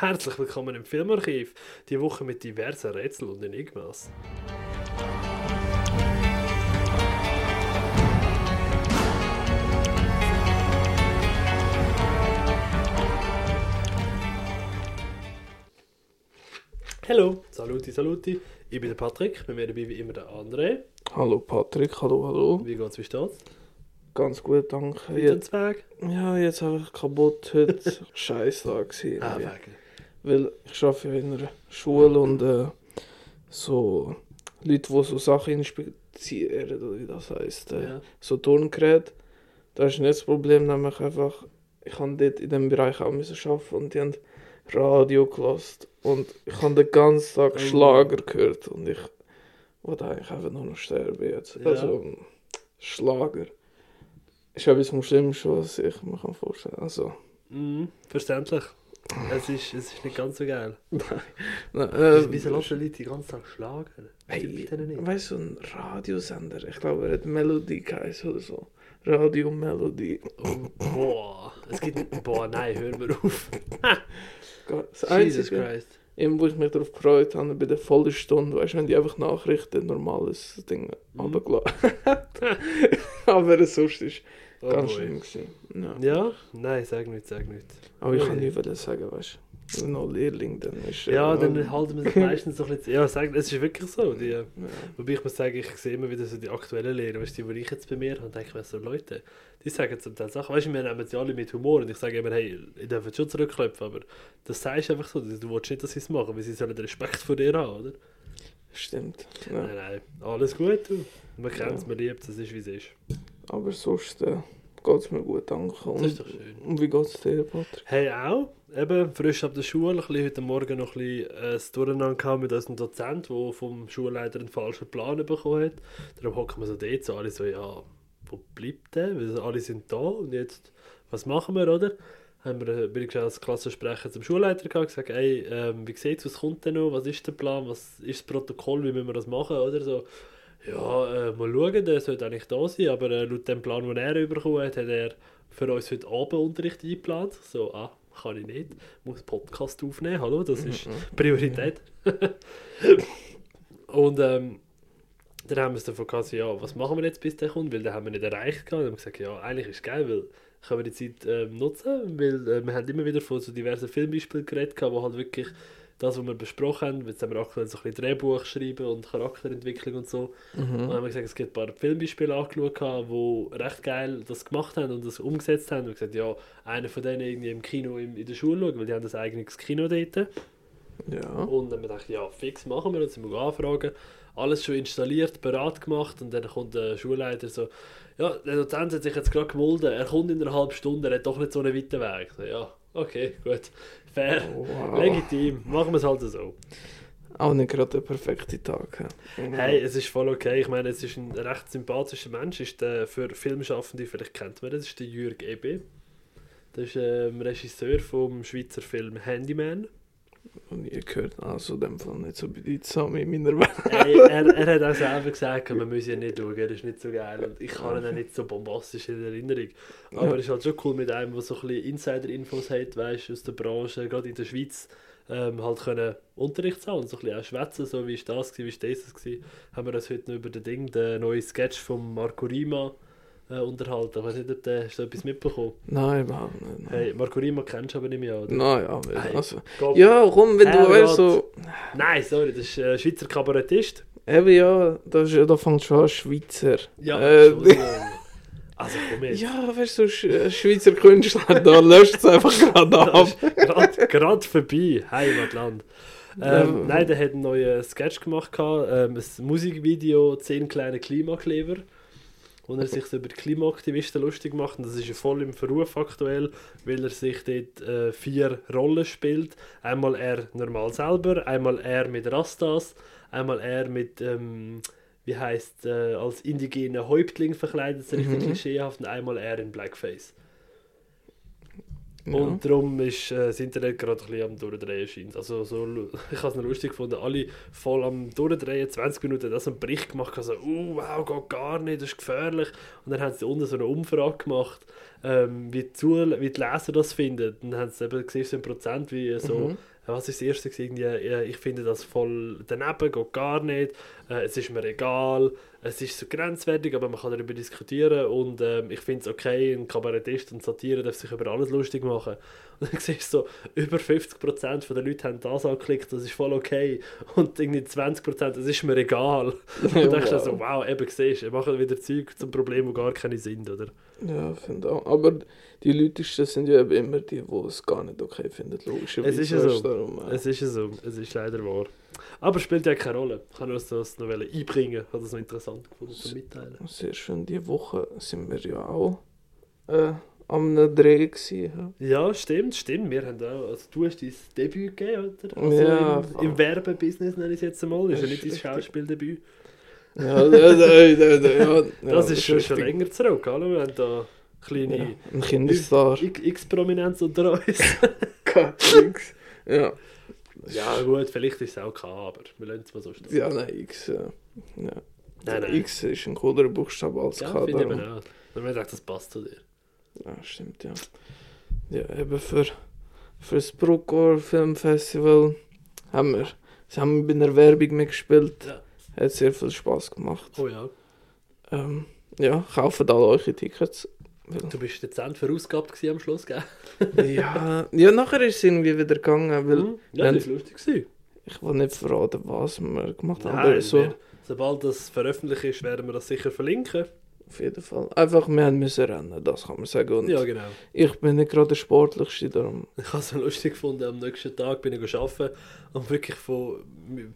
Herzlich willkommen im Filmarchiv, die Woche mit diversen Rätseln und Enigmas. Hallo, saluti, saluti. Ich bin der Patrick, bei mir dabei wie immer der André. Hallo Patrick, hallo, hallo. Wie geht's, wie steht's? Ganz gut, danke. Wie Jetzt, ja, jetzt einfach kaputt heute. Scheiß Tag gewesen. Ah, irgendwie. Weil ich arbeite ja in einer Schule und äh, so Leute, die so Sachen inspizieren, oder wie das heisst, äh, Ja. so Turngeräte, da ist nicht das Problem, nämlich einfach, ich habe dort in diesem Bereich auch müssen arbeiten und die haben Radio gelassen und ich habe den ganzen Tag Oh. Schlager gehört und ich wollte eigentlich einfach nur noch sterben jetzt. Ja. Also, Schlager ist etwas vom Schlimmsten, was ich mir vorstellen kann. Also, Mhm, verständlich. Es ist, es ist nicht ganz so geil. nein, äh, Wieso lassen Leute den ganzen Tag schlagen? Hey. Weißt du, so ein Radiosender, ich glaube, er hat Melodie geheißen oder so. Radio Melodie. Oh, boah, es gibt. Boah, nein, hör mir auf. Das Jesus Einzige, Christ. eben, wo ich mich darauf gefreut habe, bei der vollen Stunde, weißt du, wenn die einfach Nachrichten, normales Ding Mhm. runtergeladen Aber sonst ist Oh ganz boy. schlimm gewesen. Ja. Ja? Nein, sag nicht, sag nicht. Aber ich kann nie wollen sagen, weißt du, noch Lehrling, dann ist Ja, äh, dann halten wir sich meistens so ein bisschen. Ja, sag, es ist wirklich so. Die, ja. wobei ich muss sagen, ich sehe immer wieder so die aktuellen Lehrer, weißt du, die, die ich jetzt bei mir habe, und denke ich mir so, Leute, die sagen zum Teil Sachen, weißt du, wir nehmen sie alle mit Humor und ich sage immer, hey, ich darf jetzt schon zurückklopfen, aber das sagst du einfach so, du willst nicht, dass sie es machen, weil sie sollen Respekt vor dir haben, oder? Stimmt. Ja. Nein, nein, alles gut, du. Man kennt es, Ja. man liebt es, es ist wie es ist. Aber sonst äh, geht es mir gut, danke. Das Und, ist doch schön. und wie geht es dir, Patrick? Hey, auch. Eben, frisch ab der Schule, ein bisschen heute Morgen noch ein bisschen äh, ein Durcheinander mit unserem Dozent, der vom Schulleiter einen falschen Plan bekommen hat. Darum hocken wir so dort so, alle so, ja, wo bleibt der? Weil alle sind da und jetzt, was machen wir, oder? Haben wir, äh, bin ich als Klassensprecher zum Schulleiter gegangen und gesagt, ey, ähm, wie sieht's aus, was kommt denn noch, was ist der Plan, was ist das Protokoll, wie müssen wir das machen, oder so. Ja, äh, mal schauen, der sollte eigentlich da sein, aber äh, laut dem Plan, den er bekommen hat, hat er für uns heute Abend Unterricht eingeplant. So, ah, kann ich nicht, muss Podcast aufnehmen, hallo, das ist Priorität. Und ähm, dann haben wir es davon gehabt, ja, was machen wir jetzt, bis der kommt, weil den haben wir nicht erreicht gehabt. Dann haben wir gesagt, ja, eigentlich ist es geil, weil können wir die Zeit ähm, nutzen, weil äh, wir haben immer wieder von so diversen Filmbeispielen geredet, gehabt, wo halt wirklich das, was wir besprochen haben, jetzt haben wir aktuell so ein bisschen Drehbuch schreiben und Charakterentwicklung und so, und dann haben wir gesagt, es gibt ein paar Filmbeispiele angeschaut, die recht geil das gemacht haben und das umgesetzt haben. Und gesagt, ja, einer von denen irgendwie im Kino in, in der Schule schauen, weil die haben das eigenes Kino dort. Ja. Und dann haben wir gedacht, ja, fix machen wir, und sind wir anfragen. Alles schon installiert, bereit gemacht und dann kommt der Schulleiter so, ja, der Dozent hat sich jetzt gerade gemolden, er kommt in einer halben Stunde, er hat doch nicht so einen weiten Weg. So, ja, okay, gut, fair, Wow. legitim, machen wir es halt so. Auch nicht gerade der perfekte Tag. ja. Hey, es ist voll okay. Ich meine, es ist ein recht sympathischer Mensch. Ist der für Filmschaffende, vielleicht kennt man das, ist der Jürg Ebe. Das ist ähm, Regisseur vom Schweizer Film Handyman. Und ihr gehört also dem Fall nicht so bedeutsam in meiner Welt. Ey, er, er hat auch selber gesagt, man muss ihn nicht schauen, er ist nicht so geil. Und ich habe ihn auch nicht so bombastisch in Erinnerung. Aber es ist halt schon cool mit einem, der so ein bisschen Insider-Infos hat, weißt, aus der Branche, gerade in der Schweiz, ähm, halt können Unterricht haben und so ein bisschen auch schwätzen, so wie ist das, gewesen, wie ist das gewesen. Haben wir uns heute noch über den Ding, den neuen Sketch von Marco Rima äh, unterhalten. Ich weiß nicht, ob der, hast du etwas mitbekommen? Nein, überhaupt nicht. Nein, Hey, Marco Rima kennst du aber nicht mehr, oder? nein aber Hey. also. Ja, komm, wenn du weißt, so. Nein, sorry, das ist äh, Schweizer Kabarettist. Eben ja, das ist, da fängt schon an, Schweizer. Ja, Äh. Also komm jetzt. Ja, weißt du, so Sch äh, Schweizer Künstler, da löscht es einfach gerade ab. Gerade vorbei, Heimatland. Ähm, Ja. nein, der hat einen neuen Sketch gemacht, ähm, ein Musikvideo, 10 kleine Klimakleber, wo er sich so über die Klimaaktivisten lustig macht. Und das ist ja voll im Verruf aktuell, weil er sich dort äh, vier Rollen spielt. Einmal er normal selber, einmal er mit Rastas, einmal er mit, ähm, wie heißt äh, als indigener Häuptling verkleidet, so richtig Mhm. klischeehaft, und einmal er in Blackface. Und darum ist äh, das Internet gerade ein bisschen am Durchdrehen scheint. Also so, ich habe es noch lustig gefunden, alle voll am Durchdrehen, 20 Minuten, das einen Bericht gemacht, also, uh, wow, geht gar nicht, das ist gefährlich. Und dann haben sie unten so eine Umfrage gemacht, ähm, wie, die wie die Leser das finden. Dann haben sie eben gesehen, so ein Prozent, wie so, Mhm. was ist das erste? Irgendwie, ich finde das voll daneben, geht gar nicht, äh, es ist mir egal, es ist so grenzwertig, aber man kann darüber diskutieren und ähm, ich finde es okay, ein Kabarettist und Satire darf sich über alles lustig machen. Und dann siehst du so, über 50% von den Leuten haben das angeklickt, das ist voll okay und irgendwie 20%, das ist mir egal. Und dann denkst du wow. so, wow, eben siehst du, macht wieder Zeug zum Problem, wo gar keine sind, oder? Ja, finde auch. Aber die Leutesten sind ja immer die, die es gar nicht okay finden, logischerweise. Es ist ja so. Darum, äh, Es ist ja so, es ist leider wahr. Aber spielt ja keine Rolle. Ich kann nur das noch einbringen, habe das noch interessant gefunden zu mitteilen. Sehr schön, diese Woche sind wir ja auch äh, am Dreh gewesen. ja. Ja, stimmt, stimmt. Wir haben auch, also du hast dein Debüt gegeben, oder? Also Ja, im, im Werbebusiness nenne ich es jetzt einmal. Ist ja Das nicht dein. Schauspieldebüt. Ja, ja, ja, ja, ja, ja, Das ist schon, schon länger zurück. Hallo, wir haben da kleine Ja, ein Kinderstar. X- X-Prominenz unter uns. X. Ja. ja gut, vielleicht ist es auch K, aber wir lassen es mal so stehen. ja, nein, X. Ja. Nein, nein. X ist ein coolerer Buchstabe als Ja, K. finde ich auch. Und wir dachten, das passt zu dir. Ja, stimmt, ja. Ja, eben für, für das Bruckor Filmfestival haben wir, sie haben bei einer Werbung mitgespielt. Ja. Hat sehr viel Spaß gemacht. Oh ja. Ähm, ja, kaufen alle eure Tickets. Du bist dezent verausgabt am Schluss, gell? ja, ja, nachher ist es irgendwie wieder gegangen, weil Mhm. Ja, das war lustig. Gewesen. ich will nicht verraten, was wir gemacht haben. Nein, so, wir, sobald das veröffentlicht ist, werden wir das sicher verlinken. Auf jeden Fall. Einfach, wir haben müssen rennen, das kann man sagen. Und Ja, genau. ich bin nicht gerade der Sportlichste, darum. Ich habe es lustig gefunden, am nächsten Tag bin ich arbeiten und wirklich von,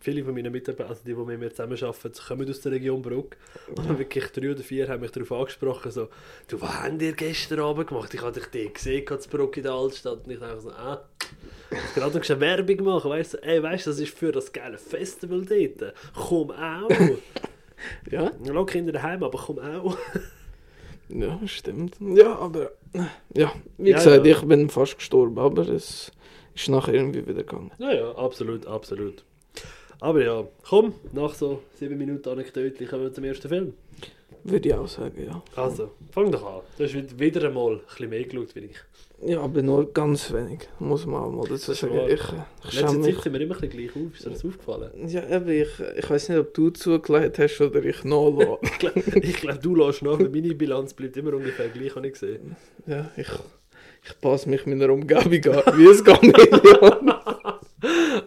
viele von meinen Mitarbeitern, also die, die mit mir zusammen arbeiten, kommen aus der Region Bruck und wirklich drei oder vier haben mich darauf angesprochen, so, du, was habt ihr gestern Abend gemacht? Ich habe dich die gesehen, in Bruck in der Altstadt und ich dachte so, ah, ich gerade eine Werbung machen, weißt du, ey, weißt du, das ist für das geile Festival dort, komm auch. Ja? Lass Kinder daheim, aber komm auch. Ja, stimmt. Ja, aber ja, wie Ja, gesagt, ja. ich bin fast gestorben, aber es ist nachher irgendwie wieder gegangen. Ja, ja, absolut, absolut. Aber ja, komm, nach so sieben Minuten Anekdote kommen wir zum ersten Film. Würde ich auch sagen, ja. Also, fang doch an. Du hast wi- wieder einmal ein bisschen mehr geschaut wie ich. Ja, aber nur ganz wenig, muss man mal dazu sagen. Ich, ich schäme mich. Sind wir immer ein bisschen gleich auf. Ist dir das aufgefallen? Ja, eben, ich, ich weiß nicht, ob du zugelegt hast oder ich noch. Ich glaube, glaub, du lässt nach, meine Bilanz bleibt immer ungefähr gleich, habe ich gesehen. ja, ich, ich passe mich meiner Umgebung an, wie es Chameleon.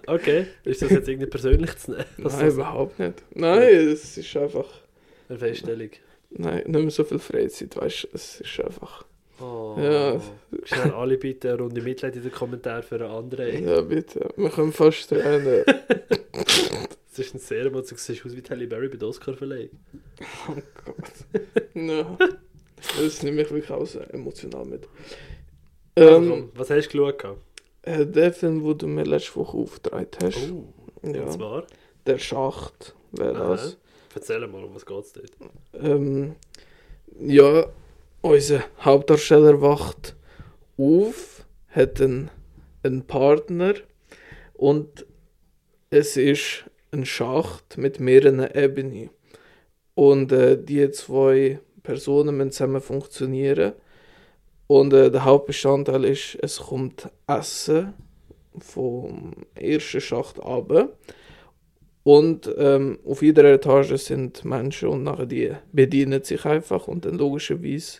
Okay, ist das jetzt irgendwie persönlich zu nehmen? Nein, überhaupt nicht. Nein, es ist einfach. eine Feststellung. Nein, nicht mehr so viel Freizeit, weißt du. Es ist einfach. Oh. Ja. Schnell alle bitte eine Runde Mitleid in den Kommentaren für einen anderen. Ja, bitte. Wir können fast tränen. Das ist ein sehr so, du siehst aus wie Halle Berry bei der Oscar-Verleihung. ja. Das nehme ich wirklich auch so emotional mit. Also, Ähm, was hast du geschaut? äh, der Film, den du mir letzte Woche aufgetragen hast, Oh, ja, und zwar? der Schacht, wäre das. Erzähl mal, um was geht es dort? Ähm, ja, unser Hauptdarsteller wacht auf, hat einen, einen Partner und es ist ein Schacht mit mehreren Ebenen. Und äh, die zwei Personen müssen zusammen funktionieren. Und äh, der Hauptbestandteil ist, es kommt Essen vom ersten Schacht runter. Und ähm, auf jeder Etage sind Menschen und nachher die bedienen sich einfach und dann logischerweise,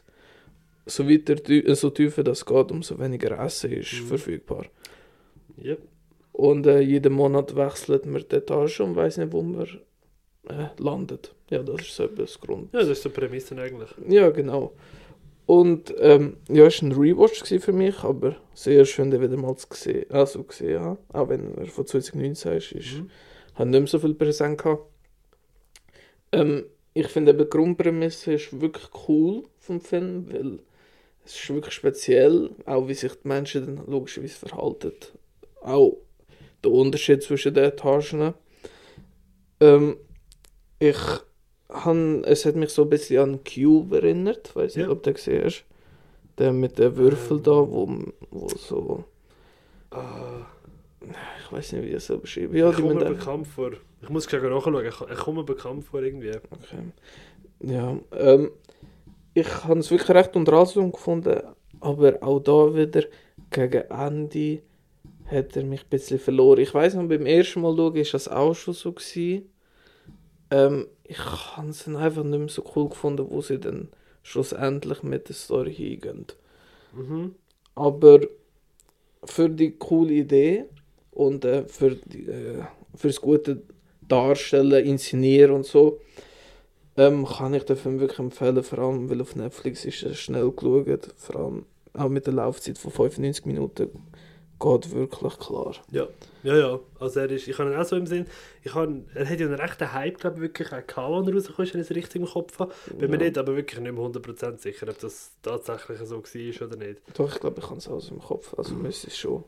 so weiter, äh, so tiefer das geht, umso weniger Essen ist Mhm. verfügbar. Yep. Und äh, jeden Monat wechselt man die Etage und weiß nicht, wo man äh, landet. Ja, das ist so etwas Grund. Ja, das ist die Prämisse eigentlich. Ja, genau. Und ähm, ja, es war ein Rewatch für mich, aber sehr schön, den wieder mal zu sehen, also gesehen habe. Auch wenn er von 2019 ist, ist Mhm. hat nicht mehr so viel präsent gehabt. Ähm, ich finde eben die Grundprämisse ist wirklich cool vom Film, weil es ist wirklich speziell, auch wie sich die Menschen dann logischerweise verhalten. Auch der Unterschied zwischen den Etagen. Ähm, ich han, es hat mich so ein bisschen an Cube erinnert, weiß nicht, Ja. ob du den gesehen hast. Der mit den Würfeln Ähm. da, wo, wo so, Ah, ich weiß nicht, wie ich es so beschreiben. Ja, ich komme mir bekannt vor. Ich muss gleich nachschauen. Ich, ich komme bekannt vor irgendwie. Okay. Ja, ähm, ich habe es wirklich recht unterhaltsam gefunden, aber auch da wieder gegen Ende hat er mich ein bisschen verloren. Ich weiß noch, beim ersten Mal schauen war das auch schon so. Gewesen. Ähm, ich habe es dann einfach nicht mehr so cool gefunden, wo sie dann schlussendlich mit der Story hingehen. Mhm. Aber für die coole Idee und äh, für, die, äh, für das gute Darstellen, Inszenieren und so, ähm, kann ich den Film wirklich empfehlen, vor allem weil auf Netflix ist er schnell geschaut, vor allem auch mit der Laufzeit von 95 Minuten geht wirklich klar. Ja, ja, ja. Also er ist, ich habe ihn auch so im Sinn, ich habe, er hat ja einen rechten Hype, glaube ich, wirklich auch gehabt, als er rausgekommen ist, wenn ich es richtig im Kopf habe. Bin mir Ja. nicht, aber wirklich nicht mehr 100% sicher, ob das tatsächlich so war oder nicht. Doch, ich glaube, ich habe es aus dem Kopf, also müsste es schon.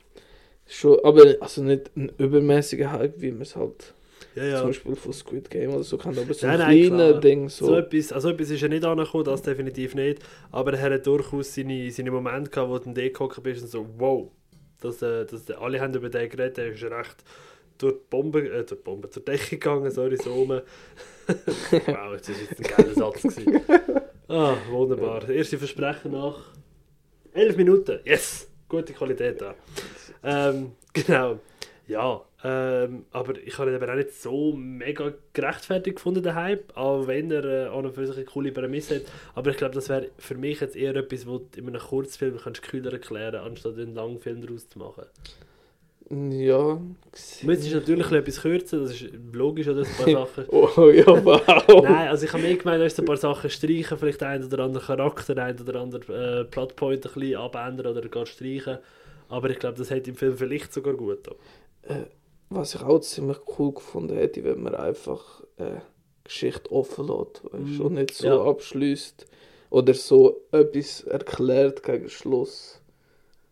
schon. Aber also nicht ein übermäßiger Hype, wie man es halt Ja, zum ja. Beispiel von Squid Game oder so so Nein, ein nein, kleiner klar. Ding So, so. etwas, also etwas ist ja nicht angekommen, das definitiv nicht. Aber er hat durchaus seine, seine Momente gehabt, wo du dann gehockt bist und so, wow. Dass, äh, dass alle haben über den geredet, der ist recht durch die Bombe, äh, durch die Bombe, zur Decke gegangen, sorry, so rum. wow, jetzt ist jetzt ein geiler Satz gewesen. Ah, wunderbar. Das erste Versprechen nach 11 Minuten. Yes! Gute Qualität da. Ähm, genau. Ja, ähm, aber ich habe ihn aber auch nicht so mega gerechtfertigt gefunden, den Hype, auch wenn er äh, an und für sich eine coole Prämisse hat. Aber ich glaube, das wäre für mich jetzt eher etwas, was du in einem Kurzfilm kannst kühler erklären anstatt einen langen Film daraus zu machen. Ja. Du müsstest natürlich etwas kürzen, das ist logisch, oder? Ein paar Sachen. Oh ja, wow. Nein, also ich habe mir gemeint, du hast ein paar Sachen streichen, vielleicht ein oder anderen Charakter, ein oder anderen äh, Plotpoint ein bisschen abändern oder gar streichen. Aber ich glaube, das hat im Film vielleicht sogar gut getan. Äh, was ich auch ziemlich cool gefunden hätte, wenn man einfach äh, Geschichte offen lässt, weißt, Mhm. und nicht so Ja. abschließt oder so etwas erklärt gegen Schluss.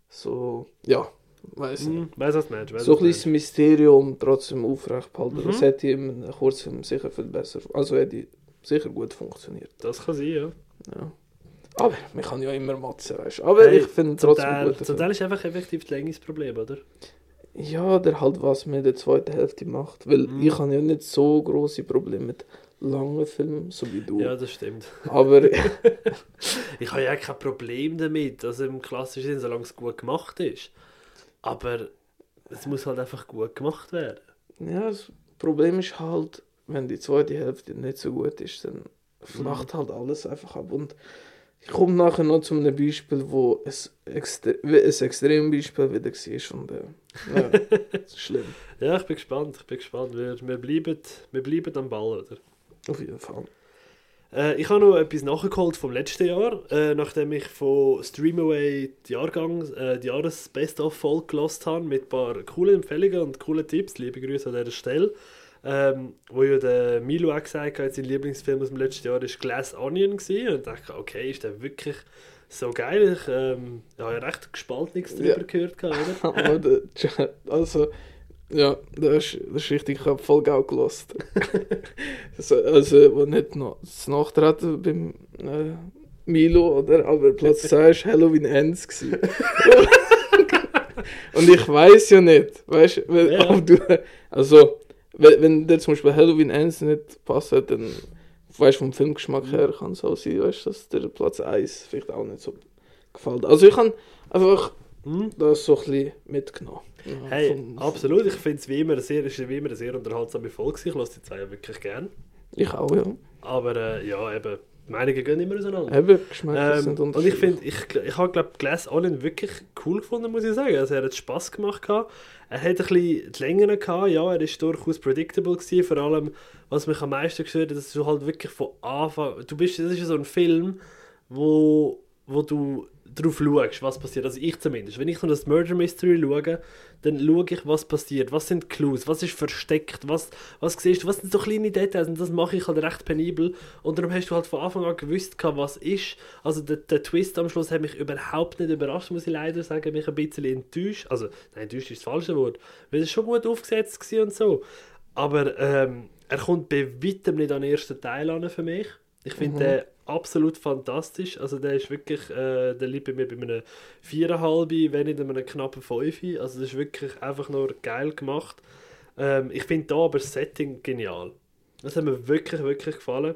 So, ja, weiß nicht. Hm, weiss was du meinst. weiss, So ein bisschen das Mysterium trotzdem aufrecht behalten. Mhm. Das hätte einem Kurzfilm sicher viel besser, also hätte sicher gut funktioniert. Das kann sein, ja. Ja. Aber man kann ja immer motzen, weißt du. Aber Hey, ich finde trotzdem gut. zum Teil ist einfach effektiv die Länge das Problem, oder? Ja, der halt was mit der zweiten Hälfte macht. Weil Mhm. ich habe ja nicht so große Probleme mit langen Filmen, so wie du. Ja, das stimmt. Aber Ich habe ja kein Problem damit, also im klassischen Sinn, solange es gut gemacht ist. Aber es muss halt einfach gut gemacht werden. ja, das Problem ist halt, wenn die zweite Hälfte nicht so gut ist, dann flacht Mhm. halt alles einfach ab. Und ich komme nachher noch zu einem Beispiel, wo es extre ein Extrembeispiel wieder war. Und äh, ja, das ist schlimm. Ja, ich bin gespannt, ich bin gespannt. Wir, wir, bleiben, wir bleiben am Ball, oder? Auf jeden Fall. Äh, ich habe noch etwas nachgeholt vom letzten Jahr, äh, nachdem ich von Streamaway die, Jahrgang, äh, die Jahres-Best-of-Folge gelost habe mit ein paar coolen Empfehlungen und coolen Tipps. Liebe Grüße an dieser Stelle. Ähm, wo ja der Milo auch gesagt hat, sein Lieblingsfilm aus dem letzten Jahr war Glass Onion gewesen. und ich dachte, okay, ist der wirklich so geil? Ich ähm, habe ja recht gespaltenes darüber Ja. gehört, oder? Also, ja, das ist, das ist richtig, ich habe voll geil gelost. also, also, wo nicht noch das Nachtreten beim äh, Milo, oder? Aber Platz 2 war Halloween Ends. gewesen. Und ich weiß ja nicht, weißt du, Ja. du, also, wenn, wenn dir zum Beispiel Halloween Ends nicht passt, dann weißt du, vom Filmgeschmack her kann es auch sein, weißt dass der Platz 1 vielleicht auch nicht so gefällt. Also, ich habe einfach Hm? das so ein bisschen mitgenommen. Ja, Hey, vom- absolut. Ich finde es wie immer, eine sehr, ist wie immer eine sehr unterhaltsame Folge. Ich lasse die zwei ja wirklich gern. Ich auch, ja. Aber äh, ja, eben, Meinungen gehen immer auseinander. Eben, Geschmäcker Ähm, sind und ich finde, ich, ich habe glaube Glass Onion wirklich cool gefunden, muss ich sagen. Also er hat Spass gemacht. Gehabt. Er hat ein bisschen die Längen gehabt, ja, er ist durchaus predictable gewesen. Vor allem, was mich am meisten gestört hat, dass du halt wirklich von Anfang, du bist, das ist ja so ein Film, wo, wo du drauf schaust, was passiert. Also ich zumindest. Wenn ich noch das Murder Mystery schaue, dann schaue ich, was passiert. Was sind Clues? Was ist versteckt? Was, was siehst du? Was sind so kleine Details? Und das mache ich halt recht penibel. Und darum hast du halt von Anfang an gewusst, was ist. Also der, der Twist am Schluss hat mich überhaupt nicht überrascht, muss ich leider sagen. Mich ein bisschen enttäuscht. Also, nein, enttäuscht ist das falsche Wort. Weil es schon gut aufgesetzt war und so. Aber ähm, er kommt bei weitem nicht an den ersten Teil an für mich. Ich finde Mhm. den absolut fantastisch. Also der ist wirklich, äh, der liegt bei mir bei einem 4,5, wenn nicht einem knappen 5. Also das ist wirklich einfach nur geil gemacht. Ähm, ich finde da aber das Setting genial. Das hat mir wirklich, wirklich gefallen.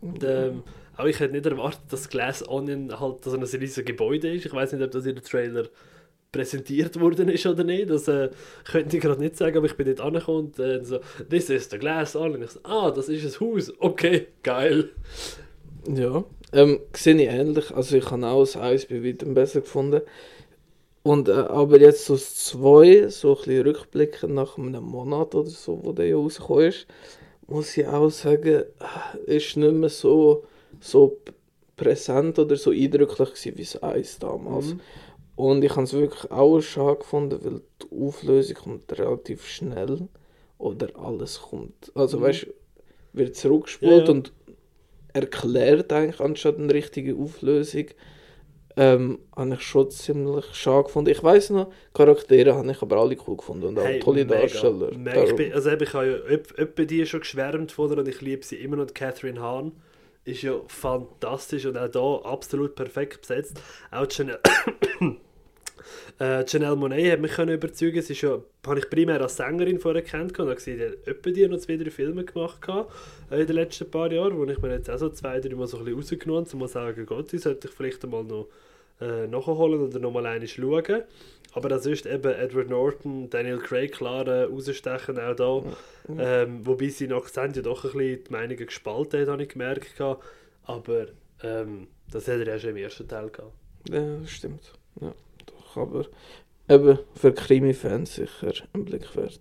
Und, ähm, auch ich hätte nicht erwartet, dass Glass Onion halt so ein riesiges Gebäude ist. Ich weiß nicht, ob das in der Trailer präsentiert worden ist oder nicht. Das äh, könnte ich gerade nicht sagen, aber ich bin nicht angekommen und äh, so, this is the Glass Onion. Ich so, ah, das ist ein Haus. Okay, geil. Ja, ähm, sehe ich ähnlich. Also ich habe auch das 1 bei weitem besser gefunden. Und, äh, aber jetzt so das 2, so ein bisschen rückblickend nach einem Monat oder so, wo der ja rausgekommen ist, muss ich auch sagen, äh, ist nicht mehr so, so präsent oder so eindrücklich gewesen wie das 1 damals. Mhm. Und ich habe es wirklich auch schade gefunden, weil die Auflösung kommt relativ schnell oder alles kommt. Also Mhm. weißt du, wird zurückgespult Ja, ja. und erklärt eigentlich anstatt eine richtige Auflösung. Ähm, habe ich schon ziemlich schade gefunden. Ich weiß noch, Charaktere habe ich aber alle cool gefunden und auch Hey, tolle mega. Darsteller. Mega. Ich, bin, also eben, ich habe ja öp- öppe die schon geschwärmt von und ich liebe sie immer noch. Catherine Hahn ist ja fantastisch und auch da absolut perfekt besetzt. Auch Janelle, äh, Janelle Monáe hat mich können überzeugen. Sie ist ja, habe ich primär als Sängerin vorher kennt und habe gesehen, die die noch zwei, drei Filme gemacht gehabt, äh, in den letzten paar Jahren, wo ich mir jetzt auch so zwei, drei Mal so ein bisschen rausgenommen habe, um zu sagen, Gott, die sollte ich vielleicht einmal noch äh, nachholen oder nochmal eine schauen. Aber das ist eben Edward Norton, Daniel Craig, klar äh, rausstechen auch da. Ähm, wobei sie nach ja doch ein bisschen die Meinungen gespalten hat, habe ich gemerkt. gehabt. Aber ähm, das hat er ja schon im ersten Teil gehabt. Ja, das stimmt. Ja, aber eben für Krimi-Fans sicher ein Blick wert.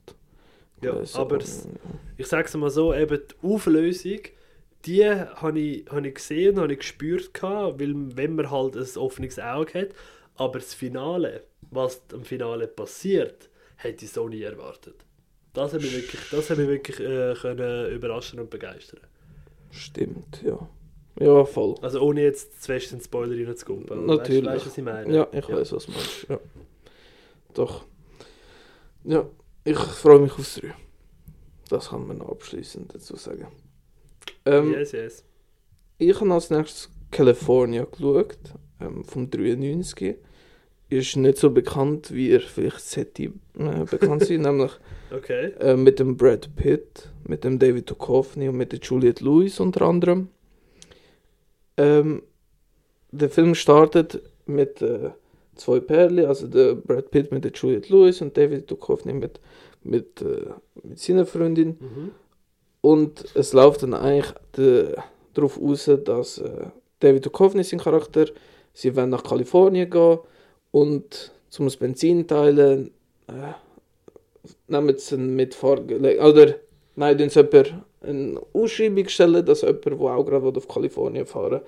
Ja, Gewesen. aber es- Ich sage es mal so, eben die Auflösung, die habe ich, habe ich gesehen, habe ich gespürt, gehabt, weil wenn man halt ein offenes Auge hat, aber das Finale, was am Finale passiert, hätte ich so nie erwartet. Das hat mich wirklich, das hat mich wirklich äh, können überraschen und begeistern. Stimmt, ja. Ja, voll. Also ohne jetzt zu fest in den Spoiler reinzukumpen. Natürlich. Weißt du, was ich meine? Ja, ich weiß, was du meinst. Ja. Doch. Ja, ich freue mich aufs 3. Das kann man noch abschließend dazu sagen. Ähm, Yes, yes. Ich habe als nächstes California geschaut, ähm, vom 93. Ist nicht so bekannt, wie er vielleicht sollte äh, bekannt sein, nämlich Okay. äh, mit dem Brad Pitt, mit dem David Duchovny und mit der Juliette Lewis unter anderem. Ähm, der Film startet mit äh, zwei Perlen, also der Brad Pitt mit der Juliette Lewis und David Duchovny mit, mit, äh, mit seiner Freundin. Mhm. Und es läuft dann eigentlich de, darauf aus, dass äh, David Duchovny, sein Charakter, sie wollen nach Kalifornien gehen und zum Benzin teilen, äh, nehmen sie einen Mitfahrgelegenheit, oder nein, tun sie jemand eine Ausschreibung stellen, dass jemand, der auch gerade will auf Kalifornien fahren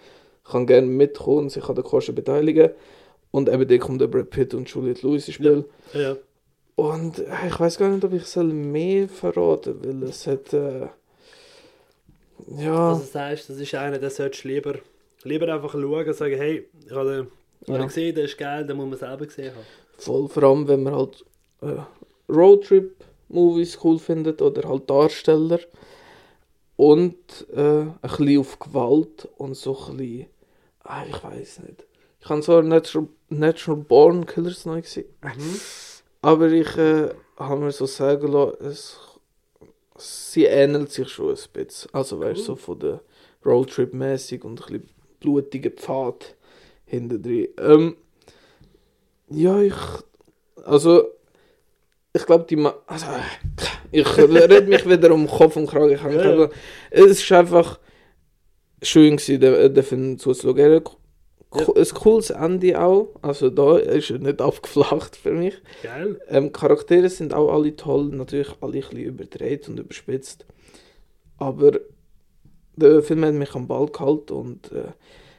kann gerne mitkommen und sich an den Kosten beteiligen. Und eben da kommt der Brad Pitt und Juliette Lewis ins Spiel. Ja, ja. Und äh, ich weiß gar nicht, ob ich soll mehr verraten weil es hat. Äh, ja, Also das heißt, das ist einer, der solltest du lieber, lieber einfach schauen und sagen, hey, ich habe den, Ja. ich gesehen, der ist geil, den muss man selber gesehen haben. voll. Vor allem, wenn man halt äh, Roadtrip-Movies cool findet oder halt Darsteller. Und äh, ein bisschen auf Gewalt und so ein bisschen. Ah, ich weiß nicht. Ich habe so Natural, Natural Born Killers neu gesehen. Aber ich äh, habe mir so sagen lassen, es, sie ähnelt sich schon ein bisschen. Also weißt du, so von der Roadtrip-mäßig und ein bisschen blutigen Pfad hinten drin. Ähm, ja, ich. Also. Ich glaube, die. Ma also, ich rede mich wieder um Kopf und Kragen. Ich Ja, ja. Es ist einfach schön, gewesen, den, Film zuzuschauen. Ja. Ein cooles Ende auch. Also, da ist er nicht abgeflacht für mich. Geil. Ähm, Charaktere sind auch alle toll, natürlich alle ein bisschen überdreht und überspitzt. Aber der Film hat mich am Ball gehalten und äh,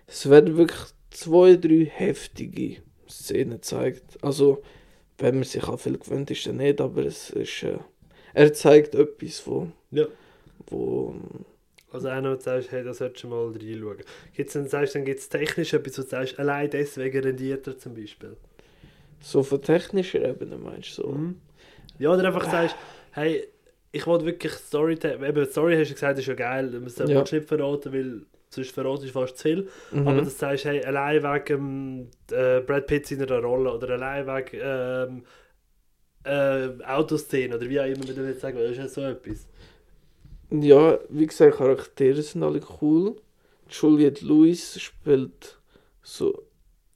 es werden wirklich zwei, drei heftige Szenen gezeigt. Also, wenn man sich an viel gewöhnt ist, dann nicht, aber es ist, äh, er zeigt etwas, wo, Ja. wo Also einer, wo du sagst, hey, da solltest du mal reinschauen. Gibt's dann, sagst, dann gibt es technisch etwas, wo du sagst, allein deswegen rendiert er zum Beispiel. so von technischer Ebene meinst du so. Mhm. Ja, oder einfach sagst, hey, ich wollte wirklich Story, eben Story hast du gesagt, ist ja geil, man soll ja. nicht verraten, weil sonst verraten ist fast zu viel. Mhm. Aber dass du sagst, hey, allein wegen äh, Brad Pitt seiner Rolle oder allein wegen ähm, äh, Autoszene oder wie auch immer man das jetzt sagen will, das ist ja so etwas. Ja, wie gesagt, Charaktere sind alle cool. Juliette Lewis spielt so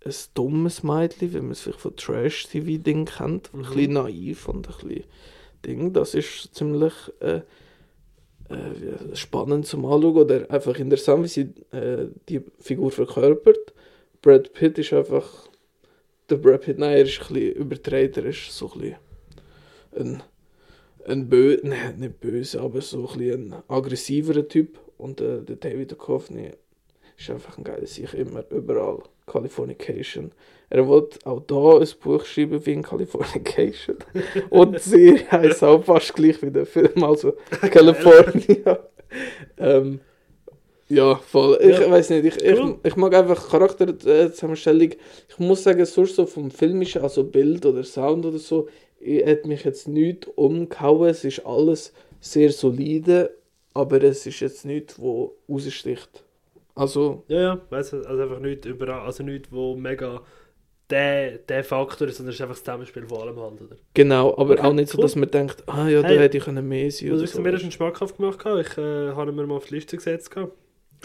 ein dummes Mädchen, wie man es vielleicht von Trash-TV-Ding kennt. Ein Mhm. bisschen naiv und ein bisschen Ding. Das ist ziemlich äh, äh, spannend zum Anschauen oder einfach interessant, wie sie äh, die Figur verkörpert. Brad Pitt ist einfach. Der Brad Pitt, nein, er ist ein bisschen übertreibt, er ist so ein bisschen ein, ein bö nein, nicht böse, aber so ein bisschen ein aggressiverer Typ. Und äh, der David Duchovny ist einfach ein geiler Sieg, immer, überall. Californication. Er wollte auch da ein Buch schreiben wie in Californication. Und die Serie heisst auch fast gleich wie der Film, also California. ähm, ja, voll. Ich Ja. weiß nicht, ich, Cool. ich, ich mag einfach Charakterzusammenstellung. Ich muss sagen, sonst so vom Filmischen, also Bild oder Sound oder so, ich- hat mich jetzt nicht umgehauen. Es ist alles sehr solide, aber es ist jetzt nichts, wo raussticht. Also, Ja, ja, weißt du, also einfach nicht überall, also nicht, wo mega der, der Faktor ist, sondern es ist einfach das Zusammenspiel von allem halt, oder? genau, aber Okay, auch nicht so, cool. dass man denkt, ah ja, da Hey, hätte ich können mehr sein Also oder ich so. mir das schon schmackhaft gemacht, gehabt. ich äh, habe ihn mir mal auf die Liste gesetzt. Kann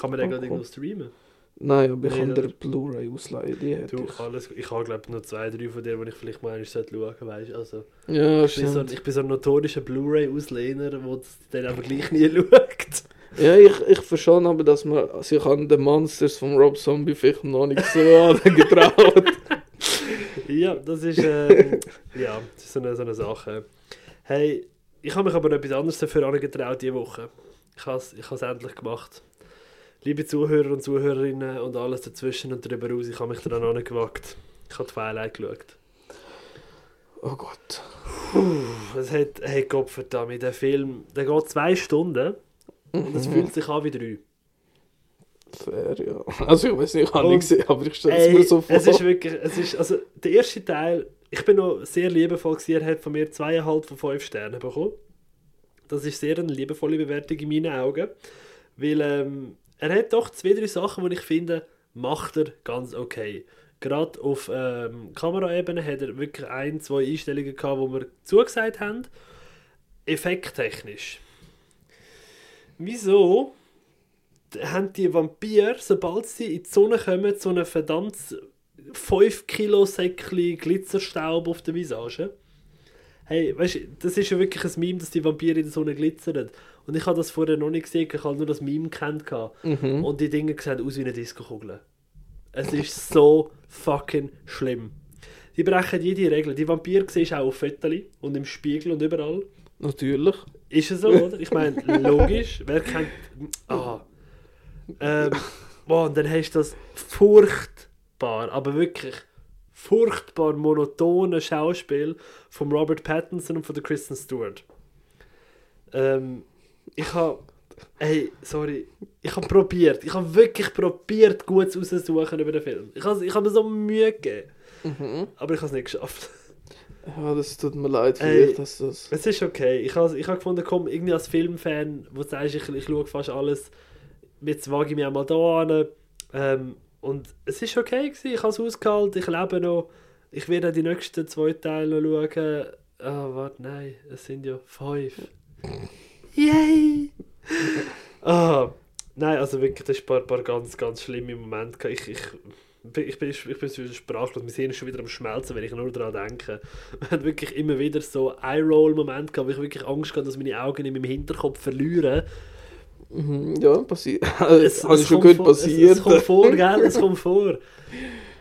man den Oh, gerade cool. irgendwo streamen? Nein, aber ich kann der Blu-ray ausleihen, die hätte Du, ich. alles, ich habe glaube nur zwei, drei von denen, die ich vielleicht mal einmal sollte schauen weißt also, Ja, ich, bin so, ich bin so ein notorischer Blu-ray-Auslehner, der den aber gleich nie schaut. Ja, ich, ich verstehe aber, dass man sich an den Monsters von Rob Zombie vielleicht noch nicht so getraut. ja, das ist, ähm, ja, das ist so eine, so eine Sache. Hey, ich habe mich aber noch etwas anderes dafür angetraut diese Woche. Ich habe es ich has endlich gemacht. Liebe Zuhörer und Zuhörerinnen und alles dazwischen und darüber raus, ich habe mich daran angewagt. Ich habe Twilight geschaut. Oh Gott. Es hat, hey Gott verdammt, der Film, der geht zwei Stunden und es fühlt sich an wie drei. Fair, ja. Also ich weiß nicht, ich habe nicht gesehen, aber ich stelle es mir so vor. es ist wirklich, es ist, also der erste Teil, ich bin noch sehr liebevoll gewesen, er hat von mir zweieinhalb von fünf Sternen bekommen. Das ist sehr eine liebevolle Bewertung in meinen Augen, weil ähm, er hat doch zwei, drei Sachen, die ich finde, macht er ganz okay. Gerade auf ähm, Kameraebene hat er wirklich ein, zwei Einstellungen gehabt, wo wir zugesagt haben. Effekttechnisch. Wieso haben die Vampire, sobald sie in die Sonne kommen, so einen verdammt 5 Kilo Säckchen Glitzerstaub auf der Visage? Hey, weißt du, das ist ja wirklich ein Meme, dass die Vampire in der Sonne glitzern. Und ich habe das vorher noch nicht gesehen, ich habe nur das Meme kennt. Mhm. Und die Dinge sehen aus wie eine Disco-Kugel. Es ist so fucking schlimm. Die brechen jede Regel. Die Vampire siehst du auch auf Fotos und im Spiegel und überall. Natürlich. Ist es so, oder? Ich meine, logisch. Wer kennt. Ah. Ähm, boah, und dann hast du das furchtbar, aber wirklich furchtbar monotone Schauspiel von Robert Pattinson und von der Kristen Stewart. Ähm, ich habe. Ey, sorry. Ich habe probiert. Ich habe wirklich probiert, Gutes rauszusuchen über den Film. Ich habe ich hab mir so Mühe gegeben. Mhm. Aber ich habe es nicht geschafft. Ja, das tut mir leid für Ey. dich, dass das... Es ist okay. Ich habe ich hab gefunden, komm, irgendwie als Filmfan, wo du sagst, ich, ich schaue fast alles, jetzt wage ich mich auch mal da an. Ähm, und es ist okay gewesen. Ich habe es ausgehalten, ich lebe noch. Ich werde auch die nächsten zwei Teile noch schauen. Ah, warte, nein, es sind ja fünf. Yay! ah, nein, also wirklich, das ist ein paar, paar ganz, ganz schlimme Momente. Ich, ich, ich, bin, ich bin sprachlos, wir sind schon wieder am Schmelzen, wenn ich nur daran denke. Wir haben wirklich immer wieder so Eye-Roll-Momente gehabt, wo ich wirklich Angst hatte, dass meine Augen in meinem Hinterkopf verlieren. Mhm. Ja, passiert. Es, es ich schon vor- passiert. Es, es kommt vor, gell? Es kommt vor.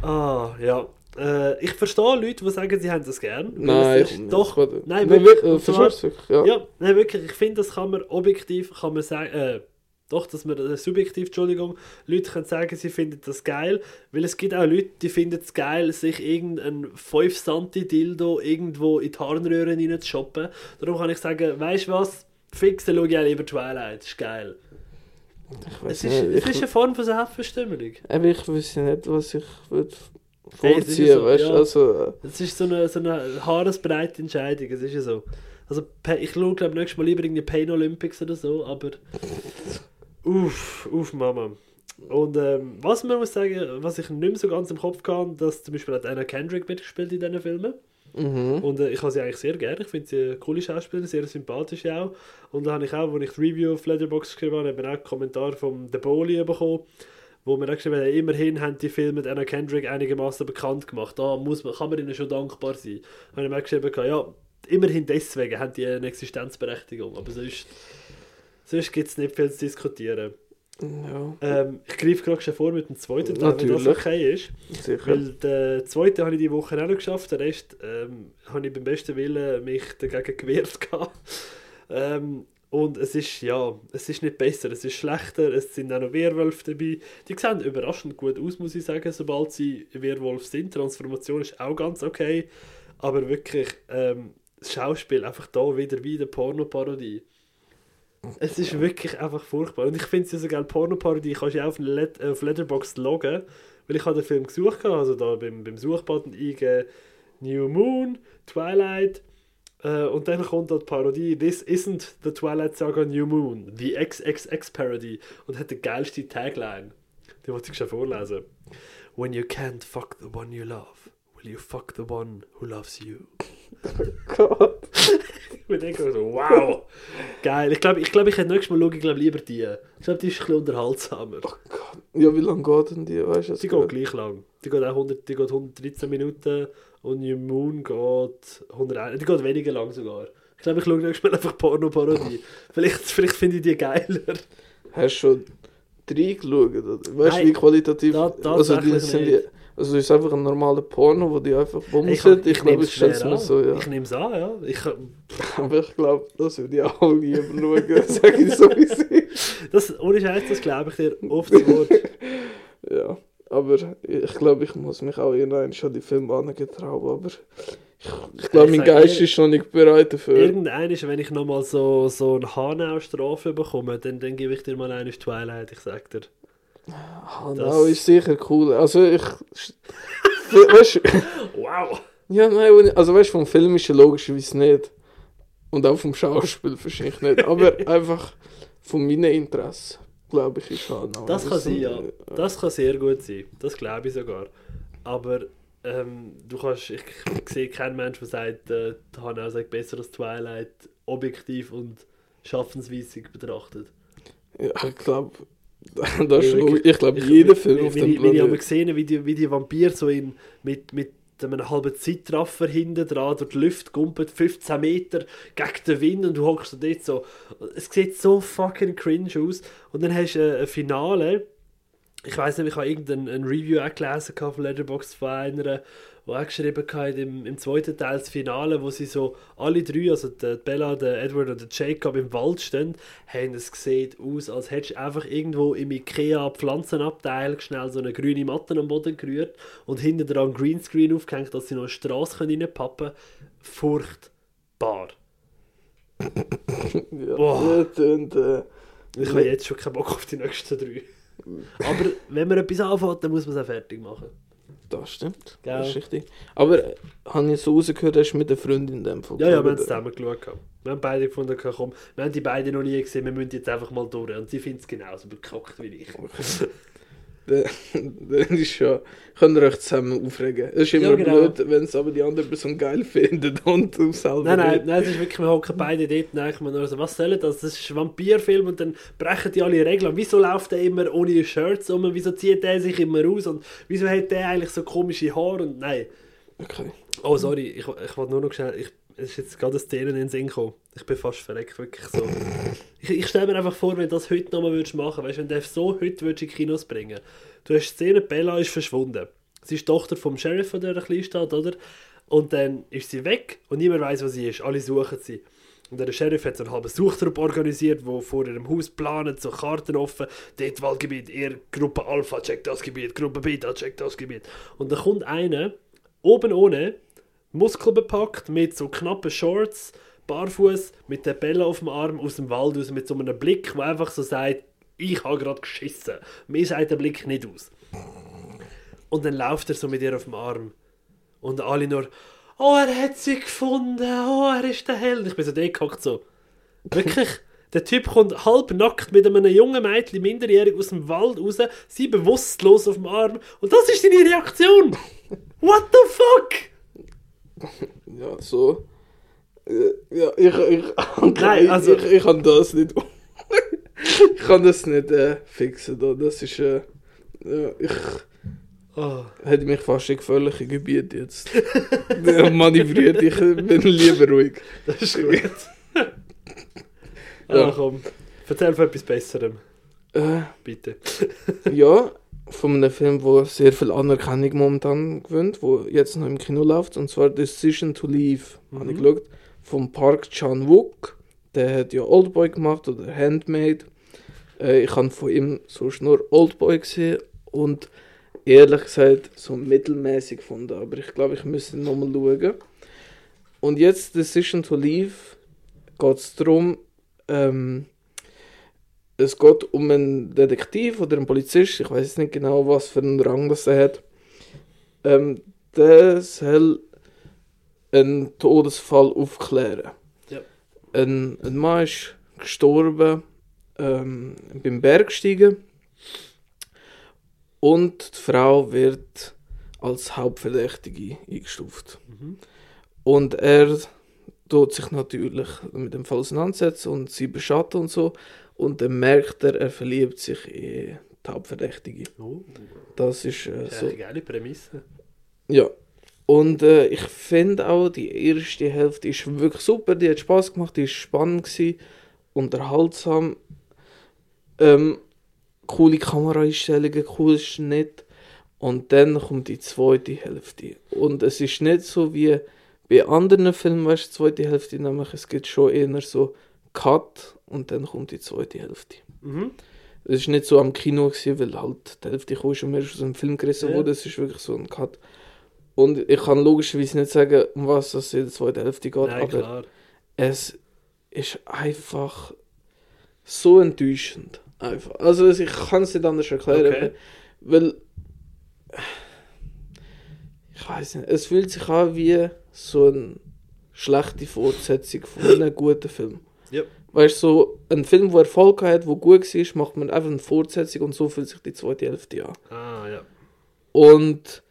Ah, ja. Äh, ich verstehe Leute, die sagen, sie haben das gern. Nein, ist, doch. Nein, Nein, wirklich. wirklich, Äh, und zwar- wirklich? Ja. Ja, nein, wirklich. Ich finde, das kann man objektiv, kann man sagen, äh, doch, dass man, äh, subjektiv, Entschuldigung, Leute können sagen, sie finden das geil, weil es gibt auch Leute, die finden es geil, sich irgendein 5 Santi Dildo irgendwo in die Harnröhren rein zu shoppen. Darum kann ich sagen, weißt du was? Fix, dann schaue ich auch lieber Twilight, das ist geil. Ich weiß Es ist, nicht. es ist eine Form von Selbstbestimmung. Aber ich wüsste nicht, was ich würde Hey, es ist vorziehen, so, weißt du? ja. Also, äh, Es ist so eine, so eine haaresbreite Entscheidung, es ist ja so. Also, ich schaue, glaube nächstes Mal lieber irgendwie Pain Olympics oder so, aber. Uff, uff, Mama. Und ähm, was man muss sagen, was ich nicht mehr so ganz im Kopf kann, dass zum Beispiel hat Anna Kendrick mitgespielt in diesen Filmen. mhm. Und äh, ich habe sie eigentlich sehr gerne. Ich finde sie eine coole Schauspielerin, sehr sympathisch auch. Und da habe ich auch, als ich die Review auf Letterboxd geschrieben habe, eben auch einen Kommentar vom The Bowley bekommen. wo wir auch geschrieben haben, immerhin haben die Filme mit Anna Kendrick einigermaßen bekannt gemacht. Da muss man, kann man ihnen schon dankbar sein. Habe ich mir auch geschrieben, ja, immerhin deswegen haben die eine Existenzberechtigung. Aber sonst, sonst gibt es nicht viel zu diskutieren. Ja, Ähm, ich greife gerade schon vor mit dem zweiten Teil, wenn das okay ist. sicher. Weil den zweiten habe ich die Woche auch noch geschafft, den Rest ähm, habe ich beim besten Willen mich dagegen gewehrt. ähm, und es ist, ja, es ist nicht besser, es ist schlechter, es sind auch noch Werwölfe dabei. Die sehen überraschend gut aus, muss ich sagen, sobald sie Werwolf sind. Transformation ist auch ganz okay, aber wirklich, ähm, das Schauspiel einfach da wieder wie eine Pornoparodie. Es ist wirklich einfach furchtbar. Und ich finde es ja so geil, Pornoparodie kannst du ja auf, Let auf Letterboxd loggen, weil ich habe den Film gesucht, habe, also da beim, beim Suchbutton eingeben New Moon, Twilight äh, und dann kommt da die Parodie This isn't the Twilight Saga New Moon, the XXX Parody und hat die geilste Tagline. Die wollte ich schon vorlesen. When you can't fuck the one you love, will you fuck the one who loves you? Gott. Ich denke so, wow, geil. Ich glaube, ich, glaub, ich hätte nächstes Mal schauen, ich glaube lieber die. Ich glaube, die ist ein bisschen unterhaltsamer. Oh Gott. Ja, wie lange geht denn die? Weißt du Die geht gleich lang. Die geht auch 100, die geht 113 Minuten und New Moon geht 101, die geht weniger lang sogar. Ich glaube, ich schaue nächstes Mal einfach Porno-Parodie. vielleicht vielleicht finde ich die geiler. Hast du schon drei geschaut? Weißt du, wie qualitativ. da- also, die sind die, also, es ist einfach ein normaler Porno, wo die einfach Ich, bumsen. Ich, glaube, ich stelle es mir so, ja. Ich nehme es an, ja. Ich, Aber ich glaube, das würde ich auch lieber schauen, sage ich so wie ist. das, ohne Scheiß, das glaube ich dir oft das Wort. Ja, aber ich glaube, ich muss mich auch irgendwann schon die Filme angetrauen, aber ich, ich glaube, Ich mein Geist ist noch nicht bereit dafür. Irgendein ist, wenn ich nochmal so, so eine Hanau-Strafe bekomme, dann, dann gebe ich dir mal eine Twilight, ich sag dir. Hanau ist sicher cool. Also ich... weißt Wow! ja, nein, also weißt du, vom Film ist ja logischerweise nicht. Und auch vom Schauspiel wahrscheinlich nicht. Aber einfach von meinen Interessen, glaube ich, ist Hanau. Das kann sein, ja. Das kann sehr gut sein. Das glaube ich sogar. Aber ähm, du kannst, ich, ich sehe keinen Mensch, der sagt, äh, Hanau sagt besser als Twilight, objektiv und schaffensweisig betrachtet. Ja, ich glaube... Das ist wirklich. Ich glaube, Ich- jeder Film auf dem ich- wie ich Planeten... gesehen wie die, wie die Vampir so in, mit, mit einem halben Zeitraffer hinten dran durch die Luft gumpelt, 15 Meter gegen den Wind und du hockst dort so. Es sieht so fucking cringe aus. Und dann hast du äh, ein Finale. Ich weiß nicht, ich habe irgendein ein Review auch gelesen von Letterboxd von einer, wo auch geschrieben hat, im, im zweiten Teil das Finale, wo sie so alle drei, also die Bella, der Edward und der Jacob im Wald stehen, haben es sieht aus, als hättest du einfach irgendwo im Ikea Pflanzenabteil schnell so eine grüne Matte am Boden gerührt und hinten dran Greenscreen aufgehängt, dass sie noch eine Straße reinpappen können. Furchtbar. Ja, Boah. tönt, äh, Ich habe jetzt schon keinen Bock auf die nächsten drei. Aber wenn man etwas anfängt, dann muss man es auch fertig machen. Das stimmt. Gell? Das ist richtig. Aber äh, habe ich so rausgehört, hast du mit der Freundin in dem Fall Ja, ja, wir haben es zusammen geschaut. gehabt. Wir haben beide gefunden, okay, komm, wir haben die beiden noch nie gesehen, wir müssen jetzt einfach mal durch. Und sie findet es genauso bekackt wie ich. Dann ist ja, könnt ihr euch zusammen aufregen. Es ist immer Ja, genau. blöd, wenn es aber die andere Person geil findet und du selber Nein, nein, nein, es ist wirklich, wir hocken beide dort und denken nur so, was soll das? Das ist ein Vampirfilm und dann brechen die alle Regeln. Wieso läuft der immer ohne Shirts um? Wieso zieht der sich immer aus? Und wieso hat der eigentlich so komische Haare? Und nein. Okay. Oh, sorry, ich, ich wollte nur noch schnell, ich, ist jetzt gerade eine Szene in den Sinn gekommen. Ich bin fast verreckt, wirklich so. Ich, ich stelle mir einfach vor, wenn du das heute nochmal würdest machen, weißt wenn du so heute würdest in Kinos bringen. Du hast Szene, Bella ist verschwunden. Sie ist Tochter vom Sheriff, der da klein steht, oder? Und dann ist sie weg und niemand weiß, wo sie ist. Alle suchen sie. Und der Sheriff hat so einen halben Suchtrupp organisiert, wo vor ihrem Haus planen, so Karten offen, dort Waldgebiet, ihr Gruppe Alpha checkt das Gebiet, Gruppe Beta checkt das Gebiet. Und dann kommt einer, oben ohne, muskelbepackt, mit so knappen Shorts, barfuß, mit der Bella auf dem Arm aus dem Wald raus, mit so einem Blick, der einfach so sagt, ich habe gerade geschissen. Mir sagt der Blick nicht aus. Und dann läuft er so mit ihr auf dem Arm. Und alle nur, oh, er hat sie gefunden, oh, er ist der Held. Ich bin so gehockt so. Wirklich, der Typ kommt halb nackt mit einem jungen Mädchen, minderjährig, aus dem Wald raus, sie bewusstlos auf dem Arm. Und das ist deine Reaktion. What the fuck? Ja, so. Äh, Ja, ich, ich, okay, Nein, also- ich, ich kann das nicht. ich kann das nicht äh, fixen. Da. Das ist. Äh, Ja, ich Oh. hätte mich fast in gefährliche Gebiete jetzt Ja, manövriert. Ich bin lieber ruhig. Das ist gut. Ja. Ah, komm. Erzähl von etwas Besserem, Äh, bitte. ja, von einem Film, wo sehr viel Anerkennung momentan gewinnt, wo jetzt noch im Kino läuft, und zwar Decision to Leave, habe ich Mhm. geschaut, vom Park Chan-wook. Der hat ja Oldboy gemacht oder Handmade. Äh, ich habe von ihm sonst nur Oldboy gesehen und ehrlich gesagt so mittelmäßig gefunden, aber ich glaube, ich müsste nochmal schauen. Und jetzt Decision to Leave geht es darum, ähm, es geht um einen Detektiv oder einen Polizist, ich weiß nicht genau, was für einen Rang das er hat. Ähm, der soll einen Todesfall aufklären. Ja. Ein, ein Mann ist gestorben ähm, beim Bergsteigen und die Frau wird als Hauptverdächtige eingestuft. Mhm. Und er tut sich natürlich mit dem Fall auseinandersetzen und sie beschatten und so. Und dann merkt er, er verliebt sich in die Hauptverdächtige. Oh, Das ist äh, das ist so. eine geile Prämisse. Ja. Und äh, ich finde auch, die erste Hälfte ist wirklich super, die hat Spaß gemacht, die ist spannend gewesen, unterhaltsam. Ähm, coole Kameraeinstellungen, cooles Schnitt. Und dann kommt die zweite Hälfte. Und es ist nicht so wie bei anderen Filmen, weißt du, die zweite Hälfte, nämlich es gibt schon eher so Cut und dann kommt die zweite Hälfte. Mhm. Es war nicht so am Kino, gewesen, weil halt die Hälfte kam schon mehr aus dem Film gerissen Ja. wurde. Es ist wirklich so ein Cut. Und ich kann logischerweise nicht sagen, um was es in der zweiten Hälfte geht, Nein, aber klar. es ist einfach so enttäuschend. Einfach. Also ich kann es nicht anders erklären, Okay. weil ich weiß nicht, es fühlt sich an wie so eine schlechte Fortsetzung von einem guten Film. Ja. Weißt du, so ein Film, der Erfolg hat, der gut war, macht man einfach eine Fortsetzung und so fühlt sich die zweite Hälfte an. Ah, ja. Und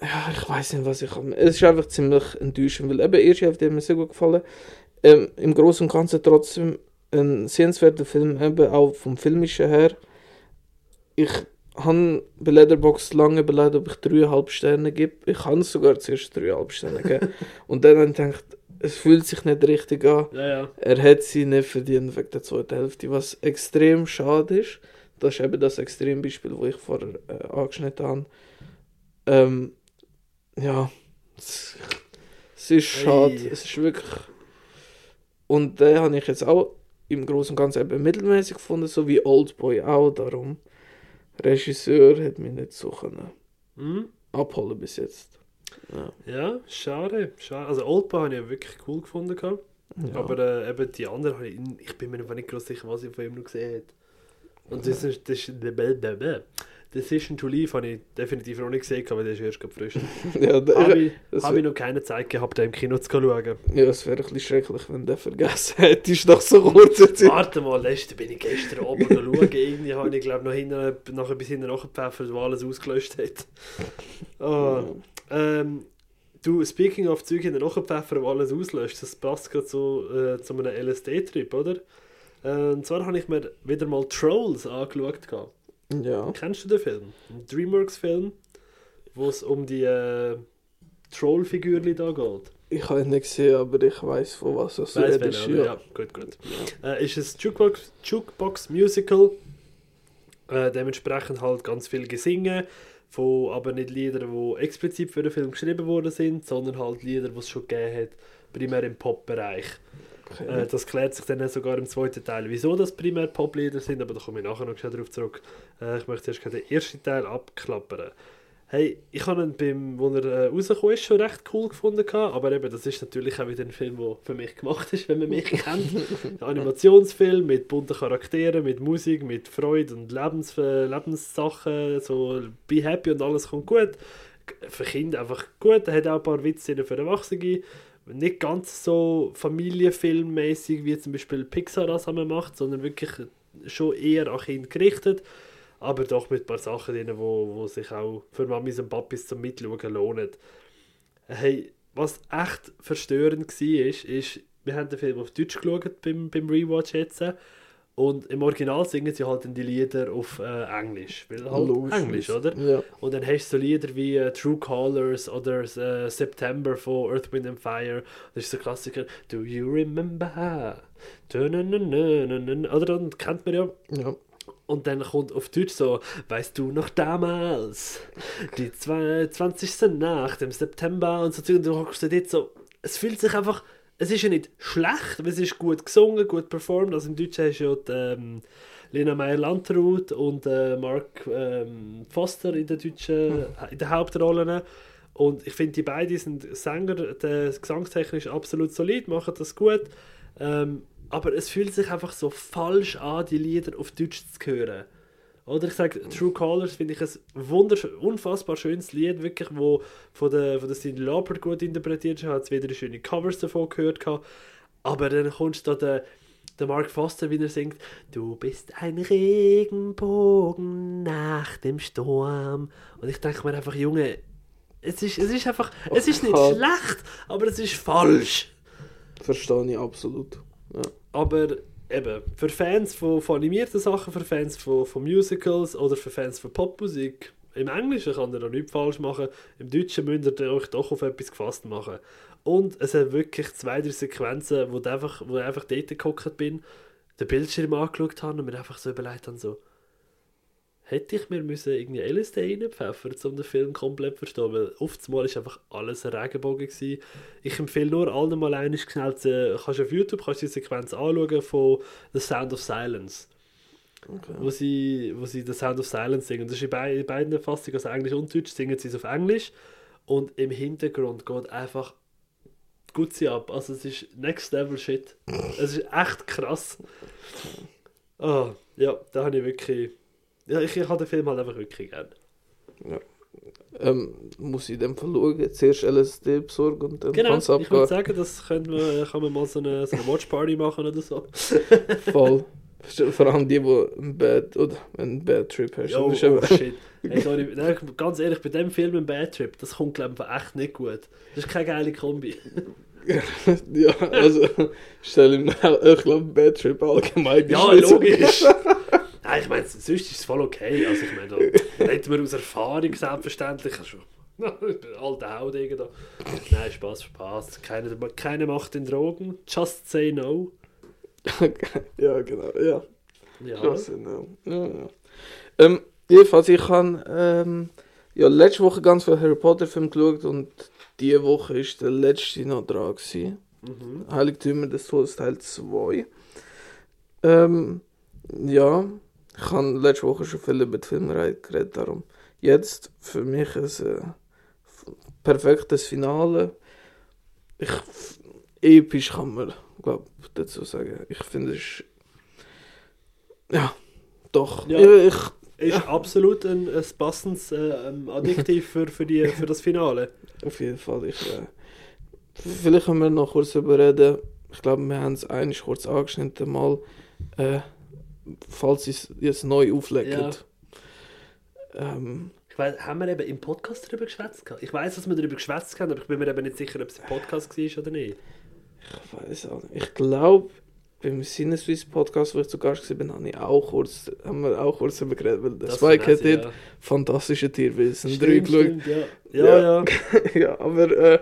ja, ich weiß nicht, was ich kann. Es ist einfach ziemlich enttäuschend, weil eben die erste Hälfte hat mir sehr gut gefallen. Ähm, Im Großen und Ganzen trotzdem ein sehenswerter Film, eben auch vom Filmischen her. Ich habe bei Letterboxd lange überlegt, ob ich dreieinhalb Sterne gebe. Ich habe sogar zuerst dreieinhalb Sterne gegeben. und dann habe ich gedacht, es fühlt sich nicht richtig an. Ja, ja. Er hat sie nicht verdient wegen der zweiten Hälfte, was extrem schade ist. Das ist eben das Extrembeispiel, das ich vorher äh, angeschnitten habe. Ähm, ja, es, es ist schade, Ei. es ist wirklich... Und den habe ich jetzt auch im Großen und Ganzen eben mittelmäßig gefunden, so wie Oldboy auch, darum. Regisseur hat mich nicht so können Mhm. abholen bis jetzt. Ja. Ja, schade. schade. Also Oldboy habe ich wirklich cool gefunden. Ja. Aber äh, eben die anderen, habe ich, ich bin mir einfach nicht groß sicher, was ich von ihm noch gesehen habe. Und das ist, das ist Decision to Leave habe ich definitiv noch nicht gesehen, weil der ist erst frisch. ja, da- Habe ich, hab ich noch keine Zeit gehabt, den im Kino zu schauen. Ja, es wäre ein bisschen schrecklich, wenn der vergessen hättest nach so kurzer Zeit. Warte mal, letzte bin ich gestern Abend schauen. Irgendwie habe ich, glaube noch hinten, nachher bis hinten nachgepfeffert, wo alles ausgelöscht hat. Ah, ähm, du, speaking of Zeug hinten nachgepfeffert, wo alles auslöscht, das passt gerade so äh, zu einem LSD-Trip, oder? Äh, und zwar habe ich mir wieder mal Trolls angeschaut. gehabt. Ja. Kennst du den Film? Ein Dreamworks-Film, wo es um die äh, Troll-Figürchen da geht. Ich habe ihn nicht gesehen, aber ich weiß von was es Weiss redest. wer, oder? ja. gut, gut. Äh, ist ein Jukebox, Jukebox Musical. Äh, dementsprechend halt ganz viel Gesinge, von aber nicht Lieder, die explizit für den Film geschrieben worden sind, sondern halt Lieder, die es schon gegeben hat, primär im Pop-Bereich. Okay. Äh, das klärt sich dann sogar im zweiten Teil, wieso das primär Pop-Lieder sind, aber da komme ich nachher noch schnell darauf zurück. Äh, ich möchte erst den ersten Teil abklappern. Hey, ich habe ihn, beim, wo er äh, rausgekommen ist, schon recht cool gefunden. Aber eben, das ist natürlich auch wieder ein Film, der für mich gemacht ist, wenn man mich kennt. Ein Animationsfilm mit bunten Charakteren, mit Musik, mit Freude und Lebens äh, Lebenssachen. So, be happy und alles kommt gut. Für Kinder einfach gut. Er hat auch ein paar Witze für Erwachsene. Nicht ganz so familienfilmmäßig wie zum Beispiel Pixar das macht, sondern wirklich schon eher an Kinder gerichtet. Aber doch mit ein paar Sachen drin, wo, wo sich auch für Mamis und Papis zum Mitschauen lohnen. Hey, was echt verstörend war, ist, ist, wir haben den Film auf Deutsch geschaut beim, beim Rewatch jetzt. Und im Original singen sie halt dann die Lieder auf äh, Englisch. Weil halt Logisch. Englisch, oder? Ja. Und dann hast du so Lieder wie äh, True Colors oder äh, September von Earth, Wind and Fire. Das ist so ein Klassiker. Do you remember? Oder dann kennt man ja. ja. Und dann kommt auf Deutsch so, weißt du noch damals, die zwei- 20. Nacht im September und so, Zeug. und du hockst dort so, es fühlt sich einfach, es ist ja nicht schlecht, aber es ist gut gesungen, gut performt, also im Deutschen hast du ja die, ähm, Lena Meyer-Landrut und äh, Mark ähm, Foster in der deutschen, in den Hauptrollen und ich finde, die beiden sind Sänger, der gesangstechnisch absolut solid, machen das gut. Ähm, aber es fühlt sich einfach so falsch an, die Lieder auf Deutsch zu hören. Oder ich sage, True Colors finde ich ein wunderschön, unfassbar schönes Lied, wirklich, wo von der, von der Cindy Lauper gut interpretiert ist. Ich habe jetzt wieder schöne Covers davon gehört. gehabt. Aber dann kommst du da der, der Mark Foster, wie er singt, Du bist ein Regenbogen nach dem Sturm. Und ich denke mir einfach, Junge, es ist, es ist einfach, es ist nicht schlecht, aber es ist falsch. Verstehe ich absolut. Ja. Aber eben, für Fans von, von animierten Sachen, für Fans von, von Musicals oder für Fans von Popmusik, im Englischen kann ihr da nichts falsch machen, im Deutschen müsst ihr euch doch auf etwas gefasst machen. Und es hat wirklich zwei, drei Sequenzen, wo, du einfach, wo ich einfach dort gehockt bin, den Bildschirm angeschaut habe und mir einfach so überlegt habe, so, hätte ich mir müssen irgendwie LSD reinpfeffern, um den Film komplett zu verstehen, weil oft mal ist einfach alles ein Regenbogen gewesen. Ich empfehle nur allen mal einmal schnell zu, kannst du auf YouTube kannst du die Sequenz anschauen von The Sound of Silence, Okay. wo sie, wo sie The Sound of Silence singen. Das ist in, bei, in beiden Fassungen, also Englisch und Deutsch, singen sie es auf Englisch und im Hintergrund geht einfach gut sie ab. Also es ist Next Level Shit. Es ist echt krass. Ah, ja, da habe ich wirklich... Ja, ich, ich habe den Film halt einfach wirklich gern. Ähm, muss ich Fall schauen, zuerst LSD besorgen und dann Genau, kann es ich würde abgehen. sagen, das können wir, kann man mal so eine, so eine Watchparty machen oder so. Voll. Vor allem die, die einen Bad, oder einen Bad Trip hast. Oh, Das ist oh shit. Hey, sorry, nein, ganz ehrlich, bei dem Film ein Bad Trip, das kommt glaube ich echt nicht gut. Das ist keine geile Kombi. ja, also stell ihm ich glaube, Bad Trip allgemein. Ja, logisch. Nein, ich meine, sonst ist es voll okay. Also ich meine, da reden wir aus Erfahrung selbstverständlich. Also, ich bin alter Haudegen da. Nein, Spaß, Spaß. Keine, keine Macht in Drogen. Just say no. ja, genau, ja. Ja. Krass, genau. Ja, ja. Ähm, jedenfalls, ich habe ähm, ja, letzte Woche ganz viele Harry Potter Filme geschaut und diese Woche ist der letzte noch dran. Gewesen. Mhm. Heiligtümer des Todes Teil 2. Ähm, ja, ich habe letzte Woche schon viel über die Filmreihe geredet, darum jetzt für mich ein äh, perfektes Finale. Ich, episch kann man, glaube dazu sagen. Ich finde es ja, doch. Ja. Ja. Ich, Ist absolut ein, ein passendes äh, ähm, Adjektiv für, für, die, für das Finale. Auf jeden Fall. Ich, äh, vielleicht können wir noch kurz darüber reden. Ich glaube, wir haben es eigentlich kurz angeschnitten mal. Äh, falls sie es jetzt neu auflegen. Ähm, Ich weiß, haben wir eben im Podcast darüber geschwätzt? gehabt? Ich weiß, dass wir darüber geschwätzt haben, aber ich bin mir eben nicht sicher, ob es im Podcast war oder nicht. ich weiß auch nicht. Ich glaube, beim Sinneswiss Podcast, wo ich zu Gast war, habe ich auch kurz, haben wir auch kurz darüber geredet, weil der Das Spike hat dort fantastische Tierwesen 3 Stimmt, geschaut. ja. Ja, ja. ja, aber äh,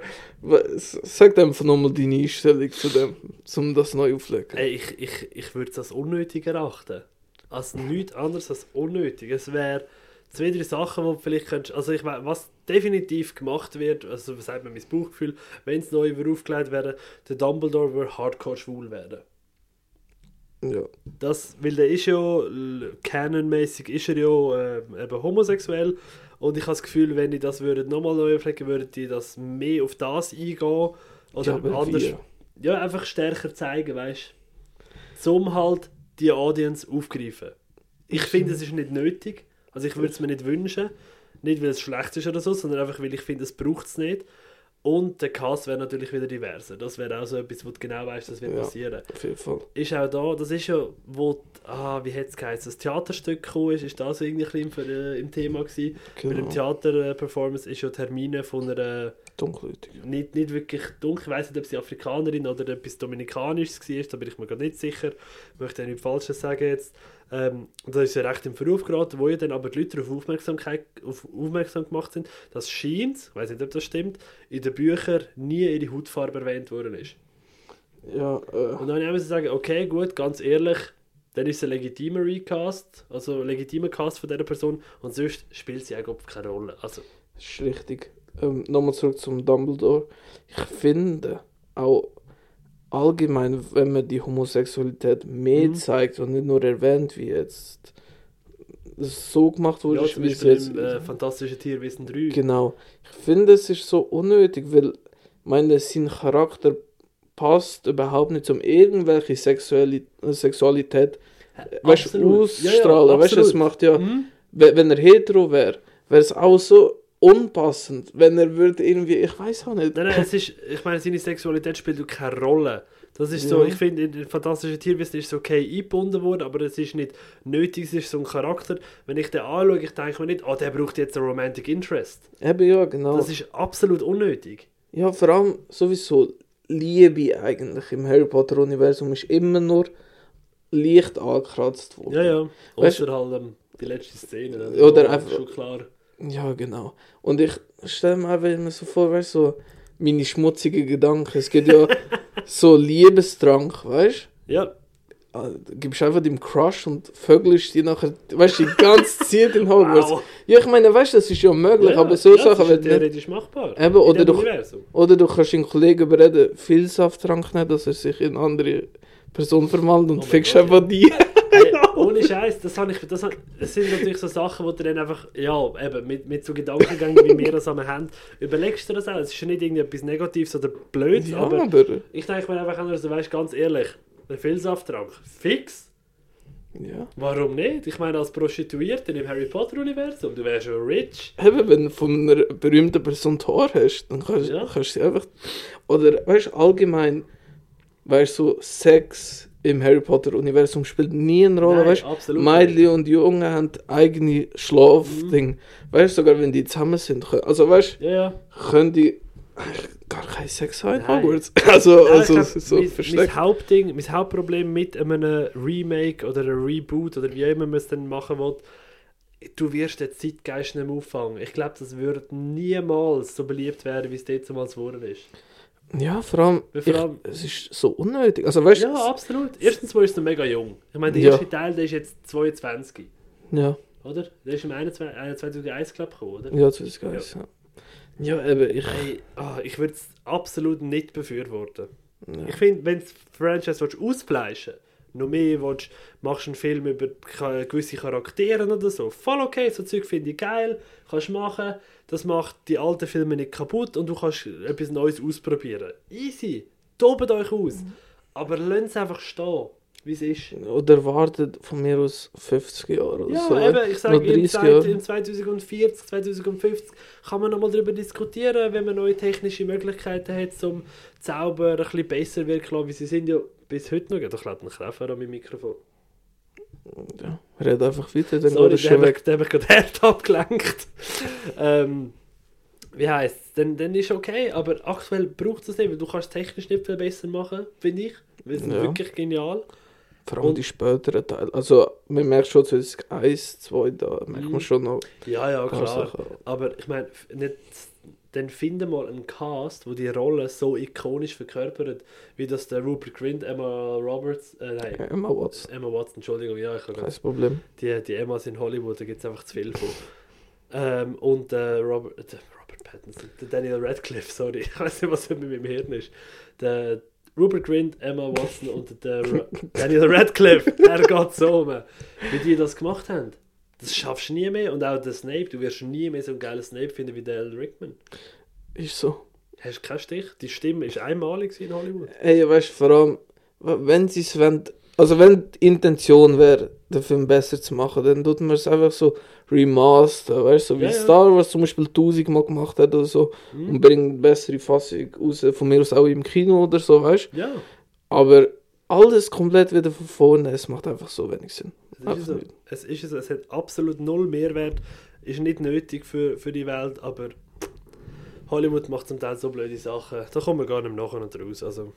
sag einfach nochmal deine Einstellung zu dem, um das neu aufzulegen. Ey, ich, ich, ich würde es als unnötig erachten. Als nichts anderes als unnötig. Es wäre zwei, drei Sachen, die vielleicht könntest... Also ich weiß, was definitiv gemacht wird, also was sagt man mein Bauchgefühl, wenn es neu aufgelegt wäre, der Dumbledore würde hardcore schwul werden. Ja. Das, weil der ist ja, canonmäßig ist er ja äh, eben homosexuell und ich habe das Gefühl, wenn die das würden nochmal neu auflegen, würden die das mehr auf das eingehen oder Ja, anders... Ja, einfach stärker zeigen, weißt du? Um halt die Audience aufgreifen. Ich finde, es ist nicht nötig. Also ich würde es mir nicht wünschen. Nicht, weil es schlecht ist oder so, sondern einfach, weil ich finde, es braucht es nicht. Und der Cast wäre natürlich wieder diverser. Das wäre auch so etwas, wo du genau weißt, das wird Ja. passieren. Auf jeden Fall. Ist auch da, das ist ja, wo, ah, wie hat es geheißen, das Theaterstück gekommen ist, ist das irgendwie ein bisschen im, äh, im Thema gewesen. Bei dem Genau. Theater-Performance ist ja die Hermine von einer Dunkelhäutig. nicht, nicht wirklich dunkel. Ich weiß nicht, ob sie Afrikanerin oder etwas Dominikanisches war, da bin ich mir gerade nicht sicher. Ich möchte ja nichts Falsches sagen jetzt. Ähm, da ist sie recht im Verruf geraten, wo ja dann aber die Leute darauf Aufmerksamkeit, auf aufmerksam gemacht sind, dass scheint, ich weiß nicht, ob das stimmt, in den Büchern nie ihre Hautfarbe erwähnt worden ist. Ja, äh, Und dann habe ich müssen sagen, okay, gut, ganz ehrlich, dann ist es ein legitimer Recast, also ein legitimer Cast von dieser Person und sonst spielt sie eigentlich keine Rolle. Also, das ist richtig. Ähm, Nochmal zurück zum Dumbledore. Ich finde auch allgemein, wenn man die Homosexualität mehr Mhm. zeigt und nicht nur erwähnt, wie jetzt es so gemacht wurde, ja, zum Beispiel jetzt im äh, Fantastische Tierwesen 3. Genau. Ich finde, es ist so unnötig, weil meine, sein Charakter passt überhaupt nicht zum irgendwelche Sexuali Sexualität weißt, ausstrahlen. Ja, ja, weißt, es macht ja, Mhm. we- wenn er hetero wäre, wäre es auch so unpassend, wenn er würde irgendwie, ich weiß auch nicht. Nein, nein, es ist, ich meine, seine Sexualität spielt keine Rolle. Das ist so, Ja. ich finde, in den fantastischen Tierwesen ist es okay eingebunden worden, aber es ist nicht nötig, es ist so ein Charakter. Wenn ich den anschaue, ich denke mir nicht, oh, der braucht jetzt einen Romantic Interest. Eben ja, genau. Das ist absolut unnötig. Ja, vor allem sowieso Liebe eigentlich im Harry Potter Universum ist immer nur leicht angekratzt worden. Ja, ja. Außer halt ähm, die letzte Szene. Oder Ja, einfach- Schon klar. Ja, genau. Und ich stelle mir einfach immer so vor, weißt du, so meine schmutzigen Gedanken. Es gibt ja so Liebestrank, weißt Ja, du? Du gibst einfach dem Crush und vögelst die nachher, weißt du, die ganze Zeit in Hogwarts. wow. Ja, ich meine, weißt du, das ist ja möglich, Ja, aber so ja, Sachen das ist werden nicht. theoretisch machbar. Eben, oder Universum. Oder du kannst einen Kollegen überreden, viel Safttrank nehmen, dass er sich in andere Person verwandelt und Oh fickst einfach die. Ohne Scheiß, das, habe ich, das, habe- das sind natürlich so Sachen, wo du dann einfach, ja, eben mit, mit so Gedankengängen, wie wir das haben, überlegst du das auch. Es ist ja nicht irgendetwas Negatives oder Blödes, Ja, aber aber. ich denke mir einfach anders, du weißt ganz ehrlich, ein Vielsafttrank, fix. Ja. Warum nicht? Ich meine, als Prostituierte im Harry Potter-Universum, du wärst schon rich. Eben, wenn du von einer berühmten Person Tor hast, dann kannst, Ja. kannst du sie einfach. Oder weißt du, allgemein, weißt du, so Sex im Harry Potter-Universum spielt nie eine Rolle. Nein, weißt du, Mädchen und Jungen haben eigene Schlafding. Weißt du, sogar wenn die zusammen sind. können- Also weißt Ja, ja. du, können die gar keinen Sex haben in. Hogwarts. Also, Ja, also glaub, so mein, mein, versteckt. Hauptding, mein Hauptproblem mit einem Remake oder einem Reboot oder wie immer man es dann machen will, du wirst den Zeitgeist nicht mehr auffangen. Ich glaube, das wird niemals so beliebt werden, wie es damals geworden ist. Ja, vor allem, ich, allem- es ist so unnötig. Also weißt du, Ja, absolut. Erstens mal ist er mega jung. Ich meine, der Ja. erste Teil, der ist jetzt 22, ja, oder? Der ist im 21, äh, 2001, glaube ich, oder? ja, das ist geil. Ja. ja, eben, ich. Hey, ah, ich würde es absolut nicht befürworten. Ja. Ich finde, wenn du das Franchise willst ausfleischen noch mehr willst, machst du einen Film über gewisse Charaktere oder so, voll okay, so Zeug finde ich geil, kannst machen, das macht die alten Filme nicht kaputt und du kannst etwas Neues ausprobieren. Easy, tobt euch aus, aber lasst es einfach stehen, wie es ist. Oder wartet von mir aus 50 Jahre oder Ja, so. eben, ich sage, Noch im, 30 Zeit- Jahre. im 2040, 2050 kann man nochmal darüber diskutieren, wenn man neue technische Möglichkeiten hat, um Zauber ein bisschen besser wirken lassen, wie sie sind ja bis heute noch. Da klebt ein Kräfer an meinem Mikrofon. Ja, red einfach weiter, dann Sorry, schon habe weg. den habe ich gerade hart abgelenkt. ähm, wie heisst es? Dann, dann ist okay, aber aktuell braucht es nicht, weil du kannst es technisch nicht viel besser machen, finde ich. Wir sind Ja. wirklich genial. Vor allem Und- die späteren Teile. Also, man merkt schon, 2001, 2, da merkt Mhm. man schon noch Ja, ja, klar. Sachen. Aber ich meine, nicht, dann finde mal einen Cast, wo die Rolle so ikonisch verkörpert, wie das der Rupert Grint, Emma Roberts, äh, nein, Emma Watson, Emma Watson, Entschuldigung, ja, ich habe kein Problem. die, die Emmas in Hollywood, da gibt es einfach zu viel von. ähm, und äh, Robert, äh, Robert Pattinson, der Daniel Radcliffe, sorry, ich weiß nicht, was mit meinem Hirn ist. Der Rupert Grint, Emma Watson und der Daniel Radcliffe, er geht so um, wie die das gemacht haben. Das schaffst du nie mehr. Und auch der Snape, du wirst nie mehr so einen geilen Snape finden wie der Rickman. Ist so. Hast keinen Stich? Die Stimme ist einmalig in Hollywood. Ey, weißt du, vor allem, wenn sie es wollen, also wenn die Intention wäre, den Film besser zu machen, dann tut man es einfach so remaster, weißt du, so wie Ja. Star Wars zum Beispiel tausendmal gemacht hat oder so Mhm. und bringt eine bessere Fassung raus, von mir aus auch im Kino oder so, weißt du. Ja, Aber alles komplett wieder von vorne, es macht einfach so wenig Sinn. Es ist, so. es ist so. Es hat absolut null Mehrwert. Ist nicht nötig für, für die Welt, aber Hollywood macht zum Teil so blöde Sachen. Da kommen wir gar nicht nachher noch raus. Also,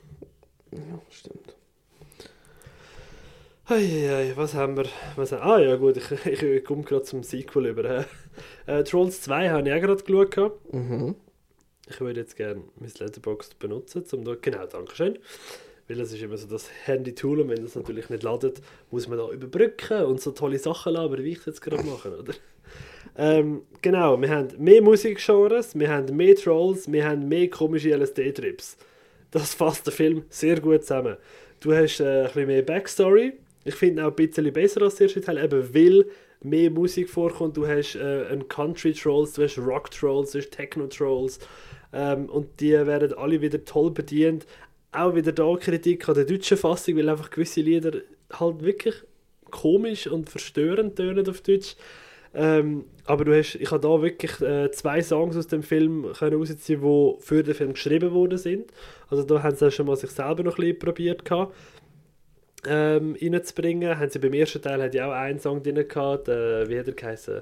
Ja, stimmt. Eieiei, was haben wir? Was haben, ah ja gut, ich, ich komme gerade zum Sequel über. Äh, Trolls 2 habe ich auch gerade geschaut. Mhm. Ich würde jetzt gerne mein Letterboxd benutzen, um da, genau, danke schön. Weil das ist immer so das Handy-Tool und wenn das natürlich nicht ladet, muss man da überbrücken und so tolle Sachen lassen, wie ich es jetzt gerade machen, oder? Ähm, genau, wir haben mehr Musikgenres, wir haben mehr Trolls, wir haben mehr komische LSD-Trips. Das fasst den Film sehr gut zusammen. Du hast äh, ein bisschen mehr Backstory. Ich finde auch ein bisschen besser als der erste Teil, eben weil mehr Musik vorkommt. Du hast äh, einen Country Trolls, du hast Rock Trolls, du hast Techno Trolls. Ähm, und die werden alle wieder toll bedient. Auch wieder da Kritik an der deutschen Fassung, weil einfach gewisse Lieder halt wirklich komisch und verstörend tönen auf Deutsch. Ähm, aber du hast, ich habe da wirklich äh, zwei Songs aus dem Film können rausziehen, die für den Film geschrieben worden sind. Also da haben sie auch schon mal sich selber noch ein bisschen probiert gehabt, ähm, reinzubringen. Haben sie beim ersten Teil hat ja auch einen Song drin gehabt, äh, wie hat er geheißen?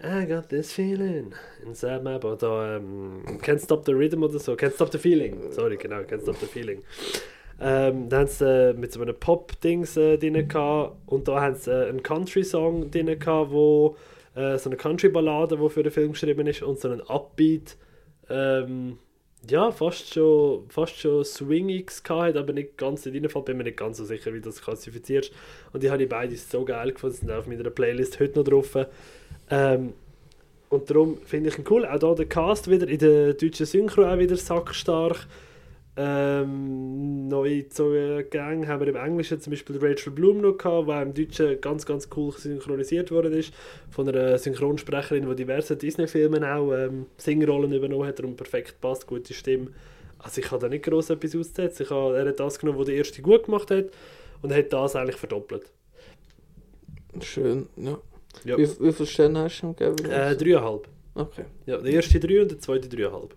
I got this feeling inside my body. Da, ähm, Can't Stop the Rhythm oder so. Can't Stop the Feeling. Sorry, genau, Can't Stop the Feeling. Ähm, da haben sie äh, mit so einem Pop-Dings äh, drin gehabt und da haben sie äh, einen Country-Song drin gehabt, wo äh, so eine Country-Ballade, die für den Film geschrieben ist und so einen Upbeat, ähm, ja, fast schon, fast schon Swingix gehabt, aber nicht ganz in Fall bin mir nicht ganz so sicher, wie du das klassifizierst. Und die habe ich beide so geil gefunden, sind auf meiner Playlist heute noch drauf. Ähm, und darum finde ich ihn cool. Auch hier der Cast wieder in der deutschen Synchro auch wieder sackstark. Ähm, neu zur Gang haben wir im Englischen zum Beispiel Rachel Bloom noch gehabt, die im Deutschen ganz, ganz cool synchronisiert worden ist. Von einer Synchronsprecherin, die diverse Disney-Filme auch ähm, Singrollen übernommen hat und perfekt passt, gute Stimme. Also ich habe da nicht groß etwas auszusetzen. Ich habe, er hat das genommen, was der erste gut gemacht hat und hat das eigentlich verdoppelt. Schön, ja. Ja. Wie, wie viele Sterne hast du ihm gegeben? Äh, dreieinhalb. Okay, Ja, der erste drei und der zweite dreieinhalb.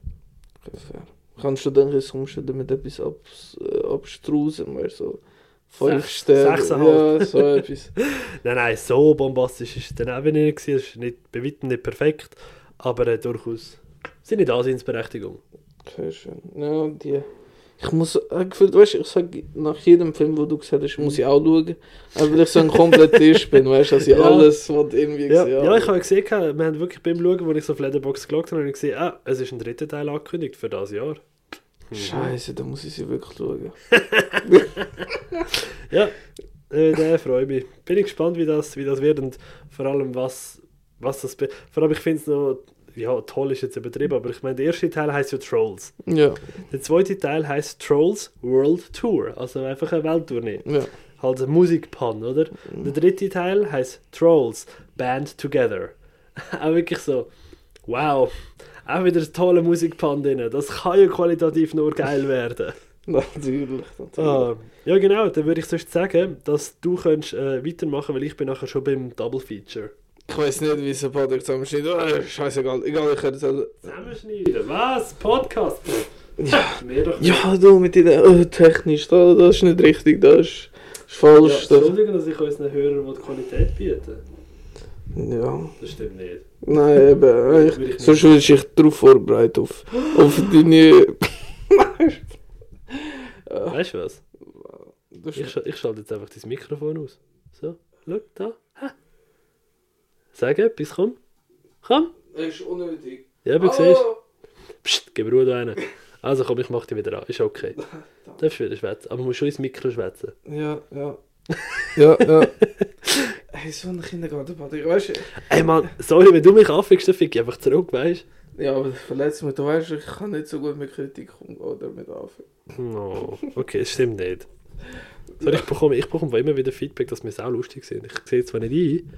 okay, fair. Kannst du dann sonst damit etwas abs, äh, abstrusen, weil so fünf Sterne? sechseinhalb. Ja, so etwas. Nein, nein, so bombastisch ist es dann auch nicht gewesen. Es ist nicht, bei weitem nicht perfekt, aber äh, durchaus seine Daseinsberechtigung. Sehr schön. Ja, die. Ich muss, äh, gefühlt, weißt du, ich sage nach jedem Film, wo du gesagt hast, muss ich auch schauen. Aber weil ich so ein Komplettist bin, weißt du, dass ich Ja. alles, was irgendwie Ja, gesehen ja, ich habe gesehen, wir haben wirklich beim Schauen, wo ich so auf Letterboxd geschaut habe, habe ich gesehen, ah, es ist ein dritter Teil angekündigt für das Jahr. Scheiße, da muss ich sie wirklich schauen. Ja, äh, der freut mich. Bin ich gespannt, wie das, wie das wird und vor allem, was, was das... Vor allem, ich finde es noch... Ja, toll ist jetzt übertrieben, aber ich meine, der erste Teil heißt ja Trolls. Ja, Der zweite Teil heißt Trolls World Tour, also einfach eine Welttournee. ja. Halt ein Musikpan, oder? Der dritte Teil heißt Trolls Band Together. Auch wirklich so, wow, auch wieder ein toller Musikpan drin. Das kann ja qualitativ nur geil werden. Natürlich, natürlich. Ah, ja genau, dann würde ich sonst sagen, dass du könntest, äh, weitermachen weil ich bin nachher schon beim Double Feature. Ich weiß nicht, wie so ein Podcast zusammenschneidet. Oh, scheißegal, egal, ich hätte es auch. Zusammenschneiden? Was? Podcast? Ja. Mehr doch Ja, du mit deinen oh, technisch, da, das ist nicht richtig, das ist, ist Ja, falsch. das, Entschuldigung, dass ich unseren Hörern die Qualität biete. ja. Das stimmt nicht. Nein, eben, Würde ich, ich nicht. sonst würde ich dich darauf vorbereiten, auf, auf deine. Weißt du was? Das Ich, ich schalte jetzt einfach dein Mikrofon aus. So, schau, da. Sag etwas, komm. Komm. das ist unnötig. Ja, aber siehst Psst, gib Ruhe da rein. Also komm, ich mach dich wieder an. Ist okay. Darfst wieder schwätzen. Aber du musst schon ins Mikro schwätzen. Ja, ja. ja, ja. Hey, so ein Kindergartenparty, weißt du? Ey Mann, sorry, wenn du mich anfickst, dann fick ich einfach zurück, weißt Ja, aber verletzt mich, du weißt, ich kann nicht so gut mit Kritik umgehen oder mit Anfang. du? No, okay, das stimmt nicht. Sorry, ich bekomme, ich bekomme immer wieder Feedback, dass wir sau lustig sind. Ich sehe es zwar nicht ein,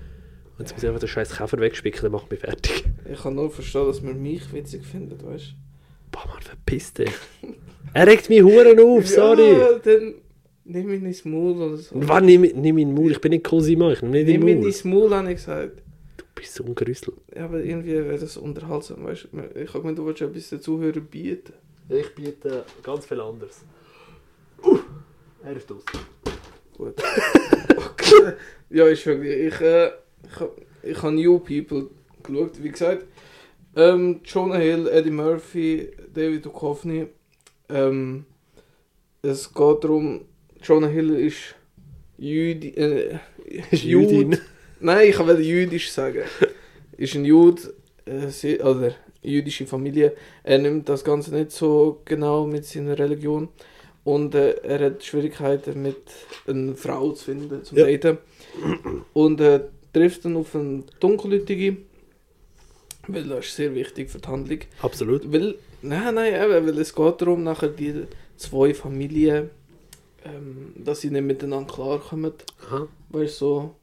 jetzt muss ich einfach den scheiß Käfer wegspicken, dann macht mich fertig. Ich kann nur verstehen, dass man mich witzig findet, weißt du? Boah, Mann, verpiss dich. Er regt mich Huren auf, sorry. Ja, dann. Nimm ihn ins Maul oder so. Wann nimm, nimm ihn Maul? Ich bin nicht Cosima, ich nehme nicht Nimm ihn ins Maul, habe ich gesagt. Du bist so ein Grüssel. Ja, aber irgendwie wäre das unterhaltsam, weißt du. Ich habe gemeint, du wolltest etwas den Zuhörern bieten. Ich biete ganz viel anderes. Uh, er ist aus. Gut. okay. Ja, ist wirklich. Ich, äh, ich, ich habe New People geschaut, wie gesagt. Ähm, Jonah Hill, Eddie Murphy, David Duchovny. Ähm, es geht darum, Jonah Hill ist Jüdi, äh, ist Jüdin. Jude. Nein, ich will jüdisch sagen. ist ein Jude, äh, sie- oder jüdische Familie. Er nimmt das Ganze nicht so genau mit seiner Religion. Und äh, er hat Schwierigkeiten mit einer Frau zu finden, zum Ja. Daten. Und äh, trifft dann auf eine Dunkelhäutige, weil das ist sehr wichtig für die Handlung. Absolut. Weil, nein, nein, eben, weil es geht darum, nachher die zwei Familien, ähm, dass sie nicht miteinander klarkommen. Aha. Weißt du, so,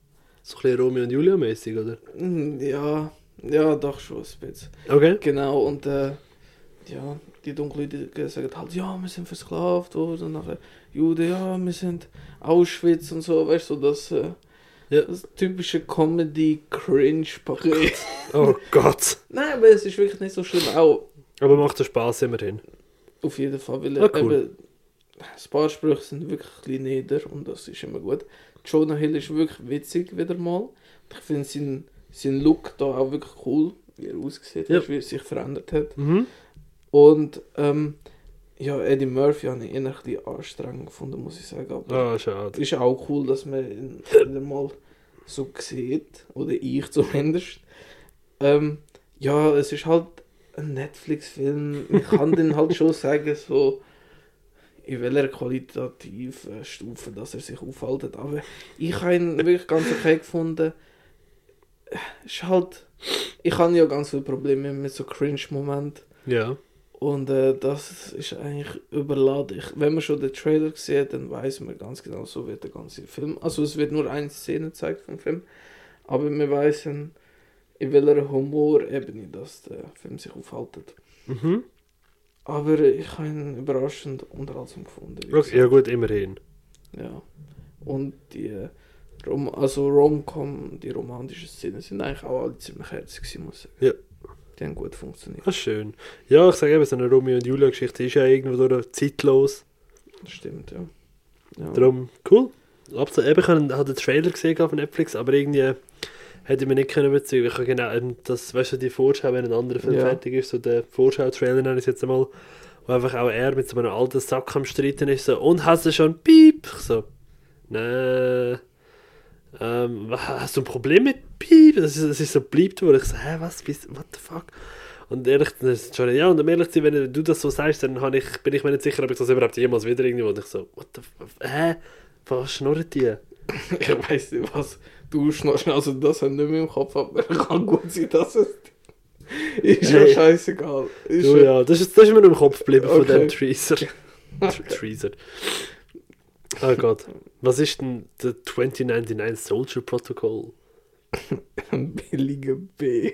So ein bisschen Romeo und Julia mäßig, oder? mm, ja, ja, doch schon ein bisschen. Okay. Genau, und äh, ja, die Dunkelhäutigen sagen halt, ja, wir sind versklavt worden, und nachher Juden, ja, wir sind Auschwitz und so, weißt du, so das, äh, Ja. das typische Comedy-Cringe-Paket. Oh Gott. Nein, aber es ist wirklich nicht so schlimm, auch Aber macht dir Spaß immerhin. auf jeden Fall, weil Ah, cool. eben, ein paar Sprüche sind wirklich ein bisschen nieder und das ist immer gut. Jonah Hill ist wirklich witzig wieder mal. Ich finde sein, sein Look da auch wirklich cool, wie er aussieht, Ja. wie er sich verändert hat. Mhm. Und ähm, ja, Eddie Murphy habe ich eher ein bisschen anstrengend gefunden, muss ich sagen. Aber Ah, schade. ist auch cool, dass man ihn wieder mal so sieht. Oder ich zumindest. Ähm, ja, es ist halt ein Netflix-Film. Ich kann den halt schon sagen, so in welcher qualitativen Stufe dass er sich aufhaltet. Aber ich habe ihn wirklich ganz okay gefunden. Es ist halt. Ich habe ja ganz viele Probleme mit so Cringe-Momenten. Ja. Und äh, das ist eigentlich überladen. Ich, wenn man schon den Trailer sieht, dann weiß man ganz genau, so wird der ganze Film. Also es wird nur eine Szene gezeigt vom Film, aber wir wissen, in welcher Humorebene das der Film sich aufhaltet. Mhm. Aber ich habe ihn überraschend unterhaltsam gefunden. Okay, ja gut, immerhin. Ja. Und die Rom also Rom-Com, die romantischen Szenen sind eigentlich auch alle ziemlich herzig, muss ich sagen. Ja. Die haben gut funktioniert. Ah, schön. Ja, ich sage eben, so eine Romeo und Julia Geschichte ist ja irgendwo durch zeitlos. Das stimmt, ja. ja. Darum, cool. Absolut. Eben, ich habe den Trailer gesehen auf Netflix, aber irgendwie hätte ich mich nicht können überzeugen. Ich habe genau, eben das, weißt du, die Vorschau, wenn ein anderer Film Ja. fertig ist, so der Vorschau-Trailer nenne ich es jetzt einmal, wo einfach auch er mit so einem alten Sack am Streiten ist, so, und hast du schon Piep? Ich so, nee. Ähm, hast du ein Problem mit Piep? Das ist, das ist so beliebt worden. Ich so, hä, was, bist, what the fuck? Und ehrlich, schon, ja, und um ehrlich zu sein, wenn du das so sagst, dann habe ich, bin ich mir nicht sicher, ob ich das überhaupt jemals wieder irgendwo, und ich so, what the fuck, hä? Was schnurrt die? Ich weiß nicht, was du schnorst. Also, das haben nicht mehr im Kopf, aber kann gut sein, dass es. Ist ja Hey. scheißegal. Ist Du, ja. das ist, das ist mir im Kopf geblieben von Okay. dem Treaser. Tr- Treaser. Oh Gott. Was ist denn der 2099 Soldier Protocol? ein billiger B.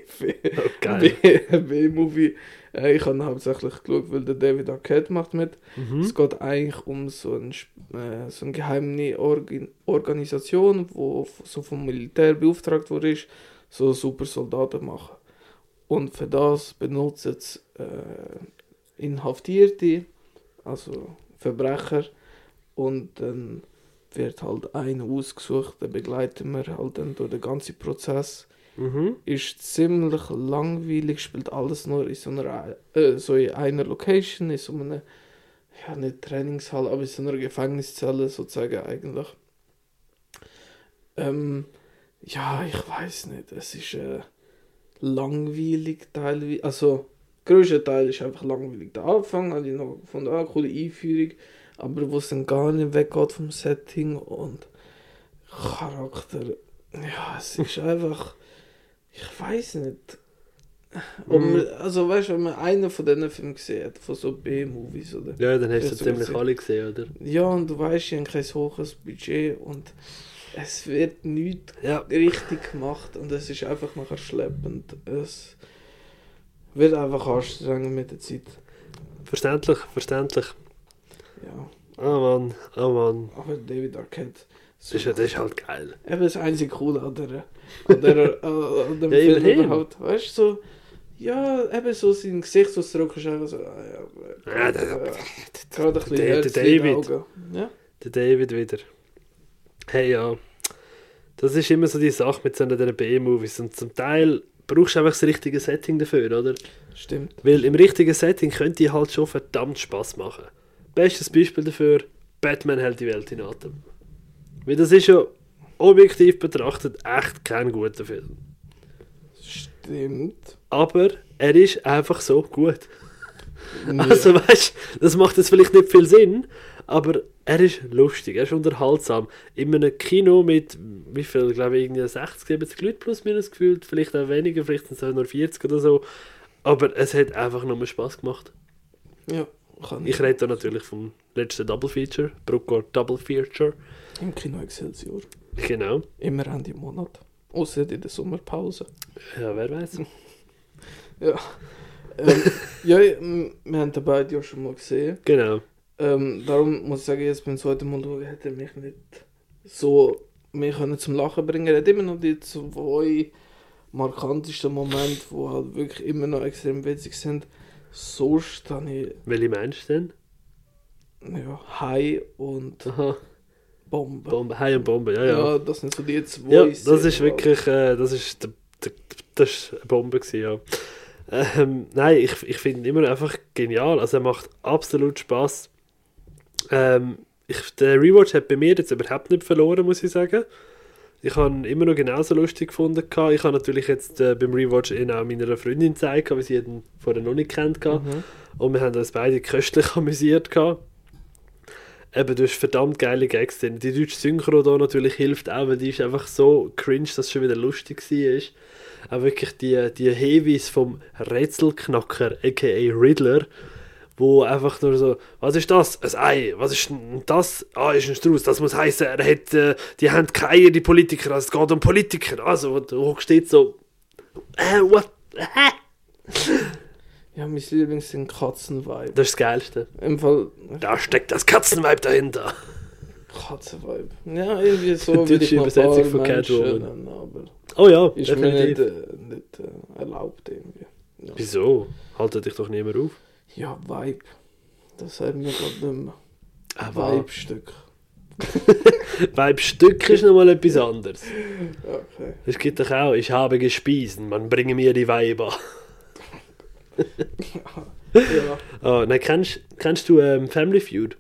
Oh, geil. B-Movie. Ich habe hauptsächlich geschaut, weil der David Arquette macht mit. Mhm. Es geht eigentlich um so, ein, äh, so eine geheime Organ Organisation, wo f- so vom Militär beauftragt wurde, so super Soldaten machen. Und für das benutzen sie äh, Inhaftierte, also Verbrecher. Und dann wird halt einer ausgesucht, den begleiten wir halt dann durch den ganzen Prozess. Mhm. Ist ziemlich langweilig, spielt alles nur in so einer, äh, so in einer Location, in so einer, ja nicht Trainingshalle, aber in so einer Gefängniszelle sozusagen eigentlich. Ähm, ja, ich weiß nicht, es ist äh, langweilig teilweise, also der größte Teil ist einfach langweilig. Der Anfang habe ich noch gefunden, ah, coole Einführung, aber wo es dann gar nicht weggeht vom Setting und Charakter, ja, es ist einfach, ich weiß nicht. Mhm. man, also weißt du, wenn man einen von diesen Filmen gesehen hat, von so B-Movies oder Ja, dann hast du so ziemlich gesehen. alle gesehen, oder? ja, und du weißt, ich habe kein hohes Budget und es wird nichts Ja. richtig gemacht und es ist einfach nachher schleppend. Es wird einfach anstrengend mit der Zeit. Verständlich, verständlich. Ja. Oh Mann, oh Mann. Aber David Arquette. So, Das ist, das ist halt geil. Eben das einzige Coole an der, an der, äh, an dem Ja, Film immerhin. überhaupt. Weißt du, so, ja, eben so sein Gesichtsausdruck ist einfach so, ah, ja, Ja, der- äh, gerade ein bisschen der- der David. Ja, Der David wieder. Hey ja. Das ist immer so die Sache mit so einer B-Movies. Und zum Teil brauchst du einfach das richtige Setting dafür, oder? stimmt. Weil im richtigen Setting könnte die halt schon verdammt Spaß machen. Bestes Beispiel dafür, Batman hält die Welt in Atem. Weil das ist ja objektiv betrachtet echt kein guter Film. Stimmt. Aber er ist einfach so gut. Ja. Also weißt das macht jetzt vielleicht nicht viel Sinn, aber er ist lustig, er ist unterhaltsam. In einem Kino mit, wie viel, glaube ich, irgendwie 60, 70 Leute plus minus gefühlt, vielleicht auch weniger, vielleicht sind es auch nur 40 oder so. Aber es hat einfach nur Spaß gemacht. ja, kann Ich rede da natürlich vom letzten Double Feature, Bruckor Double Feature. Im Kino Excelsior. Genau. Immer Ende Monat. Außer in der Sommerpause. Ja, wer weiß. Ja. ähm, ja, wir haben den beide ja schon mal gesehen. Genau. Ähm, darum muss ich sagen, jetzt beim zweiten Mal schauen, hat er mich nicht so mehr können zum Lachen bringen. Er hat immer noch die zwei markantesten Momente, die halt wirklich immer noch extrem witzig sind. Sonst habe ich Welche meinst du denn? ja, Hai und Aha, Bombe. Bombe, Hai und Bombe, ja, ja. Ja, das sind so die zwei. Ja, das ist wirklich, äh, das ist, der, der, das ist eine Bombe gewesen, ja. Ähm, nein, ich, ich finde ihn immer einfach genial, also er macht absolut Spaß. Ähm, ich, der Rewatch hat bei mir jetzt überhaupt nicht verloren, muss ich sagen. Ich habe immer noch genauso lustig gefunden. Ich habe natürlich jetzt äh, beim Rewatch ihn auch meiner Freundin gezeigt, weil sie ihn vorher noch nicht kennt. Mhm. Und wir haben uns beide köstlich amüsiert. Gehabt. Eben, du hast verdammt geile Gags drin. Die deutsche Synchro da natürlich hilft auch, weil die ist einfach so cringe, dass es schon wieder lustig war. Auch wirklich die, die Heavies vom Rätselknacker, a.k.a. Riddler, wo einfach nur so, was ist das? Ein Ei. Was ist das? Ah, ist ein Strauß. Das muss heißen, er hat, äh, die haben keine Eier, die Politiker. Also es geht um Politiker. Also, du steht so, äh, what? Hä? Ja, mein Lieblings sind Katzenvibe. Das ist das Geilste. Im Fall Da steckt das Katzenweib dahinter. Katzenvibe. Ja, irgendwie so Deutsche mal ein Übersetzung von Catwoman. aber Oh ja, ist mir nicht, definitiv. äh, nicht äh, erlaubt irgendwie. Ja. Wieso? Haltet dich doch nicht mehr auf. Ja, Vibe. Das sagen wir gerade nicht mehr. Wow. Vibe-Stück. Weibstück ist nochmal etwas anderes. Okay. Es gibt doch auch, ich habe gespiesen, man bringe mir die Weiber. Ja. Oh, nein, kennst, kennst du ähm, Family Feud?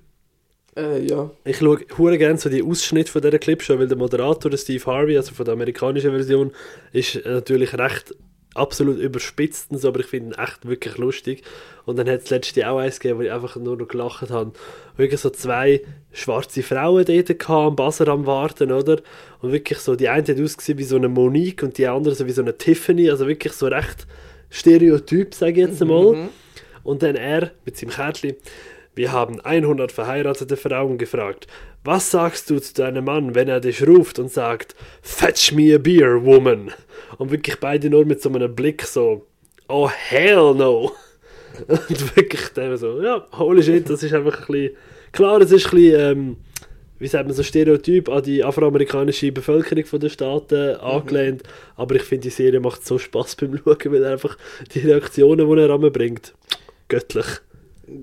Äh, ja. Ich schaue hure gerne so die Ausschnitte von dieser Clipshow, weil der Moderator, der Steve Harvey, also von der amerikanischen Version, ist äh, natürlich recht absolut überspitzt, und so, aber ich finde ihn echt wirklich lustig. Und dann hat es letzte auch eins gegeben, wo ich einfach nur noch gelacht habe. Wirklich so zwei schwarze Frauen dort am Buzzer am Warten, oder? Und wirklich so, die eine hat ausgesehen wie so eine Monique und die andere so wie so eine Tiffany, also wirklich so recht Stereotyp, sage ich jetzt einmal. Mhm. Und dann er mit seinem Kärtchen. Wir haben 100 verheiratete Frauen gefragt. Was sagst du zu deinem Mann, wenn er dich ruft und sagt, Fetch me a beer, woman? Und wirklich beide nur mit so einem Blick so, oh hell no. Und wirklich dann so, ja, holy shit, das ist einfach ein bisschen, klar, es ist ein bisschen, ähm, wie sagt man, so Stereotyp an die afroamerikanische Bevölkerung von den Staaten angelehnt. Aber ich finde, die Serie macht so Spaß beim Schauen, weil er einfach die Reaktionen, die er bringt, göttlich.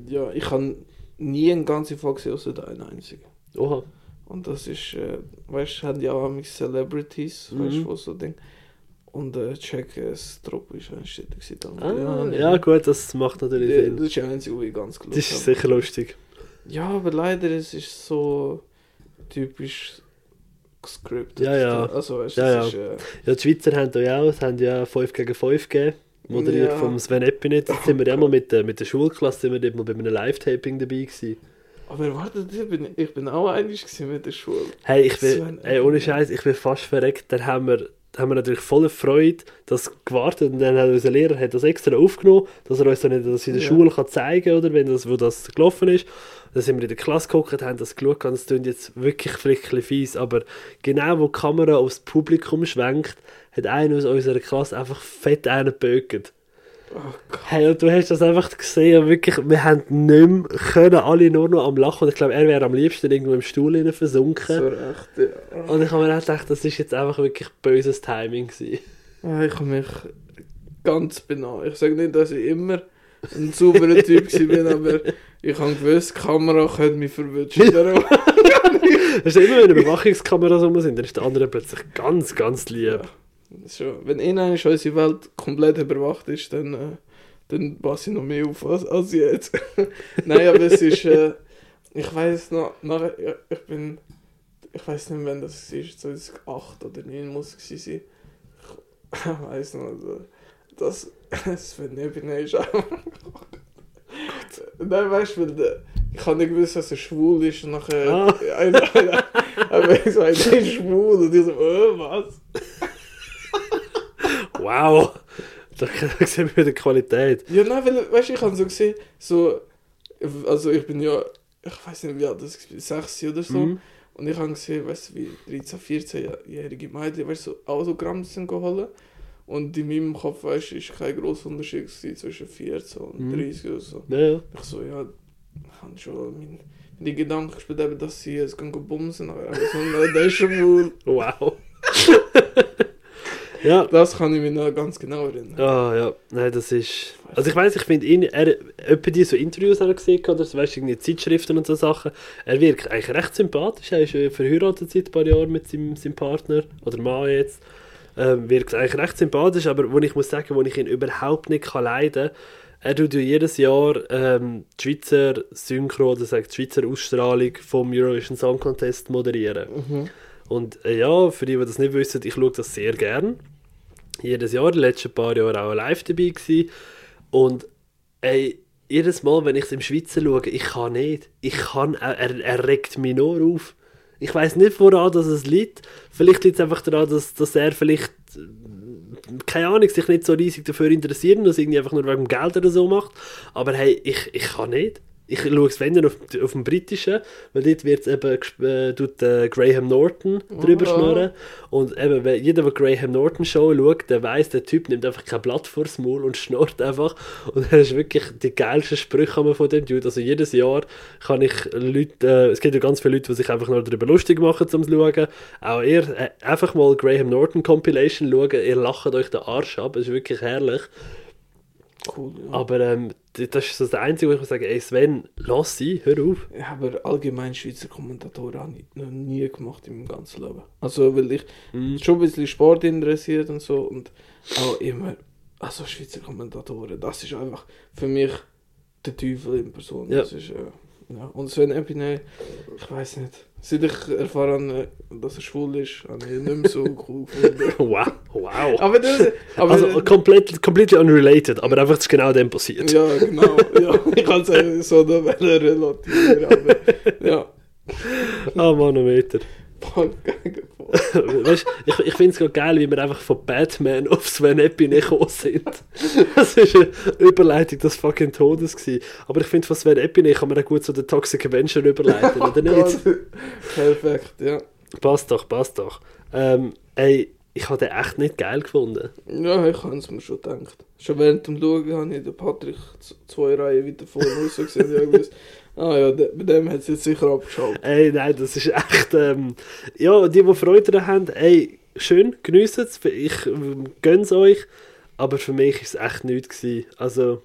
Ja, ich habe nie eine ganze Folge gesehen, außer der eine einzige. Oha. Und das ist, äh, weißt du, haben ja auch Celebrities, weißt Mhm. du, wo so Ding. Und äh, Jack Strop ist ein Städte gewesen. Ah, nee. ja, gut, das macht natürlich Ja, Sinn. das ist der einzige, wo ich ganz Das gelungen ist habe. sicher lustig. Ja, aber leider es ist so typisch gescriptet. Ja, ja. Also, weißt, Ja, es ist, äh, Ja, die Schweizer haben da ja auch, es haben ja 5 gegen 5 gegeben, moderiert Ja. vom Sven Epinetz. Jetzt sind wir ja mal mit, der- mit der Schulklasse sind wir mal bei einem Live-Taping dabei gewesen. aber warte, ich bin, ich bin auch einig mit der Schule. Hey, ich bin, ey, ohne. Scheiß, ich bin fast verreckt. Dann haben wir, haben wir natürlich voller Freude das gewartet und dann hat unser Lehrer hat das extra aufgenommen, dass er uns dann das in der Ja. Schule kann zeigen oder wenn das, wo das gelaufen ist. Dann sind wir in der Klasse geguckt, haben das geschaut und es klingt jetzt wirklich vielleicht ein fies, aber genau wo die Kamera aufs Publikum schwenkt, hat einer aus unserer Klasse einfach fett einen gebögt. Hey, und du hast das einfach gesehen, wirklich, wir haben nicht mehr können, alle nur noch am Lachen. Und ich glaube, er wäre am liebsten irgendwo im Stuhl versunken. So recht, ja. Und ich habe mir auch gedacht, das ist jetzt einfach wirklich böses Timing gewesen. Ah, Ich habe mich ganz benommen. Ich sage nicht, dass ich immer ein sauberer Typ bin, aber ich habe gewusst, die Kamera könnte mich verwünschen. Das ist immer, wenn Überwachungskameras rum sind, dann ist der andere plötzlich ganz, ganz lieb. Schon. Wenn irgendwann unsere Welt komplett überwacht ist, dann, äh, dann passe ich noch mehr auf als, als jetzt. Nein, aber es ist, äh, ich weiß noch, ja, ich bin, ich weiß nicht, wann das war, 2008 oder 2009 muss es sein. Ich weiß noch, also, das, das bin ich auch. Nein, weißt du, weil der- ich habe nicht gewusst, dass er schwul ist und nachher, Ah. einer, einer, aber ich so, er ist schwul und ich so, oh, was? Wow! Da, da sehen wir wieder die Qualität. Ja, nein, weil, weißt du, ich habe so gesehen, so, also ich bin ja, ich weiß nicht, wie alt das war, 6 oder so. Mhm. Und ich habe gesehen, weißt du, wie 13-, 14-jährige Mädchen, weißt du, so Autogramm sind geholt. Und in meinem Kopf, weißt du, ist kein grosser Unterschied zwischen 14 und Mhm. 30 oder so. Ja. Ich so, ja, ich habe schon mein, meine Gedanken gespielt, dass sie jetzt gehen bumsen, aber so, das ist schwul. Wow. ja. Das kann ich mich noch ganz genau erinnern. Ah, ja. Nein, das ist... Also ich weiß, ich finde ihn, er, etwa die so Interviews hat er gesehen oder so, weißt du, irgendwie Zeitschriften und so Sachen, er wirkt eigentlich recht sympathisch, er ist äh, verheiratet seit ein paar Jahren mit seinem, seinem Partner, oder Mann jetzt, ähm, wirkt eigentlich recht sympathisch, aber wo ich muss sagen, wo ich ihn überhaupt nicht kann leiden er tut ja jedes Jahr ähm, die Schweizer Synchro, oder sagt die Schweizer Ausstrahlung vom Eurovision Song Contest moderieren. Mhm. Und äh, ja, für die, die das nicht wissen, ich schaue das sehr gern. Jedes Jahr, die letzten paar Jahre auch live dabei gewesen. Und ey, jedes Mal, wenn ich es im Schweizer schaue, ich kann nicht. Ich kann, er, er- regt mich nur auf. Ich weiß nicht, woran das es liegt. Vielleicht liegt es einfach daran, dass, dass er vielleicht, äh, keine Ahnung, sich nicht so riesig dafür interessiert und das irgendwie einfach nur wegen Geld oder so macht. Aber hey, ich, ich kann nicht. Ich schaue es wenn dann auf, auf dem Britischen, weil dort wird eben äh, tut, äh, Graham Norton drüber Ah. schnurren. Und eben, wenn jeder, der Graham Norton Show schaut, der weiß, der Typ nimmt einfach kein Blatt vors Maul und schnurrt einfach. Und er ist wirklich die geilsten Sprüche von dem Dude. Also jedes Jahr kann ich Leute, äh, es gibt ja ganz viele Leute, die sich einfach nur darüber lustig machen, zum schauen. Auch ihr, äh, einfach mal Graham Norton Compilation schauen, ihr lacht euch den Arsch ab, es ist wirklich herrlich. Cool, ja. Aber ähm, das ist so das Einzige, wo ich muss sagen, ey Sven, lass sie, hör auf. Ja, aber allgemein Schweizer Kommentatoren habe ich noch nie gemacht meinem ganzen Leben. Also, weil ich Mhm. schon ein bisschen Sport interessiert und so und auch immer, also Schweizer Kommentatoren, das ist einfach für mich der Teufel in Person. Ja. Das ist, äh, ja. Und Sven Epine, ich weiß nicht, seit ich erfahren habe, dass er schwul ist, habe ich ihn nicht mehr so cool gefunden. Wow, wow. Aber das, aber, also komplett, completely unrelated, aber einfach ist genau dem passiert. ja, genau, ja, ich kann sagen, so, relativieren, aber, ja, Ah, Manometer. weißt, ich ich finde es gerade geil, wie wir einfach von Batman auf Sven Epine gekommen sind. Das ist eine Überleitung des fucking Todes gewesen. Aber ich finde, von Sven Epine kann man auch gut so den Toxic Avenger überleiten, oder nicht? Perfekt, ja. Passt doch, passt doch. Ähm, ey, ich habe den echt nicht geil gefunden. Ja, ich habe es mir schon gedacht. Schon während dem Schauen habe ich den Patrick zwei Reihen weiter vorne raus gesehen ah ja, bei dem hat es jetzt sicher abgeschaltet. Ey, nein, das ist echt. Ähm, ja, die, die Freude daran haben, ey, schön, geniessen es. Ich ähm, gönn's euch. Aber für mich ist es echt nichts gewesen. Also,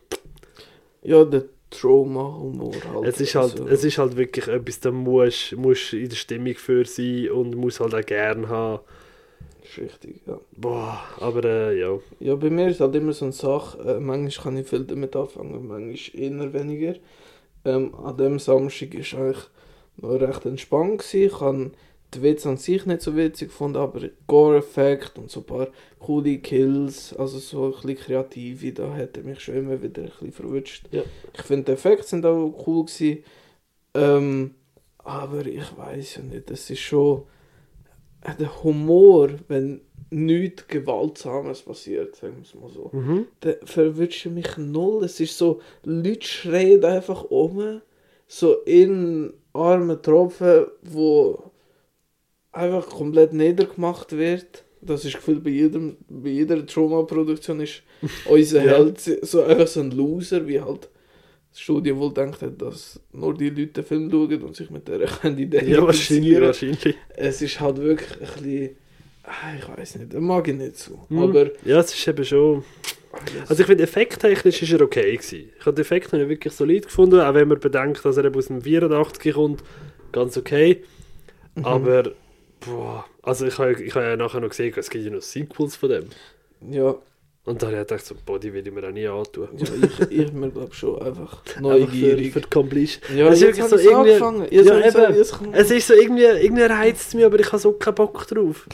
Ja, der Trauma-Humor halt. es ist halt, also, es ist halt wirklich etwas, da musst du in der Stimmung für sein und muss halt auch gern haben. ist richtig, ja. Boah, aber äh, ja. Ja, bei mir ist halt immer so eine Sache, äh, manchmal kann ich viel damit anfangen, manchmal eher weniger. Ähm, an dem Samstag war eigentlich noch recht entspannt. Gewesen. Ich habe die Witze an sich nicht so witzig gefunden, aber Gore-Effekt und so ein paar coole Kills, also so ein bisschen kreative, da hat er mich schon immer wieder ein bisschen verwünscht. Ja. Ich finde, die Effekte sind auch cool gewesen. Ähm, aber ich weiß ja nicht, es ist schon äh, der Humor, wenn nichts Gewaltsames passiert, sagen wir es mal so. Mhm. Der verwünscht mich null. Es ist so, Leute schreien einfach um, so in armen Tropfen, wo einfach komplett niedergemacht wird. das ist gefühlt bei, jedem, bei jeder Trauma-Produktion ist unser Ja. Held so einfach so ein Loser, wie halt das Studio wohl denkt hat, dass nur die Leute den Film schauen und sich mit der Idee Ja, wahrscheinlich, wahrscheinlich. Es ist halt wirklich ein bisschen, ich weiß nicht, das mag ich nicht so. Hm. Aber Ja, es ist eben schon... Also ich finde, effekttechnisch ist er okay gewesen. Ich habe den Effekt ich wirklich solid gefunden, auch wenn man bedenkt, dass er eben aus dem 84 kommt. Ganz okay. Mhm. Aber, boah, also ich habe ich habe ja nachher noch gesehen, es gibt ja noch Sequels von dem. ja, Und dann habe ich gedacht, so, boah, die will ich mir auch nie antun. ja ich, ich mir glaube schon einfach Einfach neugierig. Für, für die Completion. ja, Es ist jetzt so irgendwie- angefangen. Ja, eben. Es ist so irgendwie, irgendwie reizt es mich, aber ich habe so keinen Bock drauf.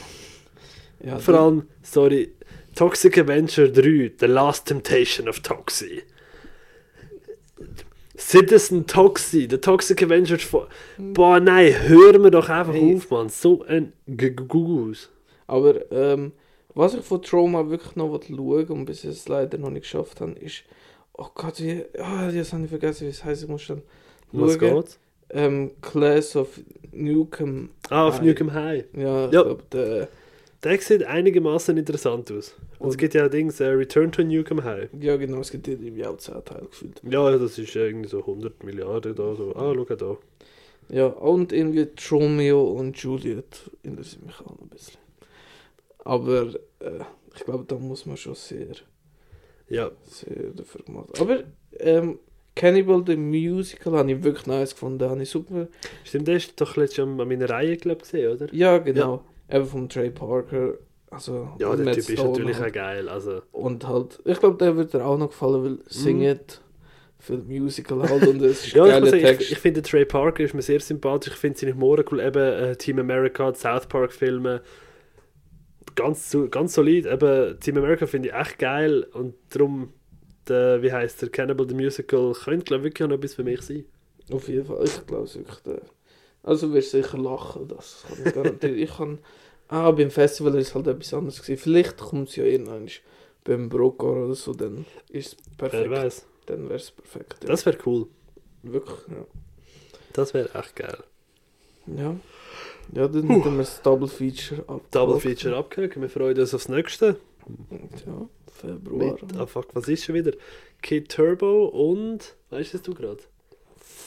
Ja, Vor allem, sorry, Toxic Avenger 3, The Last Temptation of Toxie. Citizen Toxie, The Toxic Avenger. von- Boah, nein, hör mir doch einfach Hey. auf, Mann. So ein Gugus. Aber ähm, was ich von Trauma wirklich noch schauen und bis jetzt leider noch nicht geschafft habe, ist. Oh Gott, wie. Ah, jetzt habe ich vergessen, wie es heißt. Ich muss schon. Was schauen. geht? Ähm, Class of Newcomb. Ah, auf High. Nukem High. Ja, ich Ja. glaube, der. Der sieht einigermaßen interessant aus. Und es Und- gibt ja Dings, äh, Return to Nukem High. Ja, genau, es gibt irgendwie auch 10 Teile gefühlt. Ja, das ist irgendwie so 100 Milliarden da. So. Ah, schau da. Ja, und irgendwie Romeo und Juliet interessiert mich auch noch ein bisschen. Aber äh, ich glaube, da muss man schon sehr, Ja, sehr dafür gemacht. Aber ähm, Cannibal the Musical habe ich wirklich nice gefunden, habe ich super. stimmt, der ist doch letztes Jahr an meiner Reihe, glaube ich, gesehen, oder? Ja, genau. Eben vom Trey Parker. Also, Ja, der Matt Typ ist Stone natürlich halt. auch geil. Also, Und halt, ich glaube, der wird dir auch noch gefallen, weil singet für Musical halt und es ist ja, ich, geiler sagen, Text. ich, ich finde Trey Parker ist mir sehr sympathisch. Ich finde seine Humor cool. Eben äh, Team America, South Park Filme. Ganz, ganz solid. Eben Team America finde ich echt geil. Und darum, der, wie heißt der Cannibal the Musical, könnte glaube ich wirklich auch noch etwas für mich sein. Auf jeden Fall, ich glaube es wirklich. Der. Also du wirst sicher lachen, das kann ich garantieren. ich kann, ah, beim Festival ist es halt etwas anderes gewesen. Vielleicht kommt es ja irgendwann beim Brokkor oder so, dann ist es Wer perfekt. weiß. Dann wäre es perfekt. Ja. Das wäre cool. Wirklich, ja. Das wäre echt geil. Ja, ja dann hätten wir das Double Feature ab. Double Feature abgehakt. Wir freuen uns aufs nächste. Ja, Februar. Mit, ah fuck, was ist schon wieder? Kid Turbo und. Weißt du gerade?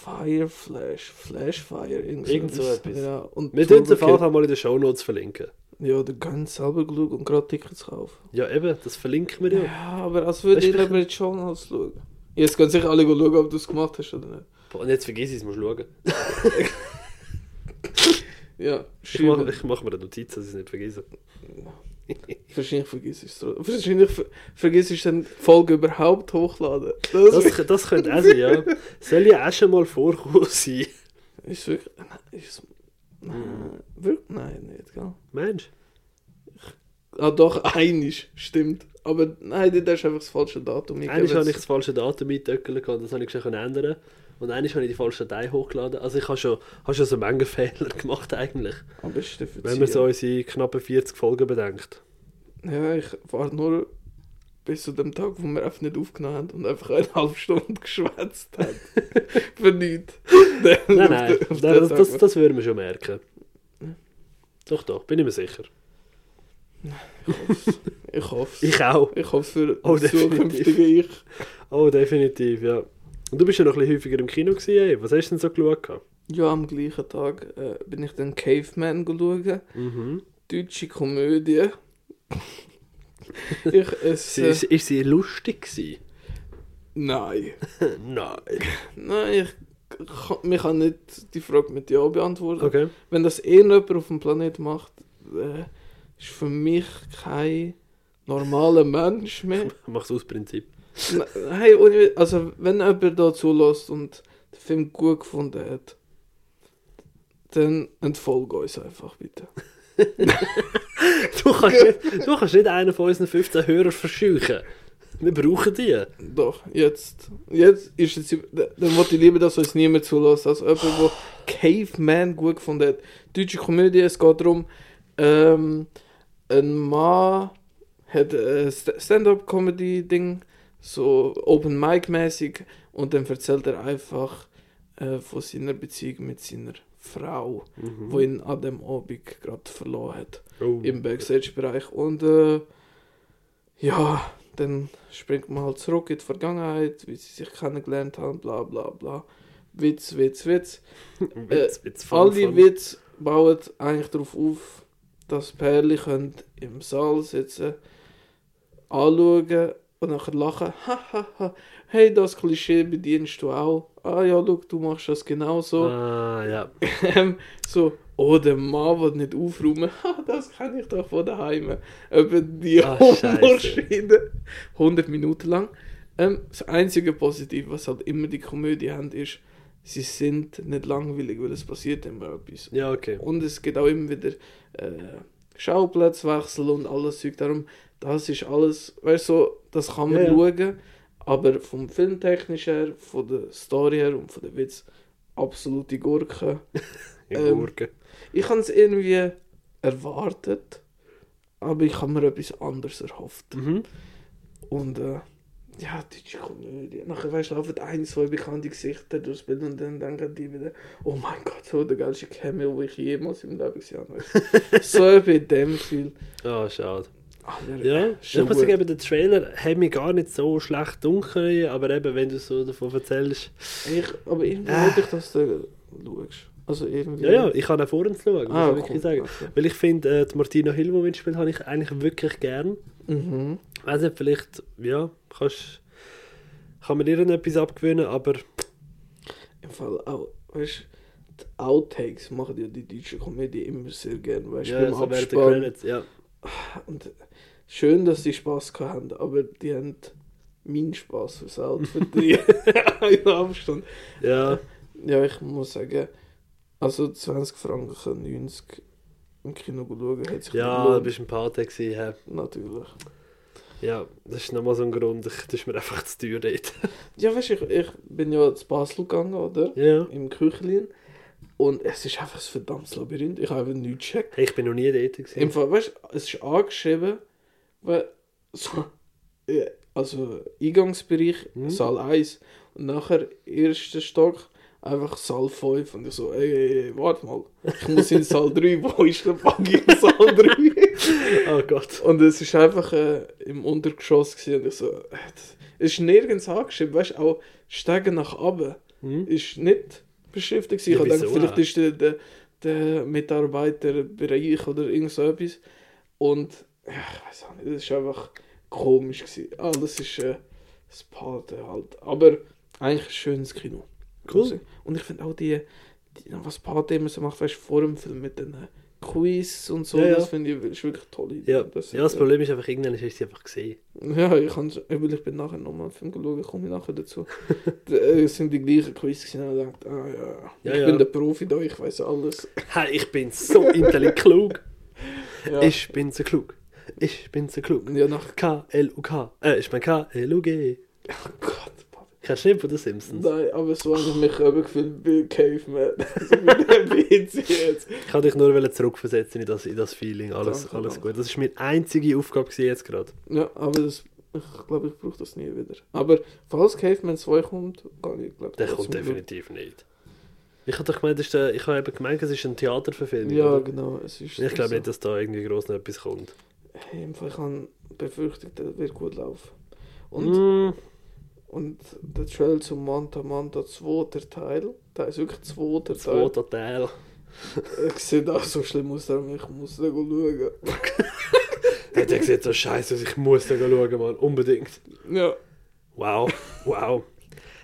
Fire Flash, Flash Fire, irgend so, Irgend so etwas. Ja, und Wir tun es auf jeden Fall mal in den Shownotes verlinken. Ja, du kannst selber geschaut und gerade Tickets kaufen. Ja, eben, das verlinken wir ja. Ja, aber als würde ich lieber jetzt schon als schauen. Jetzt können sich alle schauen, ob du es gemacht hast oder nicht. Boah, Und jetzt vergiss ich es, musst schauen. Ja, Ich mache mach mir eine Notiz, dass ich es nicht vergesse. Wahrscheinlich vergiss ich es. Wahrscheinlich ver vergiss ich dann die Folge überhaupt hochladen. Das, Das, das könnte auch sein, ja. Soll ja auch schon mal vorkommen sein. ist wirklich... Nein, ist, nein, wirklich, nein, nicht, gell? Mensch. Ah doch, einig, stimmt. Aber nein, dort hast du einfach das falsche Datum Eigentlich eingegeben. habe ich das falsche Datum eingetöckelt und das habe ich schon ändern Und eigentlich habe ich die falsche Datei hochgeladen. Also ich habe schon, habe schon so Menge Fehler gemacht eigentlich. Aber ist Wenn man so unsere knappen 40 Folgen bedenkt. Ja, ich war nur bis zu dem Tag, wo wir einfach nicht aufgenommen haben und einfach eine halbe Stunde geschwätzt haben. Für nichts. Nein, nein, das, den das, das, Tag. das würden wir schon merken. Doch, doch, bin ich mir sicher. Ich hoffe Ich auch. Ich hoffe für Oh, das zukünftige Ich. Oh, definitiv, ja. Und du bist ja noch ein bisschen häufiger im Kino gewesen, ey. Was hast du denn so geschaut? Ja, am gleichen Tag äh, bin ich dann Caveman schauen. Mhm. Deutsche Komödie. ich, es, äh, ist, ist sie lustig gewesen? nein. Nein. Nein, ich kann, mich kann nicht die Frage mit Ja beantworten. Okay. Wenn das irgendjemand auf dem Planet macht, äh, ist für mich kein normaler Mensch mehr. Mach's aus Prinzip. Hey, ohne- also wenn jemand da zulässt und den Film gut gefunden hat, dann entfolge uns einfach bitte. Du kannst, nicht, du kannst nicht einen von unseren 15 Hörern verscheuchen. Wir brauchen die. Doch, jetzt. Jetzt ist es. Dann wollte ich lieber, dass uns niemand zulässt, als jemand, der Caveman gut gefunden hat. Deutsche Komödie, es geht darum, ähm, ein Mann hat ein St- Stand-up-Comedy-Ding, so Open Mic-mäßig, und dann erzählt er einfach äh, von seiner Beziehung mit seiner Frau, Mhm. die ihn an dem Abend gerade verloren hat. Oh. Im Backstage-Bereich. Und äh, ja, dann springt man halt zurück in die Vergangenheit, wie sie sich kennengelernt haben, bla bla bla. Witz, Witz, Witz. Witz, Witz, fun, Alle fun. Witze bauen eigentlich darauf auf, dass können im Saal sitzen, anschauen und nachher lachen. Hahaha, hey, das Klischee bedienst du auch. Ah ja, schau, du machst das genauso. Ah, ja. Ähm, so, oh, der Mann will nicht aufräumen. Das kenne ich doch von daheim. Eben die Ah, Humorschiene. 100 Minuten lang. Ähm, das einzige Positive, was halt immer die Komödie haben, ist, sie sind nicht langweilig, weil es passiert immer etwas. Ja, okay. Und es gibt auch immer wieder äh, Schauplatzwechsel und alles Zeug. Darum, das ist alles, weißt du, so, das kann man Ja, schauen. Aber vom Filmtechnisch her, von der Story her und von der Witz, absolute Gurke. In Ähm, Gurken. Ich habe es irgendwie erwartet, aber ich habe mir etwas anderes erhofft. Mhm. Und äh, ja, deutsche Komödie. Nachher weißt laufen ein, zwei bekannte Gesichter durchs Bild und dann denken die wieder, oh mein Gott, so der geilste Cameo, den ich jemals im Leben gesehen habe. so bei dem Gefühl. Ah, schade. Aber, Ja, äh, ich muss sagen, eben, der Trailer hat mich gar nicht so schlecht dunkel, aber eben, wenn du so davon erzählst. Ich, aber irgendwie Ah. wollte ich, dass du schaust. Also irgendwie. Ja, ja, ich kann auch vorhin schauen, muss Ah, ich wirklich sagen. Okay. Weil ich finde, äh, die Martina Hill, die mitspielt, habe ich eigentlich wirklich gern. Mhm. Nicht, vielleicht, ja, kannst, kann man ihr noch etwas abgewöhnen, aber Im Fall auch, weißt du, die Outtakes machen ja die deutsche Komödie immer sehr gerne, weißt du, ja, beim so Abspann. Credits, ja. Und schön, dass die Spaß gehabt haben, aber die haben meinen Spaß versaut für die Abstand. Ja, Ja, ich muss sagen, also 20 Franken 90 im Kino schauen, hat sich ja, du bist ein Pate gewesen, hä? Natürlich. Ja, das ist nochmal so ein Grund, ich, das ist mir einfach zu teuer dort. Ja, weißt du, ich, ich bin ja zu Basel gegangen, oder? ja. Im Küchlin. Und es ist einfach ein verdammtes Labyrinth. Ich habe nichts gecheckt. Hey, ich bin noch nie dort gewesen. Im Fall, weißt du, es ist angeschrieben, weil so, ja, also Eingangsbereich Mhm. Saal 1 und nachher erster Stock einfach Saal 5 und ich so, ey, ey, ey warte mal, ich muss in Saal 3, wo ist der in Saal 3? Oh Gott. und es ist einfach äh, im Untergeschoss gewesen und ich so, äh, das- es ist nirgends angeschrieben, weißt du, auch Steigen nach oben Hm? ist nicht beschriftet gewesen. Ja, ich dachte, wieso vielleicht ist der, der, der Mitarbeiterbereich oder irgend so etwas. Und ich weiß auch nicht, das ist einfach komisch gewesen. Alles ist äh, das Pate halt. Aber eigentlich ein schönes Kino. Cool. Und ich finde auch die, die was Pate immer so macht, weißt du, vor dem Film mit den äh, Quiz und so, Ja, ja. das finde ich ist wirklich toll. Ja, das, ja, das äh, Problem ist einfach, irgendwann hast du sie einfach gesehen. ja, ich, weil ich bin nachher nochmal einen Film geschaut, komme ich nachher dazu. Äh, Es sind die gleichen Quiz gewesen und ich dachte, ah ja, Ja, ich ja. bin der Profi da, ich weiß alles. Hey, ich bin so intelligent klug. Ich bin so klug. Ich bin so klug. ja nach K-L-U-K. Äh, ich bin K-L-U-G. oh Gott. Kennst du nicht von den Simpsons? Nein, aber so habe ich mich gefühlt bei Caveman. so mit dem Witz jetzt. Ich wollte dich nur zurückversetzen in das, in das Feeling. Alles, Danke, alles gut. Das war meine einzige Aufgabe jetzt gerade. Ja, aber das, ich glaube, ich brauche das nie wieder. Aber falls Caveman 2 kommt, kann ich glaube Der kommt definitiv nicht. Ich habe doch gemeint, ist der, ich habe eben gemeint, es ist ein Theaterverfilmung. Ja, oder? genau. Es ist Ich glaube so. nicht, dass da irgendwie groß noch etwas kommt. Hey, ich habe befürchtet, der wird gut laufen. Und, Mm, und der Trailer zu Manta Manta 2. Teil, der ist wirklich zweiter Teil. zweiter Teil. Ich sehe auch so schlimm aus, darum ich muss da schauen. Der, der sieht so scheiße aus, ich muss da schauen, Mann. Unbedingt. Ja. Wow, wow.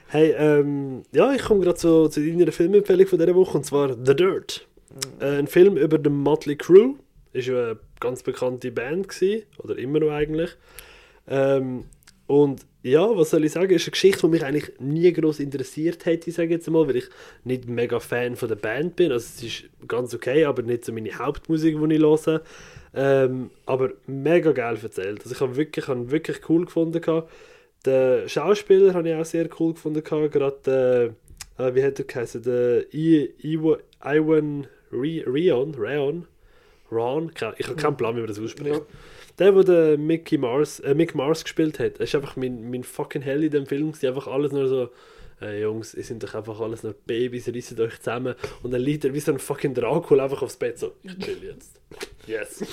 Hey, ähm, ja, ich komme gerade zu, zu deiner Filmempfehlung von dieser Woche und zwar The Dirt. Äh, ein Film über den Motley Crue. Ist ja eine ganz bekannte Band gewesen, oder immer noch eigentlich. Ähm, und ja, was soll ich sagen, ist eine Geschichte, die mich eigentlich nie groß interessiert hätte, sage ich jetzt mal, weil ich nicht mega Fan von der Band bin. Also es ist ganz okay, aber nicht so meine Hauptmusik, die ich höre. Ähm, aber mega geil erzählt. Also ich habe wirklich, habe wirklich cool gefunden. Den Schauspieler habe ich auch sehr cool gefunden. Gerade, äh, äh, wie hat er geheißen? Der Iwan Reon, Reon, Ron, ich habe keinen Plan, wie man das ausspricht. Ja. Der, der Mickey Mars, äh, Mick Mars gespielt hat, ist einfach mein, mein fucking Hell in dem Film. gewesen. Einfach alles nur so, äh, Jungs, ihr sind doch einfach alles noch Babys, reißt euch zusammen. Und dann liegt er wie so ein fucking Dracula einfach aufs Bett so, ich chill jetzt. Yes.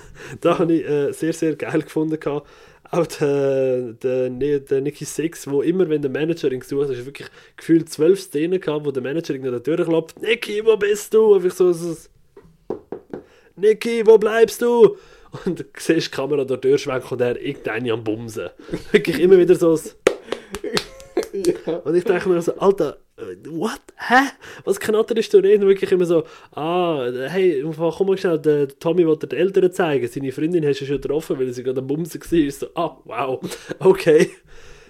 da habe ich äh, sehr, sehr geil gefunden. Gehabt. Auch der, der, der, der Nicky Six, wo immer, wenn der Manager ihn gesucht hat, ist wirklich gefühlt zwölf Szenen gehabt, wo der Manager irgendwie an der Tür klopft. Nicky, wo bist du? Einfach so, so Nicky, wo bleibst du? Und du siehst die Kamera da durchschwenken und er irgendeine am Bumsen. Wirklich immer wieder so. ja. Und ich denke mir so, Alter, äh, what? Hä? Was knatterst du reden? Wirklich immer so, ah, hey, komm mal schnell, der Tommy wollte den Eltern zeigen. Seine Freundin hast du schon getroffen, weil sie gerade am Bumsen war. So, ah, wow, okay.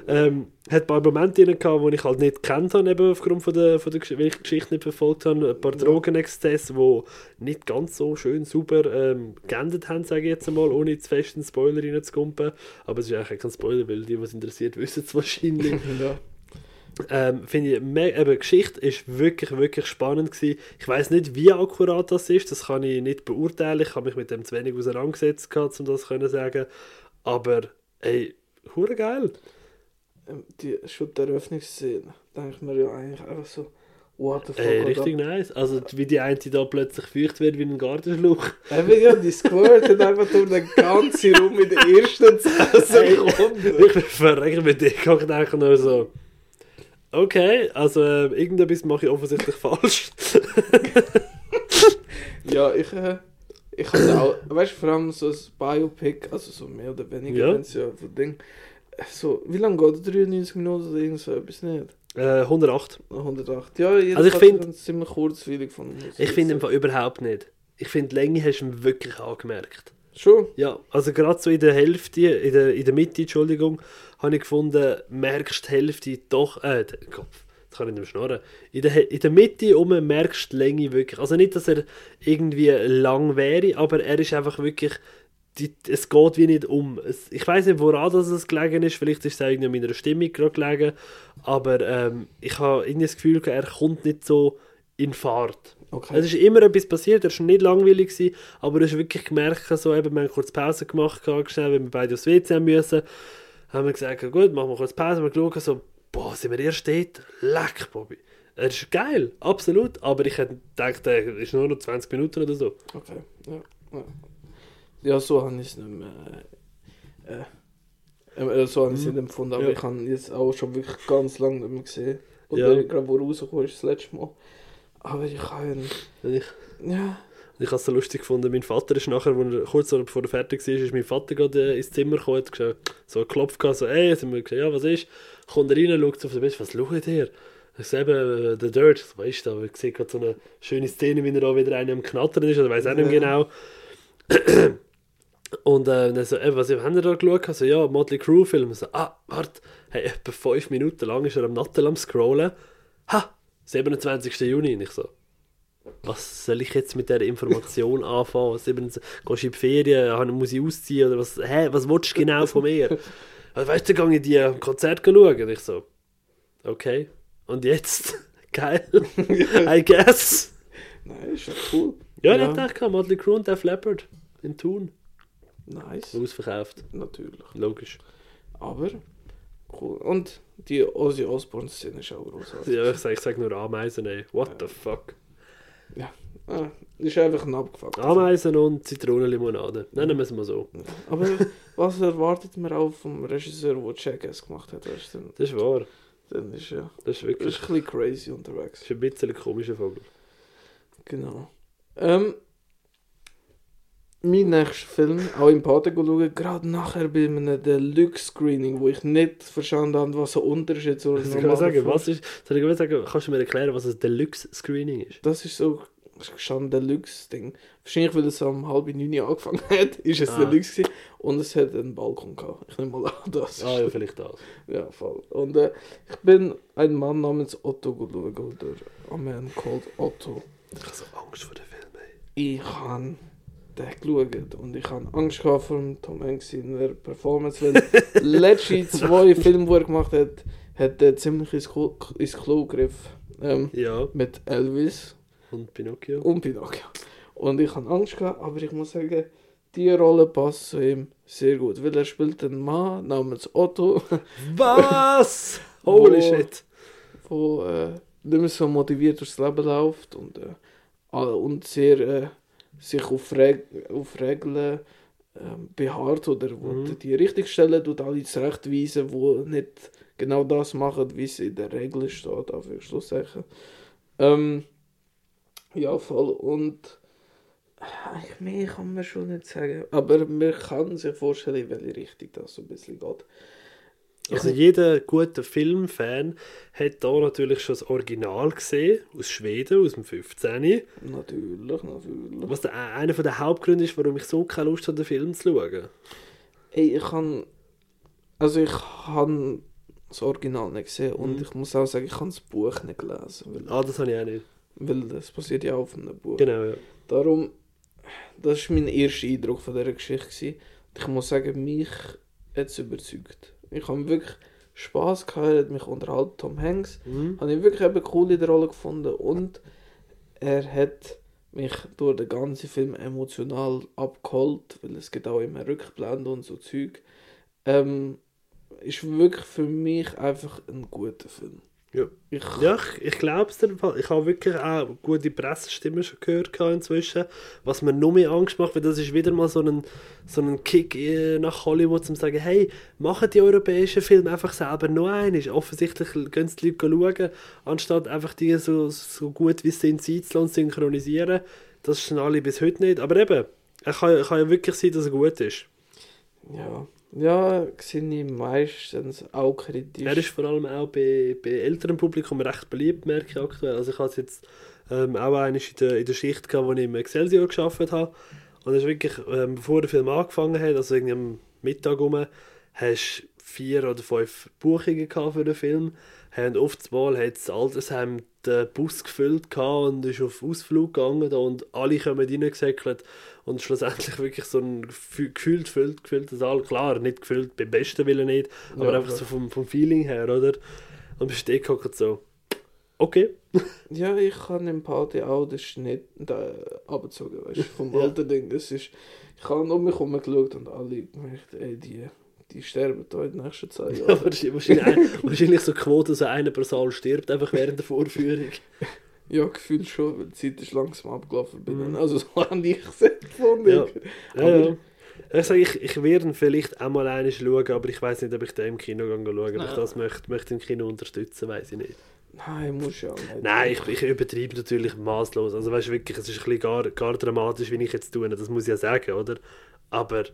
Ähm, hat ein paar Momente drin gehabt, die ich halt nicht kennt habe, eben aufgrund von der, von der Gesch weil ich die Geschichte nicht verfolgt habe. Ein paar Drogenexzesse, die nicht ganz so schön super ähm, geendet haben, sage ich jetzt einmal, ohne zu festen Spoiler reinzukumpen. Aber es ist eigentlich kein Spoiler, weil die, was interessiert, wissen es wahrscheinlich. ja. Ähm, finde ich, eben, die Geschichte ist wirklich, wirklich spannend gewesen. Ich weiß nicht, wie akkurat das ist, das kann ich nicht beurteilen. Ich habe mich mit dem zu wenig auseinandergesetzt, gehabt, um das zu können sagen. Aber, ey, hure geil. Ähm, Die schon die Eröffnungsszene, denke ich mir ja eigentlich einfach so, what the fuck. Ey, geht richtig nice. Also, wie die eine da plötzlich feucht wird wie ein Gartenschlauch. Eben ja, die Squirt hat einfach durch den ganzen Raum in den ersten 10 Sekunden. Ich bin verreckt mit dir gegangen, denke nur so. Okay, also äh, irgendetwas mache ich offensichtlich falsch. Ja, ich, äh, ich habe auch, weißt du, vor allem so ein Biopic, also so mehr oder weniger, Ja. wenn es ja so Ding, äh, so, wie lange geht der 93 Minuten oder irgend so etwas nicht? Äh, 108. 108. Ja, jedenfalls Also ich find- ein ziemlich kurzweilig von. Ich finde Fall überhaupt nicht. Ich finde, Länge hast du wirklich angemerkt. Schon? Ja, also gerade so in der Hälfte, in der, in der Mitte, Entschuldigung, habe ich gefunden, merkst die Hälfte doch, äh, Kopf, jetzt kann ich nicht mehr schnurren, in der, in der Mitte um merkst du die Länge wirklich. Also nicht, dass er irgendwie lang wäre, aber er ist einfach wirklich, die, es geht wie nicht um. Es, ich weiß nicht, woran das es gelegen ist, vielleicht ist es auch irgendwie an meiner Stimmung gerade gelegen, aber ähm, ich habe irgendwie das Gefühl, er kommt nicht so in Fahrt. Okay. Es ist immer etwas passiert, er war nicht langweilig, gewesen, aber du hast wirklich gemerkt, so, eben, wir haben kurz Pause gemacht, schnell, wenn wir beide aufs WC haben müssen. Haben wir gesagt, gut, machen wir kurz Pause, wir geschaut, so, boah, sind wir erst dort? Leck, Bobby. Er ist geil, absolut, aber ich hätte gedacht, er ist nur noch 20 Minuten oder so. Okay, ja. Ja, ja so habe ich es nicht mehr. Äh, äh, so habe ich es nicht empfunden, aber Ja. ich habe jetzt auch schon wirklich ganz lange nicht mehr gesehen. Ja. Oder gerade wo rausgekommen ist, das letzte Mal. Aber ich habe ihn. Und ich, Ja. ich habe es so lustig gefunden, mein Vater ist nachher, als er, kurz bevor er fertig war, ist mein Vater gerade äh, ins Zimmer gekommen, hat so geklopft, gehabt, so, ey, sind wir gesagt, ja, was ist? Kommt er rein, schaut so auf den Bett, was schaut ihr? Ich sehe eben, äh, The Dirt, so, weißt du, aber ich sehe gerade so eine schöne Szene, wie er da wieder einen am Knattern ist, oder weiß auch nicht mehr genau. Und äh, dann so, ey, was haben wir da geschaut? Also, ja, Motley Crue Film. So, ah, warte, hey, etwa fünf Minuten lang ist er am Nattel am Scrollen. Ha, 27. Juni. Und ich so, was soll ich jetzt mit dieser Information anfangen? 27, gehst du in die Ferien, habe- muss ich ausziehen? Oder was, hä, was willst du genau von mir? Also, weißt du, dann gehe ich die am Konzert schauen. Und ich so, okay. Und jetzt? Geil. I guess. Nein, ist ja cool. Ja, Ja. ich dachte, Motley Crue und Def Leppard in Thun. Nice. Ausverkauft. Natürlich. Logisch. Aber cool. Und die Ozzy Osbourne-Szene ist auch großartig. Ja, ich sage sag nur Ameisen, ey. What the fuck? Ah, ist einfach ein abgefuckt. Ameisen und Zitronenlimonade. Nennen wir es mal so. Aber was erwartet man auch vom Regisseur, der Jackass gemacht hat? Weißt du, Das ist wahr. dann ist ja Das ist das wirklich ist ein bisschen crazy das unterwegs. ist ein bisschen ein komischer Vogel. Genau. Ähm, mein nächster Film, auch im Pate schauen, gerade nachher bei einem Deluxe-Screening, wo ich nicht verstanden habe, was der Unterschied zu einem Soll ich normalen sagen, Film was ist, soll ich sagen, kannst du mir erklären, was ein Deluxe-Screening ist? Das ist so schon ein Deluxe-Ding. Wahrscheinlich, weil es um halb neun angefangen hat, ist es Ah. Deluxe gewesen. und es hat einen Balkon gehabt. Ich nehme mal an, das Ah ja, vielleicht das. Ja, voll. Und äh, ich bin ein Mann namens Otto geschaut, oder A Man Called Otto. Ich habe so Angst vor dem Film. Ich den geschaut und ich habe Angst gehabt vor Tom Hanks in der Performance, weil letzten zwei Filme, die er gemacht hat, hat er ziemlich ins Klo, ins Klo gegriffen. Ähm, Ja, mit Elvis und Pinocchio. und Pinocchio. Und ich habe Angst gehabt, aber ich muss sagen, die Rolle passt zu ihm sehr gut, weil er spielt einen Mann namens Otto, Was? Holy Wo- shit. wo äh, nicht mehr so motiviert durchs Leben läuft und, äh, und sehr äh, sich auf, Reg auf Regeln ähm, beharrt oder wo Mhm. die richtig stellen, tut alle zurechtweisen, wo nicht genau das machen, wie es in der Regel steht, auf Schlusszeichen. Ähm, ja, voll. Und eigentlich mehr kann man schon nicht sagen. Aber man kann sich vorstellen, in welche Richtung das so ein bisschen geht. Also jeder gute Filmfan hat da natürlich schon das Original gesehen, aus Schweden, aus dem 15. Natürlich, natürlich. Was der, einer der Hauptgründe ist, warum ich so keine Lust habe, den Film zu schauen. Ey, ich kann. Also ich habe das Original nicht gesehen und Mhm. ich muss auch sagen, ich habe das Buch nicht gelesen. Ah, das habe ich auch nicht. weil das passiert ja auch auf einem Buch. Genau, ja. Darum, das war mein erster Eindruck von dieser Geschichte. Gewesen. Und ich muss sagen, mich hat es überzeugt. Ich habe wirklich Spass gehabt, er hat mich unterhalten, Tom Hanks. Mhm. Habe ich wirklich eben cool in der Rolle gefunden und er hat mich durch den ganzen Film emotional abgeholt, weil es gibt auch immer Rückblenden und so Zeug. Ähm, ist wirklich für mich einfach ein guter Film. Ja. Ich, Ja, ich, ich glaube es dir. Ich habe wirklich auch gute Pressestimmen schon gehört inzwischen. Was mir noch mehr Angst macht, weil das ist wieder mal so ein, so ein Kick äh, nach Hollywood, um zu sagen, hey, machen die europäischen Filme einfach selber noch einen. Offensichtlich gehen es die Leute schauen, anstatt einfach die so, so gut wie sie sind zu synchronisieren. Das ist alle bis heute nicht. Aber eben, es kann, kann ja wirklich sein, dass er gut ist. ja, ja, sehe ich meistens auch kritisch. Er ist vor allem auch bei, bei älterem Publikum recht beliebt, merke ich aktuell. Also ich hatte jetzt ähm, auch einmal in der, in der Schicht, gehabt, wo ich im Excelsior gearbeitet habe. Und das ist wirklich, ähm, bevor der Film angefangen hat, also irgendwie am Mittag rum, hast vier oder fünf Buchungen gehabt für den Film. Haben oft mal hat das Altersheim den Bus gefüllt und ist auf Ausflug gegangen und alle kommen reingesäckelt und schlussendlich wirklich so ein gefü- gefühlt, gefühlt, gefühlter Saal. Klar, nicht gefüllt, beim besten Willen nicht, aber Ja, einfach klar. so vom, vom Feeling her, oder? Und bist du gehockt so, okay. Ja, ich kann im Party auch den Schnitt da abgezogen, weißt du, vom Ja. alten Ding. Es ist, ich habe um mich herum geschaut und alle gemerkt, ey, die, die sterben da in den nächsten Ja, Jahren. wahrscheinlich, wahrscheinlich, ein- wahrscheinlich so Quote, so einer pro Saal stirbt einfach während der Vorführung. Ja, gefühlt schon, weil die Zeit ist langsam abgelaufen bei Mhm. denen. Also so habe ich es empfunden. Ja. Ja, Aber- ja. Ich sage, ich, ich werde ihn vielleicht auch mal einmal schauen, aber ich weiß nicht, ob ich den im Kino gehen schaue. Ob ich Nein. das möchte, möchte im Kino unterstützen, weiß ich nicht. Nein, muss ja auch nicht. Nein, ich, ich übertreibe natürlich maßlos. Also weißt du wirklich, es ist ein bisschen gar, gar dramatisch, wie ich jetzt tue. Das muss ich ja sagen, oder? Aber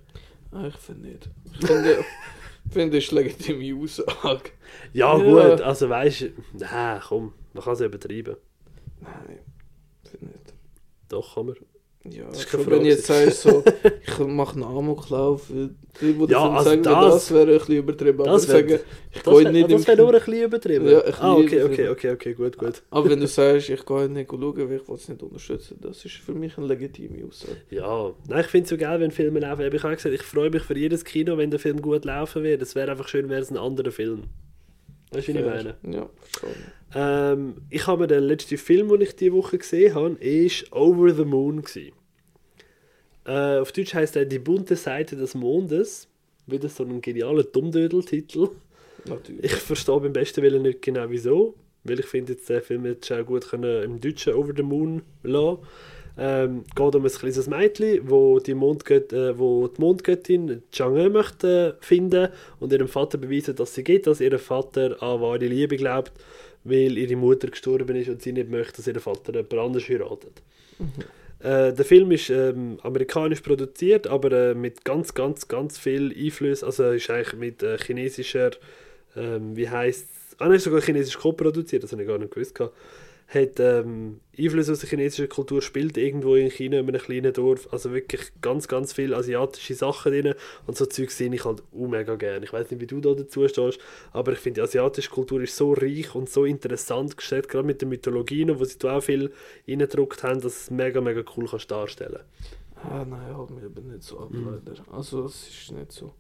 Ah, ich finde nicht. Ich finde, finde, das ist eine legitime Aussage. ja, Ja. gut, also weißt du, nein, komm, man kann es übertreiben. Nein, finde nicht. Doch, kann man. Ja, Das ist keine wenn ich jetzt Frage. sage, so, ich mache einen Amoklauf, die, die Ja, also sagen, das- das, wäre ein bisschen übertrieben. Aber das wär- sagen, ich Das gehe wäre nicht das wär Kino. nur ein bisschen übertrieben. Ja, ein bisschen ah, okay, okay, übertrieben. okay, okay, gut, gut. Aber wenn du sagst, ich gehe nicht schauen, weil ich will es nicht unterstützen, das ist für mich eine legitime Aussage. Ja, nein, ich finde es so geil, wenn Filme laufen. Ich habe gesagt, ich freue mich für jedes Kino, wenn der Film gut laufen wird. Es wäre einfach schön, wäre es ein anderer Film. Weißt du, wie ich meine? Ja, schon. Ähm, ich habe mir den letzten Film, den ich diese Woche gesehen habe, ist Over the Moon. Gewesen. Äh, auf Deutsch heißt er Die bunte Seite des Mondes. Wieder so ein genialer Dummdödel-Titel. Natürlich. Ich verstehe beim besten Willen nicht genau wieso, weil ich finde, jetzt der Film jetzt auch gut können im Deutschen Over the Moon lassen. Ähm, geht um ein kleines Mädchen, wo die, Mondgött, äh, wo die Mondgöttin Chang'e möchte äh, finden und ihrem Vater beweisen, dass sie geht, dass ihr Vater an wahre Liebe glaubt, weil ihre Mutter gestorben ist und sie nicht möchte, dass ihr Vater jemand anders heiratet. Äh, der Film ist ähm, amerikanisch produziert, aber äh, mit ganz, ganz, ganz viel Einfluss. Also ist eigentlich mit äh, chinesischer, ähm, wie heißt es? Ah, nein, sogar chinesisch co-produziert, das habe ich gar nicht gewusst. Gehabt. Hat ähm, Einfluss aus der chinesischen Kultur, spielt irgendwo in China in einem kleinen Dorf. Also wirklich ganz, ganz viele asiatische Sachen drin. Und so Zeug sehe ich halt auch mega gerne. Ich weiß nicht, wie du da dazu stehst, aber ich finde, die asiatische Kultur ist so reich und so interessant gestellt, gerade mit der Mythologie, noch, wo sie da auch viel reingedruckt haben, dass es mega, mega cool kannst darstellen Ah, nein, halt mir eben nicht so ab, Mhm. leider. Also, es ist nicht so.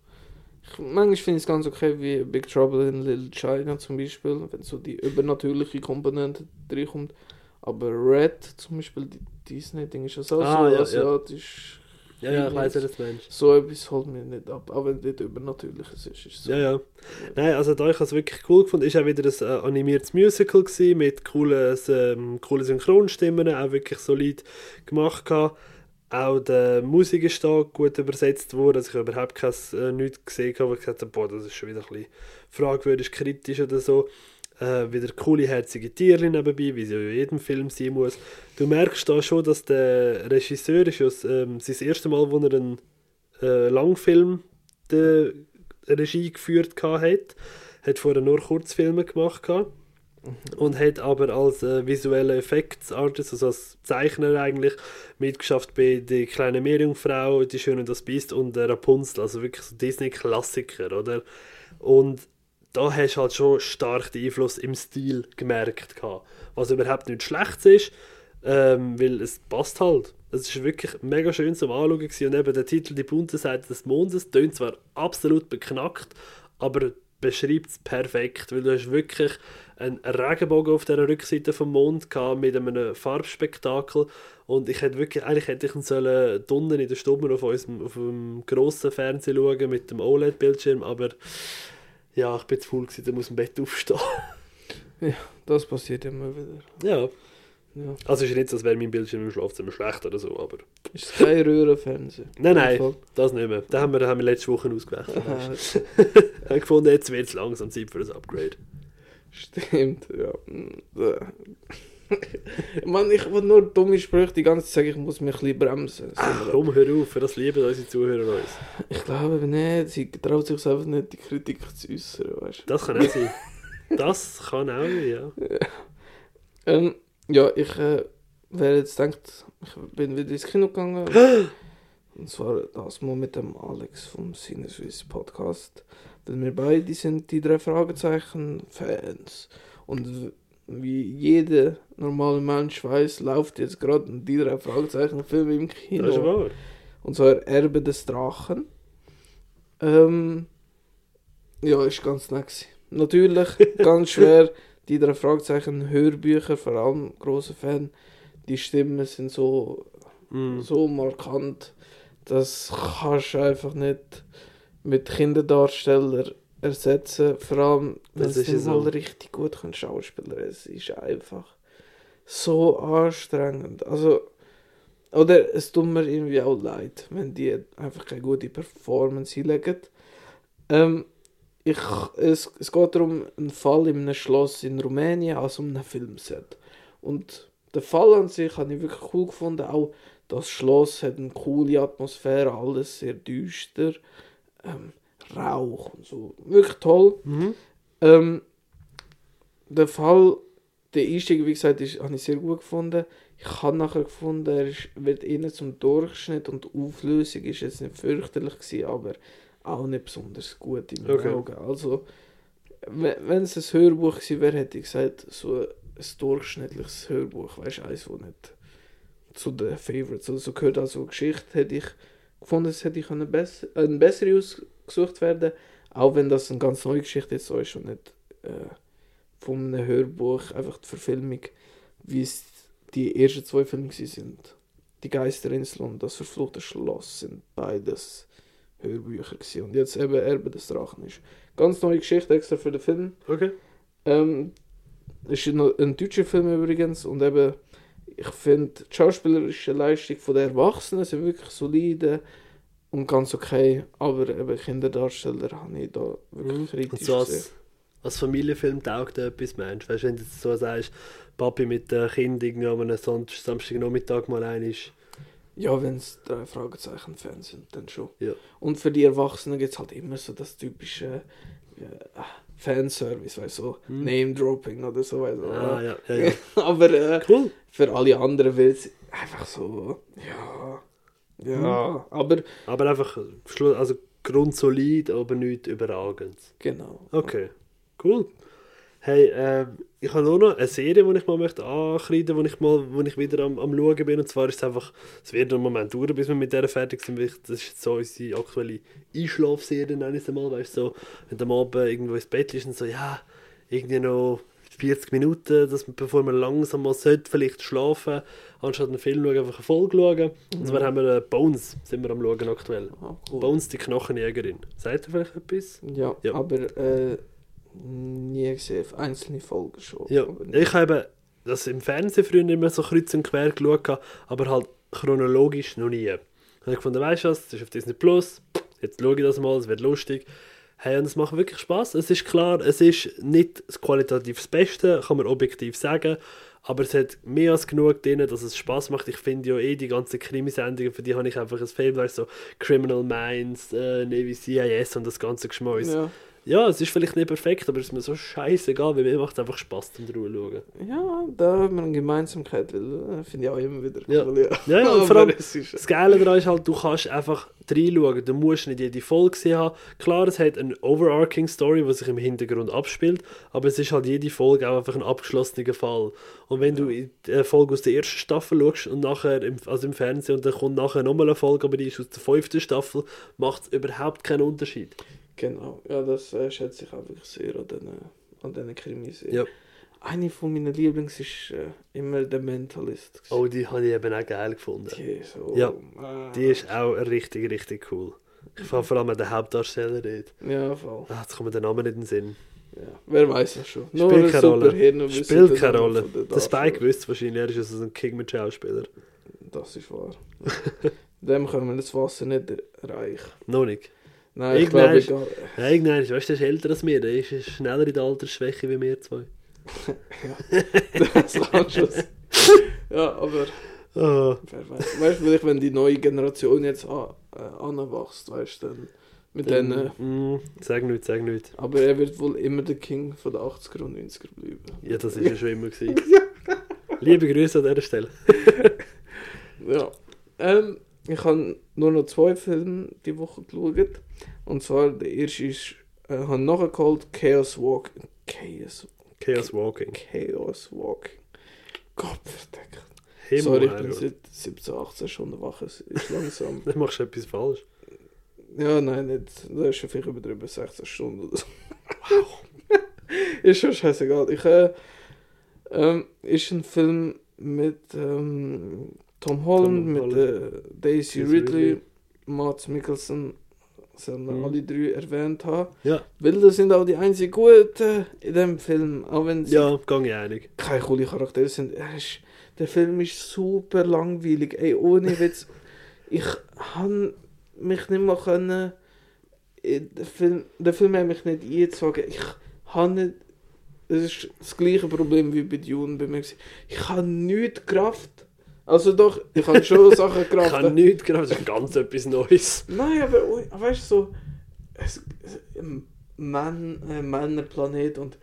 Ich, manchmal finde ich es ganz okay, wie Big Trouble in Little China zum Beispiel, wenn so die übernatürliche Komponente reinkommt. Aber Red zum Beispiel, die Disney-Ding ist ja so, Ah, ja, ja. asiatisch. Ja, ja, ich weiß, wer das Mensch. So etwas holt mir nicht ab, auch wenn es nicht übernatürliches ist. ist so. Ja, ja. Nein, also da ich es wirklich cool gefunden. Ist auch wieder ein äh, animiertes Musical gewesen, mit coolen, ähm, coolen Synchronstimmen, auch wirklich solid gemacht gehabt. Auch die Musik ist da gut übersetzt worden, also ich überhaupt kein, äh, nichts gesehen, habe, ich gesagt habe, boah, das ist schon wieder ein bisschen fragwürdig, kritisch oder so. Äh, wieder coole, herzige Tiere nebenbei, wie sie in jedem Film sein muss. Du merkst da schon, dass der Regisseur ist ja ähm, sein erstes Mal, wo er einen äh, Langfilm die Regie geführt hat. Hat vorher nur Kurzfilme gemacht gehabt. Und hat aber als äh, visueller Effektsartist, also als Zeichner eigentlich, mitgeschafft bei Die kleine Meerjungfrau, Die Schöne das Biest und äh, Rapunzel. Also wirklich so Disney-Klassiker, oder? Und da hast du halt schon stark den Einfluss im Stil gemerkt. Gehabt. Was überhaupt nicht schlecht ist, ähm, weil es passt halt. Es ist wirklich mega schön zum Anschauen gewesen. und eben der Titel «Die bunte Seite des Mondes» tönt zwar absolut beknackt, aber beschreibt es perfekt, weil du hast wirklich einen Regenbogen auf der Rückseite vom Mond gehabt mit einem Farbspektakel und ich hätte wirklich, eigentlich hätte ich ihn sollen in der Stube auf unserem auf dem grossen Fernseher schauen mit dem OLED-Bildschirm, aber ja, ich bin zu faul gewesen, da muss im Bett aufstehen. Ja, das passiert immer wieder. Ja. Ja. Also ist ja nicht so, als wäre mein Bildschirm im Schlafzimmer schlecht oder so, aber... Ist es kein Röhrenfernseher? Nein, nein, das nicht mehr. Den haben wir, den haben wir letzte Woche ausgewechselt. Aha, Ich habe gefunden, jetzt wird es langsam Zeit für ein Upgrade. Stimmt, ja. Mann, ich will nur dumme Sprüche die ganze Zeit sagen, ich muss mich ein bisschen bremsen. Ach, komm, hör auf, für das lieben unsere Zuhörer uns. Ich glaube nicht, sie traut sich einfach nicht, die Kritik zu äußern, weißt Das kann auch sein. Das kann auch sein, ja. du. Ähm, ja, ich, äh, wer jetzt denkt, ich bin wieder ins Kino gegangen. Und zwar das mal mit dem Alex vom Sinneswiss Podcast. Denn wir beide sind die drei Fragezeichen Fans. Und wie jeder normale Mensch weiß, läuft jetzt gerade ein die drei Fragezeichen Film im Kino. Das ist wahr. Und zwar Erbe des Drachen. Ähm, ja, ist ganz nett. gewesen. Natürlich ganz schwer. Die drei Fragezeichen Hörbücher, vor allem großer Fan. Die Stimmen sind so, Mm. so markant. Das kannst du einfach nicht mit Kinderdarsteller ersetzen. Vor allem, wenn Das sie mal so. richtig gut können Schauspieler. Es ist einfach so anstrengend. Also, oder es tut mir irgendwie auch leid, wenn die einfach keine gute Performance hinlegen. Ähm, ich, es, es geht darum, einen Fall in einem Schloss in Rumänien, also um einem Filmset. Und der Fall an sich habe ich wirklich cool gefunden. Auch das Schloss hat eine coole Atmosphäre, alles sehr düster. Ähm, Rauch und so. Wirklich toll. Mhm. Ähm, der Fall, der Einstieg, wie gesagt, ist, habe ich sehr gut gefunden. Ich habe nachher gefunden, er ist, wird eher zum Durchschnitt und die Auflösung ist jetzt nicht fürchterlich gewesen, aber auch nicht besonders gut in meinen Okay. Augen. Also, we- wenn es ein Hörbuch gewesen wäre, hätte ich gesagt, so ein durchschnittliches Hörbuch, weißt du, eins, wo nicht zu den Favorites oder so gehört, also Geschichte, hätte ich gefunden, es hätte ich eine, bess eine bessere ausgesucht werden, auch wenn das eine ganz neue Geschichte jetzt so ist und nicht äh, von einem Hörbuch, einfach die Verfilmung, wie es die ersten zwei Filme sind. Die Geisterinsel und das verfluchte Schloss sind beides Hörbücher gewesen. Und jetzt eben Erbe des Drachen ist. Ganz neue Geschichte extra für den Film. Okay. Ähm, ist noch ein deutscher Film übrigens und eben, ich finde, die schauspielerische Leistung von der Erwachsenen sind wirklich solide und ganz okay, aber eben Kinderdarsteller habe ich da wirklich Und kritisch so gesehen. als, als Familienfilm taugt etwas, Mensch. Weißt du, wenn du jetzt so sagst, Papi mit dem Kind irgendwie an einem Son- Samstagnachmittag mal ein ist. Ja, wenn es drei Fragezeichen-Fans sind, dann schon. Ja. Und für die Erwachsenen gibt es halt immer so das typische äh, Fanservice, weißt du, so Hm. Name-Dropping oder so. Weißt. Ah, ja, ja, ja. aber äh, Cool. für alle anderen wird es einfach so, ja, ja, aber Aber einfach, schlu- also grundsolid, aber nicht überragend. genau. Okay, cool. Hey, ähm, ich habe nur noch eine Serie, die ich mal möchte ankreiden, wo ich mal, wo ich wieder am, am schauen bin. Und zwar ist es einfach, es wird einen Moment dauern, bis wir mit der fertig sind. Das ist so unsere aktuelle Einschlafserie, nenne ich es mal. Weißt du, so, wenn du am Abend irgendwo ins Bett liegst und so, ja, irgendwie noch 40 Minuten, dass man, bevor man langsam mal sollte, vielleicht schlafen, anstatt einen Film schauen, einfach eine Folge schauen. Und zwar haben wir äh, Bones, sind wir am schauen aktuell. Ah, cool. Bones, die Knochenjägerin. Sagt ihr vielleicht etwas? Ja, Ja. aber äh, nie gesehen. Einzelne Folgen schon. Ja, ich habe das im Fernsehen früher mehr so kreuz und quer geschaut, aber halt chronologisch noch nie. Und ich fand, weißt du was, das ist auf Disney Plus, jetzt schaue ich das mal, es wird lustig. Hey, und es macht wirklich Spaß. Es ist klar, es ist nicht das qualitativ das Beste, kann man objektiv sagen, aber es hat mehr als genug drin, dass es Spaß macht. Ich finde ja eh die ganzen Krimisendungen, für die habe ich einfach ein du, so Criminal Minds, äh, Navy CIS und das ganze Geschmäus. Ja. Ja. es ist vielleicht nicht perfekt, aber es ist mir so scheißegal, weil mir macht es einfach Spaß zum drüber schauen. ja, da haben wir eine Gemeinsamkeit, weil äh, finde ich auch immer wieder Ja. cool. Ja, Ja, ja, und vor allem- Das Geile daran ist halt, du kannst einfach reinschauen. Du musst nicht jede Folge gesehen haben. Klar, es hat eine overarching Story, die sich im Hintergrund abspielt, aber es ist halt jede Folge auch einfach ein abgeschlossener Fall. Und wenn du in die äh, Folge aus der ersten Staffel schaust und nachher, im, also im Fernsehen, und dann kommt nachher nochmal eine Folge, aber die ist aus der fünften Staffel, macht es überhaupt keinen Unterschied. Genau, ja, das äh, schätze ich auch wirklich sehr an diesen, an diesen Krimis. Ja. Eine von meinen Lieblings ist äh, immer der Mentalist. Oh, die habe ich eben auch geil gefunden. Die ist so, Ja, äh, Die ist auch richtig, richtig cool. Ich fand vor allem an den Hauptdarsteller dort. Ja, voll. Ah, jetzt kommt mir der Name nicht in den Sinn. Ja. Wer weiß das schon. Spielt ein keine Rolle. Spielt keine Rolle. Der Spike wüsste wahrscheinlich, er ist also ein King mit Schauspieler. Das ist wahr. Dem können wir das Wasser nicht erreichen. Noch nicht. Nein, ich glaube ist- egal. Ja, irgendwann, weißt du, der ist älter als wir, der ist schneller in der Altersschwäche wie wir zwei. Das kann schon. Ja, aber Oh. Weißt du, vielleicht, wenn die neue Generation jetzt an, äh, anwächst, weißt du, dann mit Dann, denen. mm, sag nicht, sag nicht. Aber er wird wohl immer der King von den 80er und 90er bleiben. Ja, das ist ja schon immer gewesen. Liebe Grüße an dieser Stelle. Ja. Ähm, ich habe nur noch zwei Filme die Woche geschaut. Und zwar der erste ist, äh, habe nachgeholt, Chaos Walk. Chaos, Chaos Walking. Chaos Walking. Gott verdeckt. Himmel, Sorry, ich bin seit 17, 18 Stunden wach. Es ist langsam. Dann machst du etwas falsch. ja, nein, nicht. Das ist schon viel übertrieben, 16 Stunden oder so. Wow. ist schon scheißegal. Ich, äh, ähm, ist ein Film mit ähm, Tom Holland, Tom mit Holland. äh, Daisy Ridley. Mats Mikkelsen. Sollen wir Mhm. alle drei erwähnt haben. Ja, das sind auch die einzigen Guten in dem Film. Auch wenn sie ja, gang ich einig. keine coole Charaktere sind. Ist, der Film ist super langweilig. Ey, ohne Witz. ich han mich nicht mal können. in Den Film, der Film hat mich nicht eingezogen. Ich habe nicht. Das ist das gleiche Problem wie bei Dune bei mir. Ich habe nichts gerafft. Also doch, ich habe schon Sachen Ich gerafft. kann nichts gerade, das ist ganz etwas Neues. Nein, aber weißt du, so. Ein Mann, ein Männerplanet und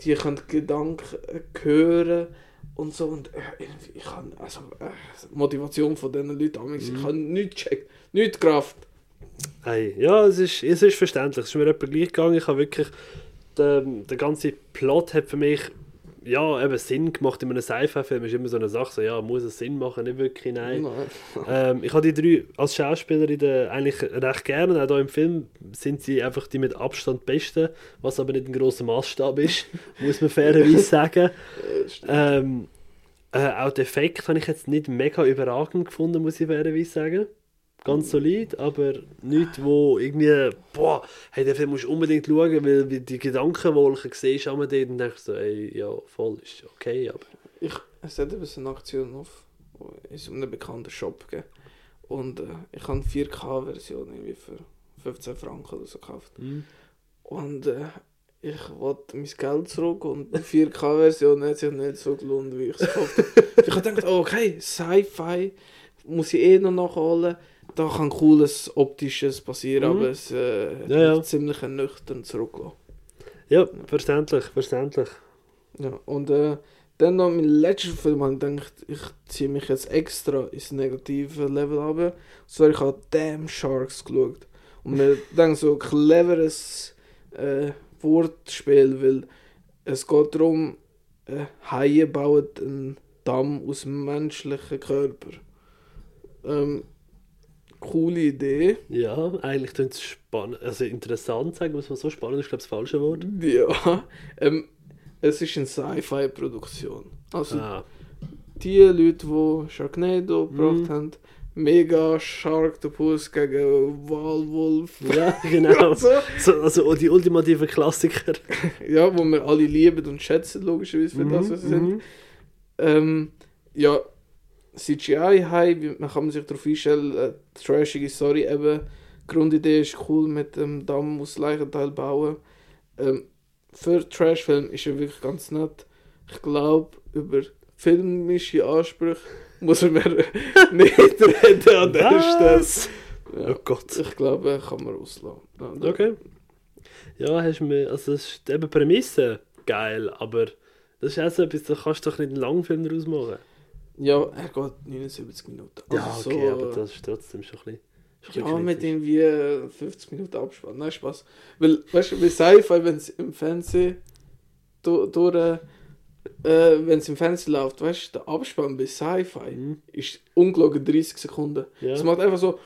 die können Gedanken äh, hören und so. Und äh, irgendwie, ich kann, also, äh, Motivation von diesen Leuten, ich Mhm. habe nichts gecheckt, nichts Kraft. Hey, ja, es ist, es ist verständlich. Es ist mir etwa gleich gegangen. Ich habe wirklich. Der, der ganze Plot hat für mich ja, eben Sinn gemacht in einem Sci-Fi-Film. ist immer so eine Sache, so, ja, muss es Sinn machen, nicht wirklich, nein. Ähm, ich habe die drei als Schauspielerin eigentlich recht gerne. Auch hier im Film sind sie einfach die mit Abstand besten, was aber nicht ein grosser Maßstab ist, muss man fairerweise sagen. Äh. Ähm, äh, auch den Effekt habe ich jetzt nicht mega überragend gefunden, muss ich fairerweise sagen. Ganz solid, aber nichts, wo irgendwie, boah, hey, den Film musst du unbedingt schauen, weil die Gedankenwolken siehst du dort und denkst so, ey, ja, voll, ist okay, aber... Ich, es hat eben so eine Aktion auf in so einem bekannten Shop gegeben. Und äh, ich habe eine 4K-Version irgendwie für 15 Franken oder so gekauft. Hm. Und äh, ich wollte mein Geld zurück und die 4K-Version hat sich nicht so gelohnt, wie ich es gekauft habe. ich habe gedacht, okay, Sci-Fi muss ich eh noch nachholen. Da kann cooles Optisches passieren, Mhm. aber es äh, Ja, ja. ziemlich nüchtern zurückgelassen. Ja, verständlich, verständlich. Ja, und äh, dann noch mein letzter Film, habe ich gedacht, ich ziehe mich jetzt extra ins negative Level ab. Und zwar, ich habe Damn Sharks geschaut. Und mir denke so ein cleveres äh, Wortspiel, weil es geht darum, äh, Haie bauen einen Damm aus menschlichen Körper. Ähm, coole Idee. Ja, eigentlich klingt es spannend, also interessant sagen, muss man so spannend, ist glaube ich das falsche Wort. Ja, ähm, es ist eine Sci-Fi-Produktion. Also Ah, die Leute, die Sharknado Mhm. gebracht haben, mega Sharktopus gegen Walwolf. ja, genau. so. so, also die ultimativen Klassiker. Ja, wo wir alle lieben und schätzen, logischerweise für das, was sie sind. Mhm. Ähm, ja, CGI high, wie- man kann man sich darauf einstellen, äh, trashige Story eben. Die Grundidee ist cool mit dem Damm aus Leichenteil bauen. Ähm, für Trashfilm ist er wirklich ganz nett. Ich glaube, über filmische Ansprüche muss mir nicht reden an der Stelle. Ja, Oh Gott. ich glaube, kann man auslassen. Ja, Okay. Ja, hast du mir, also es ist eben Prämisse geil, aber das ist auch so etwas, da kannst du doch nicht einen langen Film daraus machen. Ja, er geht 79 Minuten. Ja, Also okay, so, aber das ist trotzdem schon ein bisschen. Ja, bisschen mit kritisch. irgendwie äh, 50 Minuten Abspann. Nein, Spaß. Weil, weißt du, bei Sci-Fi, wenn es im Fernsehen do- durch, äh, wenn es im Fernsehen läuft, weißt du, der Abspann bei Sci-Fi Mhm. ist ungelogen 30 Sekunden. Ja. Es macht einfach so,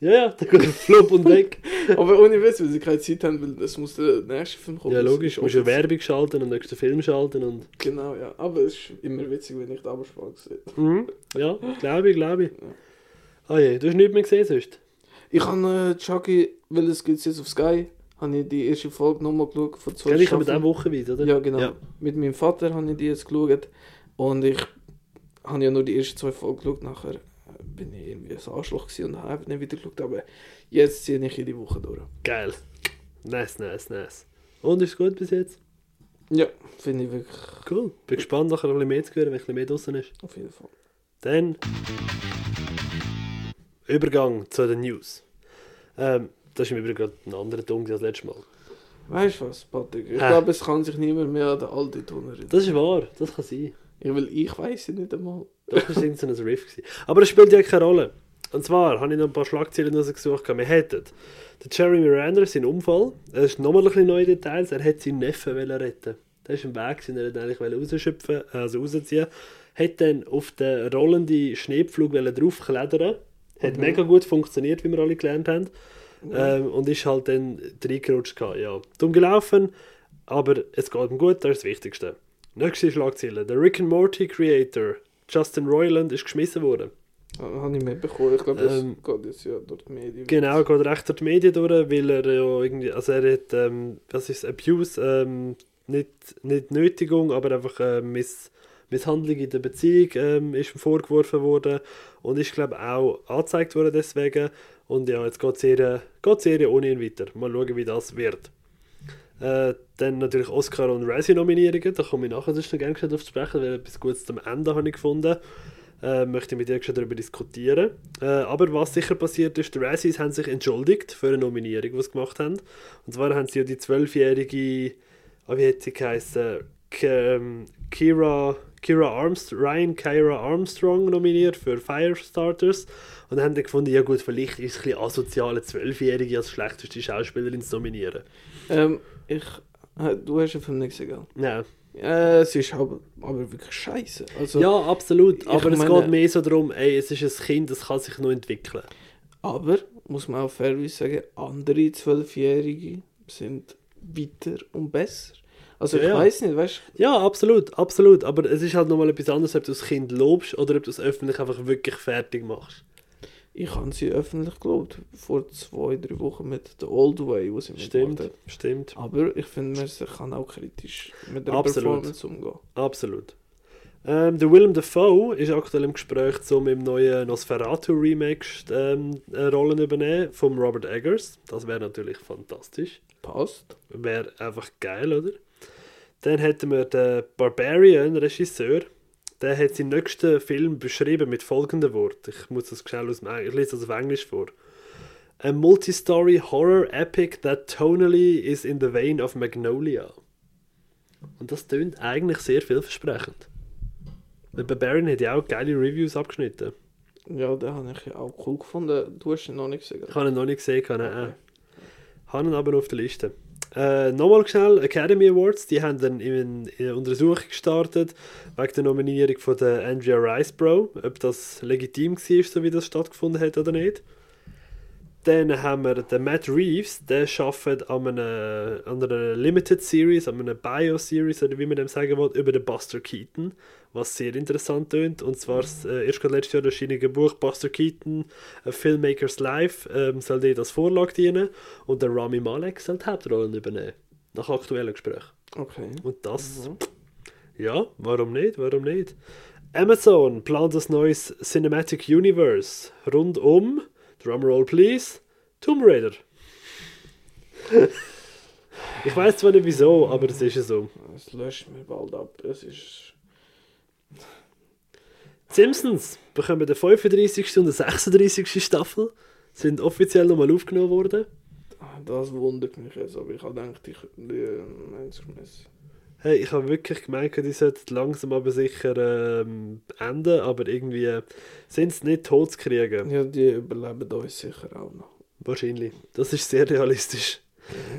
Ja, ja, dann geht der Flop und weg. aber ohne Witz, weil sie keine Zeit haben, weil es muss der nächste Film kommen. ja, logisch. Du musst ja offiziell. Werbung schalten und den nächsten Film schalten und. Genau, ja. Aber es ist immer witzig, wenn ich den Abspann sehe. Mhm. Ja, glaube ich, glaube ich. Ah je, du hast nichts mehr gesehen sonst? Ich habe äh, Chucky, weil es gibt jetzt auf Sky, habe ich die erste Folge nochmal geschaut von zwei ich mit Staffeln. auch wochenweise, oder? Ja, genau. Ja. Mit meinem Vater habe ich die jetzt geschaut. Und ich habe ja nur die ersten zwei Folgen geschaut. Nachher äh, bin ich irgendwie ein Arschloch und habe einfach nicht wieder geschaut. Aber jetzt ziehe ich in die Woche durch. Geil. Nice, nice, nice. Und ist gut bis jetzt? Ja, finde ich wirklich Cool. Bin gespannt, nachher ein bisschen mehr zu hören, wenn ein bisschen mehr draußen ist. auf jeden Fall. Dann Übergang zu den News. Ähm, das ist im Übrigen gerade ein anderer Ton als letztes Mal. Weißt du was, Patrick? Ich Hä? glaube, es kann sich niemand mehr an den alten Ton erinnern. Das ist wahr, das kann sein. Ja, weil ich weiß es nicht einmal. Das war irgendein Riff. Gewesen. Aber das spielt ja keine Rolle. Und zwar habe ich noch ein paar Schlagzeilen rausgesucht. Wir hätten den Jerry Miranda, sein Unfall. Er ist nochmal ein bisschen neue Details. Er hätte seinen Neffen retten Der ist im Weg, gewesen, er wollte eigentlich rausschöpfen, also rausziehen. Hat dann auf den rollenden Schneepflug draufklettern. Hat Mhm. mega gut funktioniert, wie wir alle gelernt haben. Ähm, und ist halt dann reingerutscht. Ja, dumm gelaufen, aber es geht ihm gut, das ist das Wichtigste. Nächste Schlagzeile. Der Rick and Morty Creator, Justin Roiland, ist geschmissen worden. Ah, Habe ich mitbekommen. Ich glaube, das Ähm, geht jetzt ja durch die Medien. Genau, geht recht durch die Medien durch, weil er ja irgendwie, also er hat, ähm, was ist Abuse, ähm, nicht, nicht Nötigung, aber einfach äh, Miss, Misshandlung in der Beziehung ähm, ist ihm vorgeworfen worden und ist, glaube ich, auch angezeigt worden deswegen. Und ja, jetzt geht die Serie, geht die Serie ohne ihn weiter. Mal schauen, wie das wird. Äh, dann natürlich Oscar und Razzie-Nominierungen, da komme ich nachher sonst noch gerne drauf zu sprechen, weil etwas Gutes zum Ende habe ich gefunden. Äh, möchte ich mit dir darüber diskutieren. Äh, aber was sicher passiert ist, die Razzies haben sich entschuldigt für eine Nominierung, die sie gemacht haben. Und zwar haben sie ja die zwölfjährige, ah, wie hat sie geheißen, K ähm, Kira, Kira Armstrong, Ryan Kira Armstrong nominiert für Firestarters. Und dann haben die gefunden, ja gut, vielleicht ist es ein bisschen asozial, eine Zwölfjährige als schlechteste Schauspielerin zu nominieren. Ähm, ich, äh, du hast den Film nicht gesehen, gell? Ja, Ja, es ist aber, aber wirklich scheiße. Also, ja absolut. Aber es meine- geht mehr so darum, ey, es ist ein Kind, das kann sich noch entwickeln. Aber, muss man auch fairerweise sagen, andere Zwölfjährige sind weiter und besser. Also ich Ja, weiß nicht, weißt Ja, absolut, absolut. Aber es ist halt nochmal etwas anderes, ob du das Kind lobst oder ob du es öffentlich einfach wirklich fertig machst. ich habe sie öffentlich gelobt, vor zwei, drei Wochen mit The Old Way, was sie Stimmt, mitgemacht hat. stimmt. Aber ich finde, man kann auch kritisch mit der Absolut. Performance umgehen. Absolut. Ähm, der Willem Dafoe ist aktuell im Gespräch, um im neuen Nosferatu-Remake ähm, eine Rolle zu übernehmen, von Robert Eggers. Das wäre natürlich fantastisch. Passt. Wäre einfach geil, oder? Dann hätten wir den Barbarian, Regisseur. Der hat seinen nächsten Film beschrieben mit folgendem Wort. Ich muss das schnell aus dem ich lese das auf Englisch vor. A multi-story horror epic that tonally is in the vein of Magnolia. Und das tönt eigentlich sehr vielversprechend. Der Barbarian hat ja auch geile Reviews abgeschnitten. Ja, den habe ich auch cool gefunden. Du hast ihn noch nicht gesehen. Ich habe ihn noch nicht gesehen, kann ich Habe ihn aber auf der Liste. Äh, Nochmal schnell, Academy Awards, die haben dann in, in eine Untersuchung gestartet, wegen der Nominierung von der Andrea Ricebro, ob das legitim war, so wie das stattgefunden hat oder nicht. Dann haben wir den Matt Reeves, der arbeitet an einer, an einer Limited Series, an einer Bio-Series, oder wie man dem sagen will, über den Buster Keaton, was sehr interessant tönt. Und zwar das äh, erst gerade letztes Jahr erschienene Buch Buster Keaton, A Filmmaker's Life, ähm, soll dir als Vorlage dienen. Und der Rami Malek soll die Hauptrollen übernehmen, nach aktuellen Gesprächen. Okay. Und das, Mhm. ja, warum nicht, warum nicht? Amazon plant ein neues Cinematic Universe rund um, Drumroll please, Tomb Raider. ich weiß zwar nicht wieso, aber es ist ja so. Das löscht mir bald ab. Es ist. Simpsons bekommen die 35. und die 36. Staffel, sind offiziell nochmal aufgenommen worden. Ah, Das wundert mich jetzt, aber ich habe gedacht, ich die eins gemessen. Hey, ich habe wirklich gemeint, die sollten langsam aber sicher ähm, enden, aber irgendwie äh, sind sie nicht tot zu kriegen. Ja, die überleben uns sicher auch noch. Wahrscheinlich. Das ist sehr realistisch.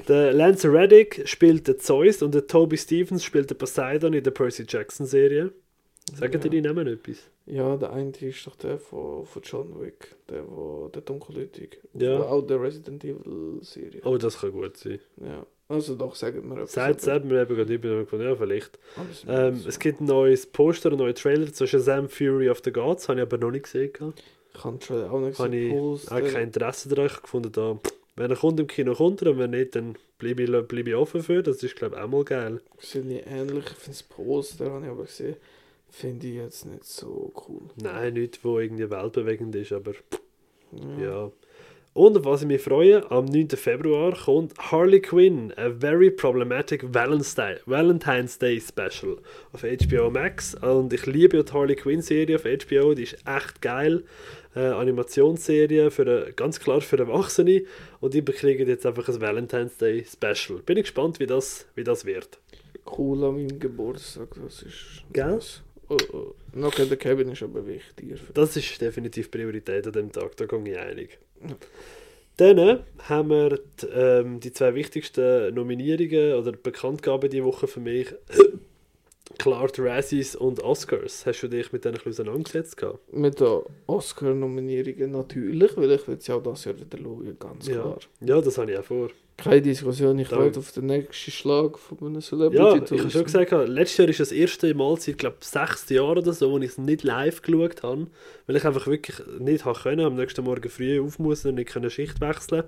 Der Lance Reddick spielt den Zeus und der Toby Stevens spielt den Poseidon in der Percy Jackson Serie. Sagen Ja. dir die Namen etwas? Ja, der eine ist doch der von, von John Wick, der, wo, der Dunkelhütig. Ja. Auch der Resident Evil Serie. Oh, das kann gut sein. Ja. Also doch, sagen wir etwas. Sagt, sagt mir eben gerade über gefunden, ja, vielleicht. Ähm, es gibt ein neues Poster, einen neuen Trailer zu Shazam Fury of the Gods, habe ich aber noch nicht gesehen. Ich habe auch nicht Habe ich auch kein Interesse daran Ich gefunden. Da, wenn er kommt im Kino, kommt er, und wenn nicht, dann bleibe ich, bleibe ich offen für. Das ist, glaube ich, auch mal geil. Ziemlich ähnlich. Ich finde das Poster, habe ich aber gesehen, finde ich jetzt nicht so cool. Nein, nichts, wo irgendwie weltbewegend ist, aber Ja. Ja. Und auf was ich mich freue, am 9. Februar kommt Harley Quinn, a very problematic Valentine, Valentine's Day Special auf HBO Max. Und ich liebe ja die Harley Quinn Serie auf HBO, die ist echt geil. Äh, Animationsserie, für eine, ganz klar für Erwachsene. Und die bekriegen jetzt einfach ein Valentine's Day Special. Bin ich gespannt, wie das, wie das wird. Cool an meinem Geburtstag, das ist... Gell? Oh, oh. Okay, der Kevin ist aber wichtiger. Das ist definitiv Priorität an dem Tag, da gehe ich einig. Ja. Dann äh, haben wir die, ähm, die zwei wichtigsten Nominierungen oder Bekanntgaben diese Woche für mich. Klar, die Razzies und Oscars. Hast du dich mit denen ein bisschen auseinandergesetzt? gehabt? Mit den Oscar-Nominierungen natürlich, weil ich will es ja auch das Jahr wieder schauen, ganz Ja. klar. Ja, das habe ich auch vor. Keine Diskussion, ich warte auf den nächsten Schlag von einem Ja, Celebrity ich habe schon gesagt, letztes Jahr ist das erste Mal seit, glaube sechs Jahren oder so, wo ich es nicht live geschaut habe, weil ich einfach wirklich nicht habe können, am nächsten Morgen früh auf muss und nicht können Schicht wechseln.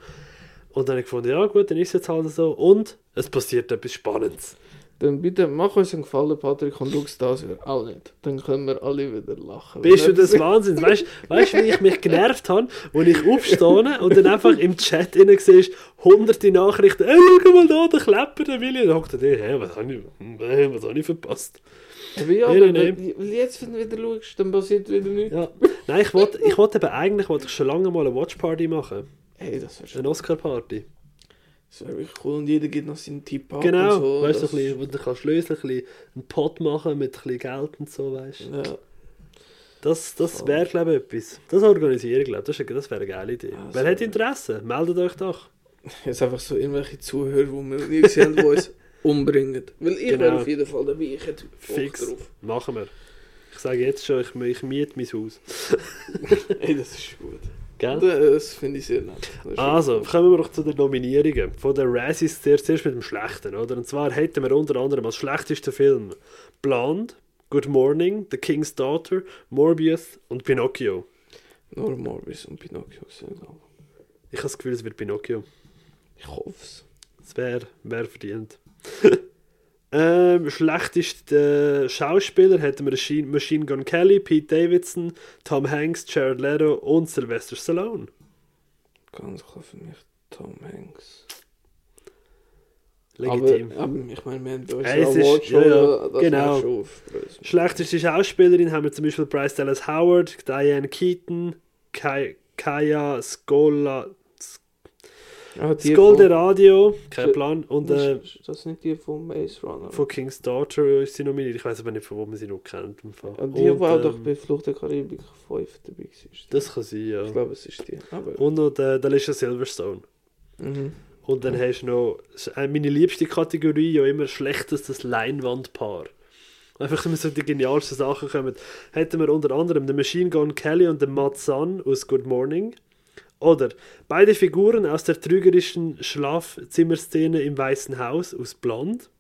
Und dann habe ich gefunden, ja gut, dann ist es jetzt halt so. Und es passiert etwas Spannendes. Dann bitte mach uns einen Gefallen, Patrick, und schau das Jahr auch nicht. Dann können wir alle wieder lachen. Bist du das Wahnsinn? Weißt du, weißt, wie ich mich genervt habe, als ich aufstehe und dann einfach im Chat innen siehst, hunderte Nachrichten, ey, schau mal da, der Klepper, der Willi. Und dann hockt er dir, hä, was habe ich, was habe ich verpasst? Aber ja, Nein, aber nein, wenn- weil jetzt, wenn du wieder schaust, dann passiert wieder nichts. Ja. Nein, ich wollte ich wollte eben eigentlich wollte ich schon lange mal eine Watchparty machen. Hey, das wäre Eine Oscar-Party. Das wär wirklich cool. Und jeder gibt noch seinen Tipp ab Genau, und so. weißt du, ein bisschen, wo du kannst lösen, ein bisschen einen Pot machen mit ein bisschen Geld und so, weißt du. Ja. Das, das wäre, glaube ich, etwas. Das organisieren, glaube ich. Das, das wäre eine geile Idee. Ja, Wer hat Interesse? Meldet euch doch. Jetzt einfach so irgendwelche Zuhörer, die wir nie gesehen haben, die uns umbringen. Weil ich Genau. wäre auf jeden Fall dabei. Ich hätte Fix. drauf. Machen wir. Ich sage jetzt schon, ich, ich miete mein Haus. Ey, das ist gut. Gell? Das finde ich sehr nett. Also, kommen wir doch zu den Nominierungen. Von den Razzies zuerst, zuerst mit dem Schlechten, oder? Und zwar hätten wir unter anderem als schlechtesten Film Blonde, Good Morning, The King's Daughter, Morbius und Pinocchio. Nur Morbius und Pinocchio sind aber Ich habe das Gefühl, es wird Pinocchio. Ich hoffe es. Es wäre wär verdient. ähm, schlechteste Schauspieler hätten wir Machine, Gun Kelly, Pete Davidson, Tom Hanks, Jared Leto und Sylvester Stallone. Ganz klar für mich Tom Hanks. Legitim. Aber, aber ich meine, wir haben bei uns Ey, ja es ist- Awardshow, ja, ja, das genau. schon. Schlechteste Schauspielerin haben wir zum Beispiel Bryce Dallas Howard, Diane Keaton, Kaya Scola, Ah, die Scolde Radio, kein Plan, und äh, ist das nicht die von Maze Runner? von King's Daughter ist sie nominiert. Ich weiß aber nicht, von wo man sie noch kennt. Im Fall. Ah, die und, war doch ähm, bei Flucht der Karibik 5 dabei. gewesen. Das kann sein, ja. Ich glaube, es ist die. Aber, Und noch der, der Alicia Silverstone. mhm. Und dann hast du noch meine liebste Kategorie, ja immer schlechtestes Leinwandpaar. Einfach immer so die genialsten Sachen kommen. Hätten wir unter anderem den Machine Gun Kelly und den Matt Sun aus Good Morning. Oder beide Figuren aus der trügerischen Schlafzimmerszene im Weißen Haus aus Blond.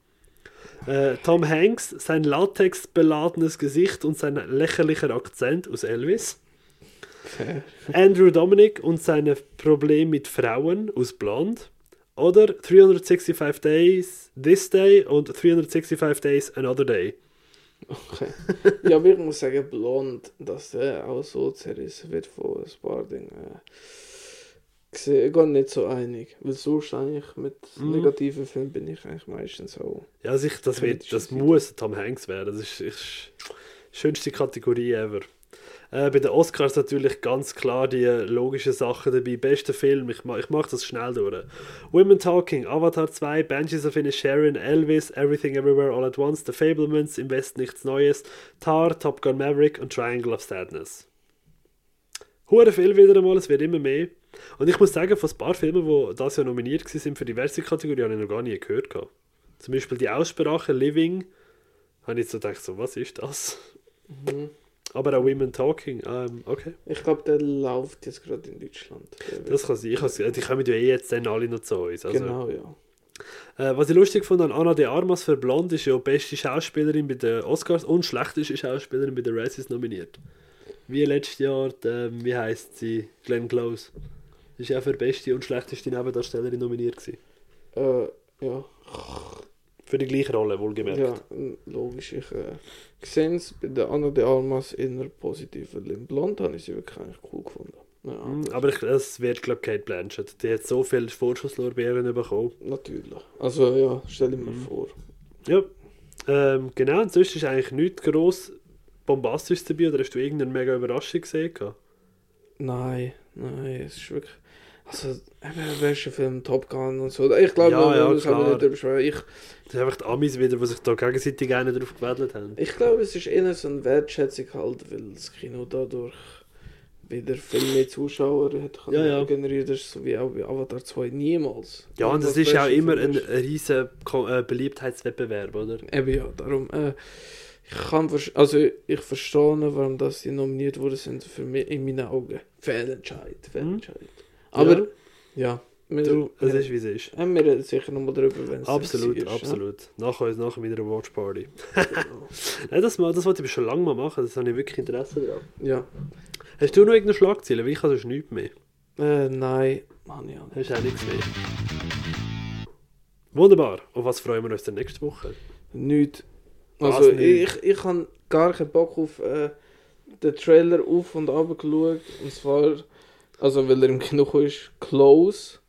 Äh, Tom Hanks, sein latexbeladenes Gesicht und sein lächerlicher Akzent aus Elvis. Andrew Dominic und seine Probleme mit Frauen aus Blond. Oder 365 Days This Day und 365 Days Another Day. Okay. ja, aber ich muss sagen, blond, dass der auch so zerrissen wird von ein paar Dingen. Ich sehe- gehe nicht so einig. Weil sonst eigentlich mit Mhm. negativen Filmen bin ich eigentlich meistens so. Ja, also ich, das, wird, das muss Tom Hanks werden. Das ist, ist die schönste Kategorie ever. Äh, bei den Oscars natürlich ganz klar die logischen Sachen dabei. Bester Film, ich, ma- ich mache das schnell durch. Women Talking, Avatar 2, Banshees of Inisherin, Elvis, Everything Everywhere All at Once, The Fablemans, Im Westen nichts Neues, Tar, Top Gun Maverick und Triangle of Sadness. Hure viel wieder einmal, es wird immer mehr. Und ich muss sagen, von ein paar Filmen, die das Jahr nominiert waren für diverse Kategorien, habe ich noch gar nie gehört. gehabt. Zum Beispiel die Aussprache Living, habe ich so gedacht, so, was ist das? Mhm. Aber auch Women Talking, ähm, okay. Ich glaube, der läuft jetzt gerade in Deutschland. Das kann sein. Ich has- Die kommen ja eh jetzt dann alle noch zu uns. Also, genau, ja. äh, was ich lustig fand an Anna de Armas für Blond ist ja beste Schauspielerin bei den Oscars und schlechteste Schauspielerin bei den Razzies nominiert. Wie letztes Jahr, die, ähm, wie heißt sie? Glenn Close. Ist ja für beste und schlechteste Nebendarstellerin nominiert gewesen. Äh, ja. Für die gleiche Rolle, wohlgemerkt. Ja, logisch. Ich äh, sehe es bei der Anna de Almas eher positiv, weil im Blond habe ich sie wirklich eigentlich cool gefunden. Ja, Mhm, Aber ich, es wird, glaube ich, Kate Blanchett. Die hat so viele Vorschusslorbeeren bekommen. natürlich. Also ja, stell dir mal Mhm. vor. Ja, ähm, genau. Und sonst ist eigentlich nichts gross Bombastisches dabei. Oder hast du irgendeine mega Überraschung gesehen? Nein, nein, es ist wirklich. Also, eben, welcher Film Top Gun und so. Ich glaube, Ja, ja, das haben wir nicht drüber sprechen. Ich, Das sind einfach die Amis wieder, die sich da gegenseitig einen drauf gewedelt haben. ich glaube, es ist eher so eine Wertschätzung halt, weil das Kino dadurch wieder viel mehr Zuschauer hat Ja, ja. generieren. Das ist so wie auch bei Avatar 2 niemals. Ja, und es ist auch beste immer ein, riesen Ko- äh, Beliebtheitswettbewerb, oder? Eben ja, darum. Äh, ich kann also ich verstehe, warum das die nominiert worden sind. Für mich in meinen Augen Fehlentscheid, Fehlentscheid. Aber ja, ja, wir, du, es ist wie es ist. äh, wir reden sicher nochmal drüber, wenn es Absolut, ist, absolut. Nach uns, nachher wieder eine Watchparty. Ja. Nein, das, mal- das wollte ich schon lange mal machen, das habe ich wirklich Interesse daran. ja. Hast du noch irgendeine Schlagzeile? Weil ich habe sonst nichts mehr. Äh, nein, Mann, ja. Hast du auch nichts mehr? Wunderbar. Auf was freuen wir uns denn nächste Woche? Nicht. Also nicht? ich, ich habe gar keinen Bock auf äh, den Trailer auf und ab geschaut. Und zwar, also weil er im Kino ist, Close.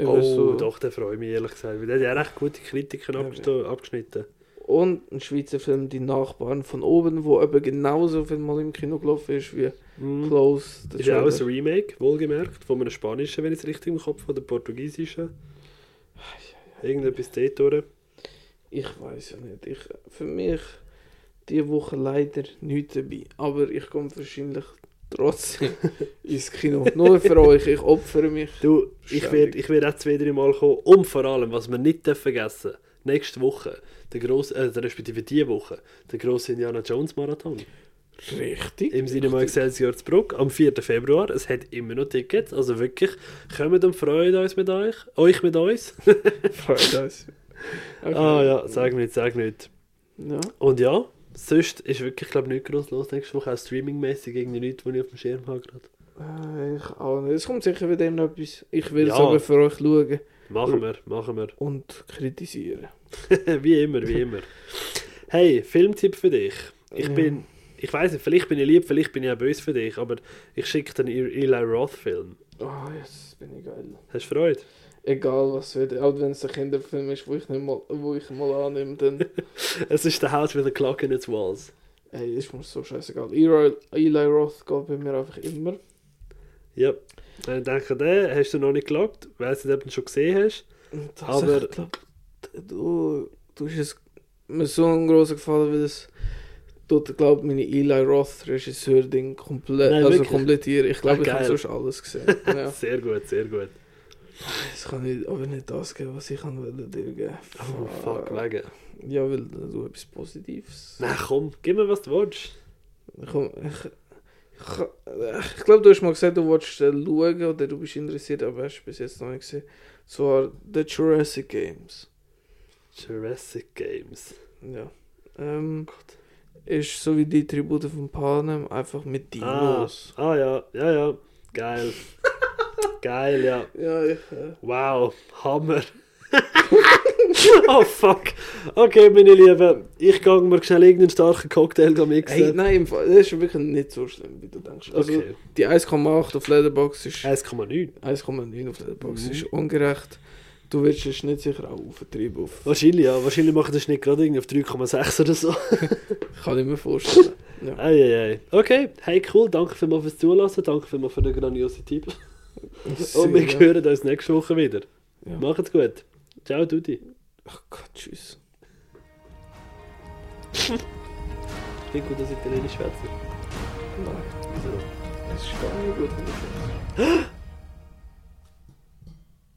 Oh, so- doch, der freut mich ehrlich gesagt. Weil der hat ja recht gute Kritiken abgesto- abgeschnitten. Und ein Schweizer Film, Die Nachbarn von oben, wo eben genauso viel mal im Kino gelaufen ist wie Mhm. Close. der Ist ja auch ein. Remake, wohlgemerkt, von einem spanischen, wenn ich es richtig im Kopf habe, oder portugiesischen. Irgendetwas dort durch. Ich weiß ja nicht. Ich, für mich diese Woche leider nichts dabei. Aber ich komme wahrscheinlich trotzdem ins Kino. Nur für euch, ich opfere mich. Du, ich werde ich werd auch zwei, drei Mal kommen. Und vor allem, was wir nicht dürfen vergessen nächste Woche, der grosse, äh, respektive diese Woche, der grosse Indiana Jones Marathon. Richtig. Im Cinema Excelsior zu Bruck am 4. Februar. Es hat immer noch Tickets. Also wirklich, kommt und freut uns mit euch. Euch mit uns. Freut uns. Okay. Ah ja, sag nicht, sag nicht. Ja. Und ja, sonst ist wirklich, glaube ich, nicht groß los nächste Woche. Auch streamingmäßig irgendwie nichts, was ich auf dem Schirm habe gerade. Äh, ich auch nicht. Es kommt sicher wieder noch etwas. Ich will es Ja. aber für euch schauen Machen wir, machen wir. und kritisieren. wie immer, wie immer. Hey, Filmtipp für dich. Ich Ja. bin, ich weiß nicht, vielleicht bin ich lieb, vielleicht bin ich auch böse für dich, aber ich schicke dir einen Eli Roth-Film. Ah, jetzt bin ich geil. Hast du Freude? Egal was wird, auch wenn es ein Kinderfilm ist, wo ich, nicht mal, wo ich mal annehme, dann Es ist der House with a Clock in its Walls. ey, ist mir so scheißegal. Eli, Eli Roth geht bei mir einfach immer. Ja. Ich denke, den hast du noch nicht nicht, ob du ihn schon gesehen hast. Das Aber- ich glaub, du, du hast es mir so einen grossen Gefallen, weil es tut, glaube meine Eli Roth Regisseur-Ding komplett, also wirklich? komplettieren. Ich glaube, Ah, ich habe sonst alles gesehen. ja. Sehr gut, sehr gut. Es kann nicht, aber nicht das geben, was ich wollte dir geben. Oh, fuck, wegen. Ja, weil du etwas Positives. Na komm, gib mir was du willst. Komm, ich, Ich, ich glaube, du hast mal gesagt, du wolltest äh, schauen oder du bist interessiert, aber hast du bis jetzt noch nicht gesehen. Zwar The Jurassic Games. Jurassic Games. Ja. Ähm, Gott. ist so wie die Tribute von Panem, einfach mit Ah, Dinos. ah ja, ja, ja. Geil. Geil, ja. Ja, ich, äh, Wow, Hammer. oh fuck. Okay, meine Lieben, ich gehe mir schnell irgendeinen starken Cocktail mixen. Hey, nein, im Fall, das ist wirklich nicht so schlimm, wie du denkst. Also, okay. die 1,8 auf Letterbox ist 1,9. 1,9 auf Letterbox Mhm. ist ungerecht. Du wirst es nicht sicher auch auftrieben auf. Wahrscheinlich, ja. Wahrscheinlich machen das nicht gerade irgendwie auf 3,6 oder so. Kann ich mir vorstellen. Ja. Eieiei. Okay, hey cool, danke vielmals fürs Zulassen, danke vielmals für den grandiosen Tipp. Und wir hören uns nächste Woche wieder. Ja. Macht's gut. Ciao, Dudi. Ach Gott, tschüss. Klingt gut, dass ich Italienisch schwätze. Nein, Wieso? das ist gar nicht gut.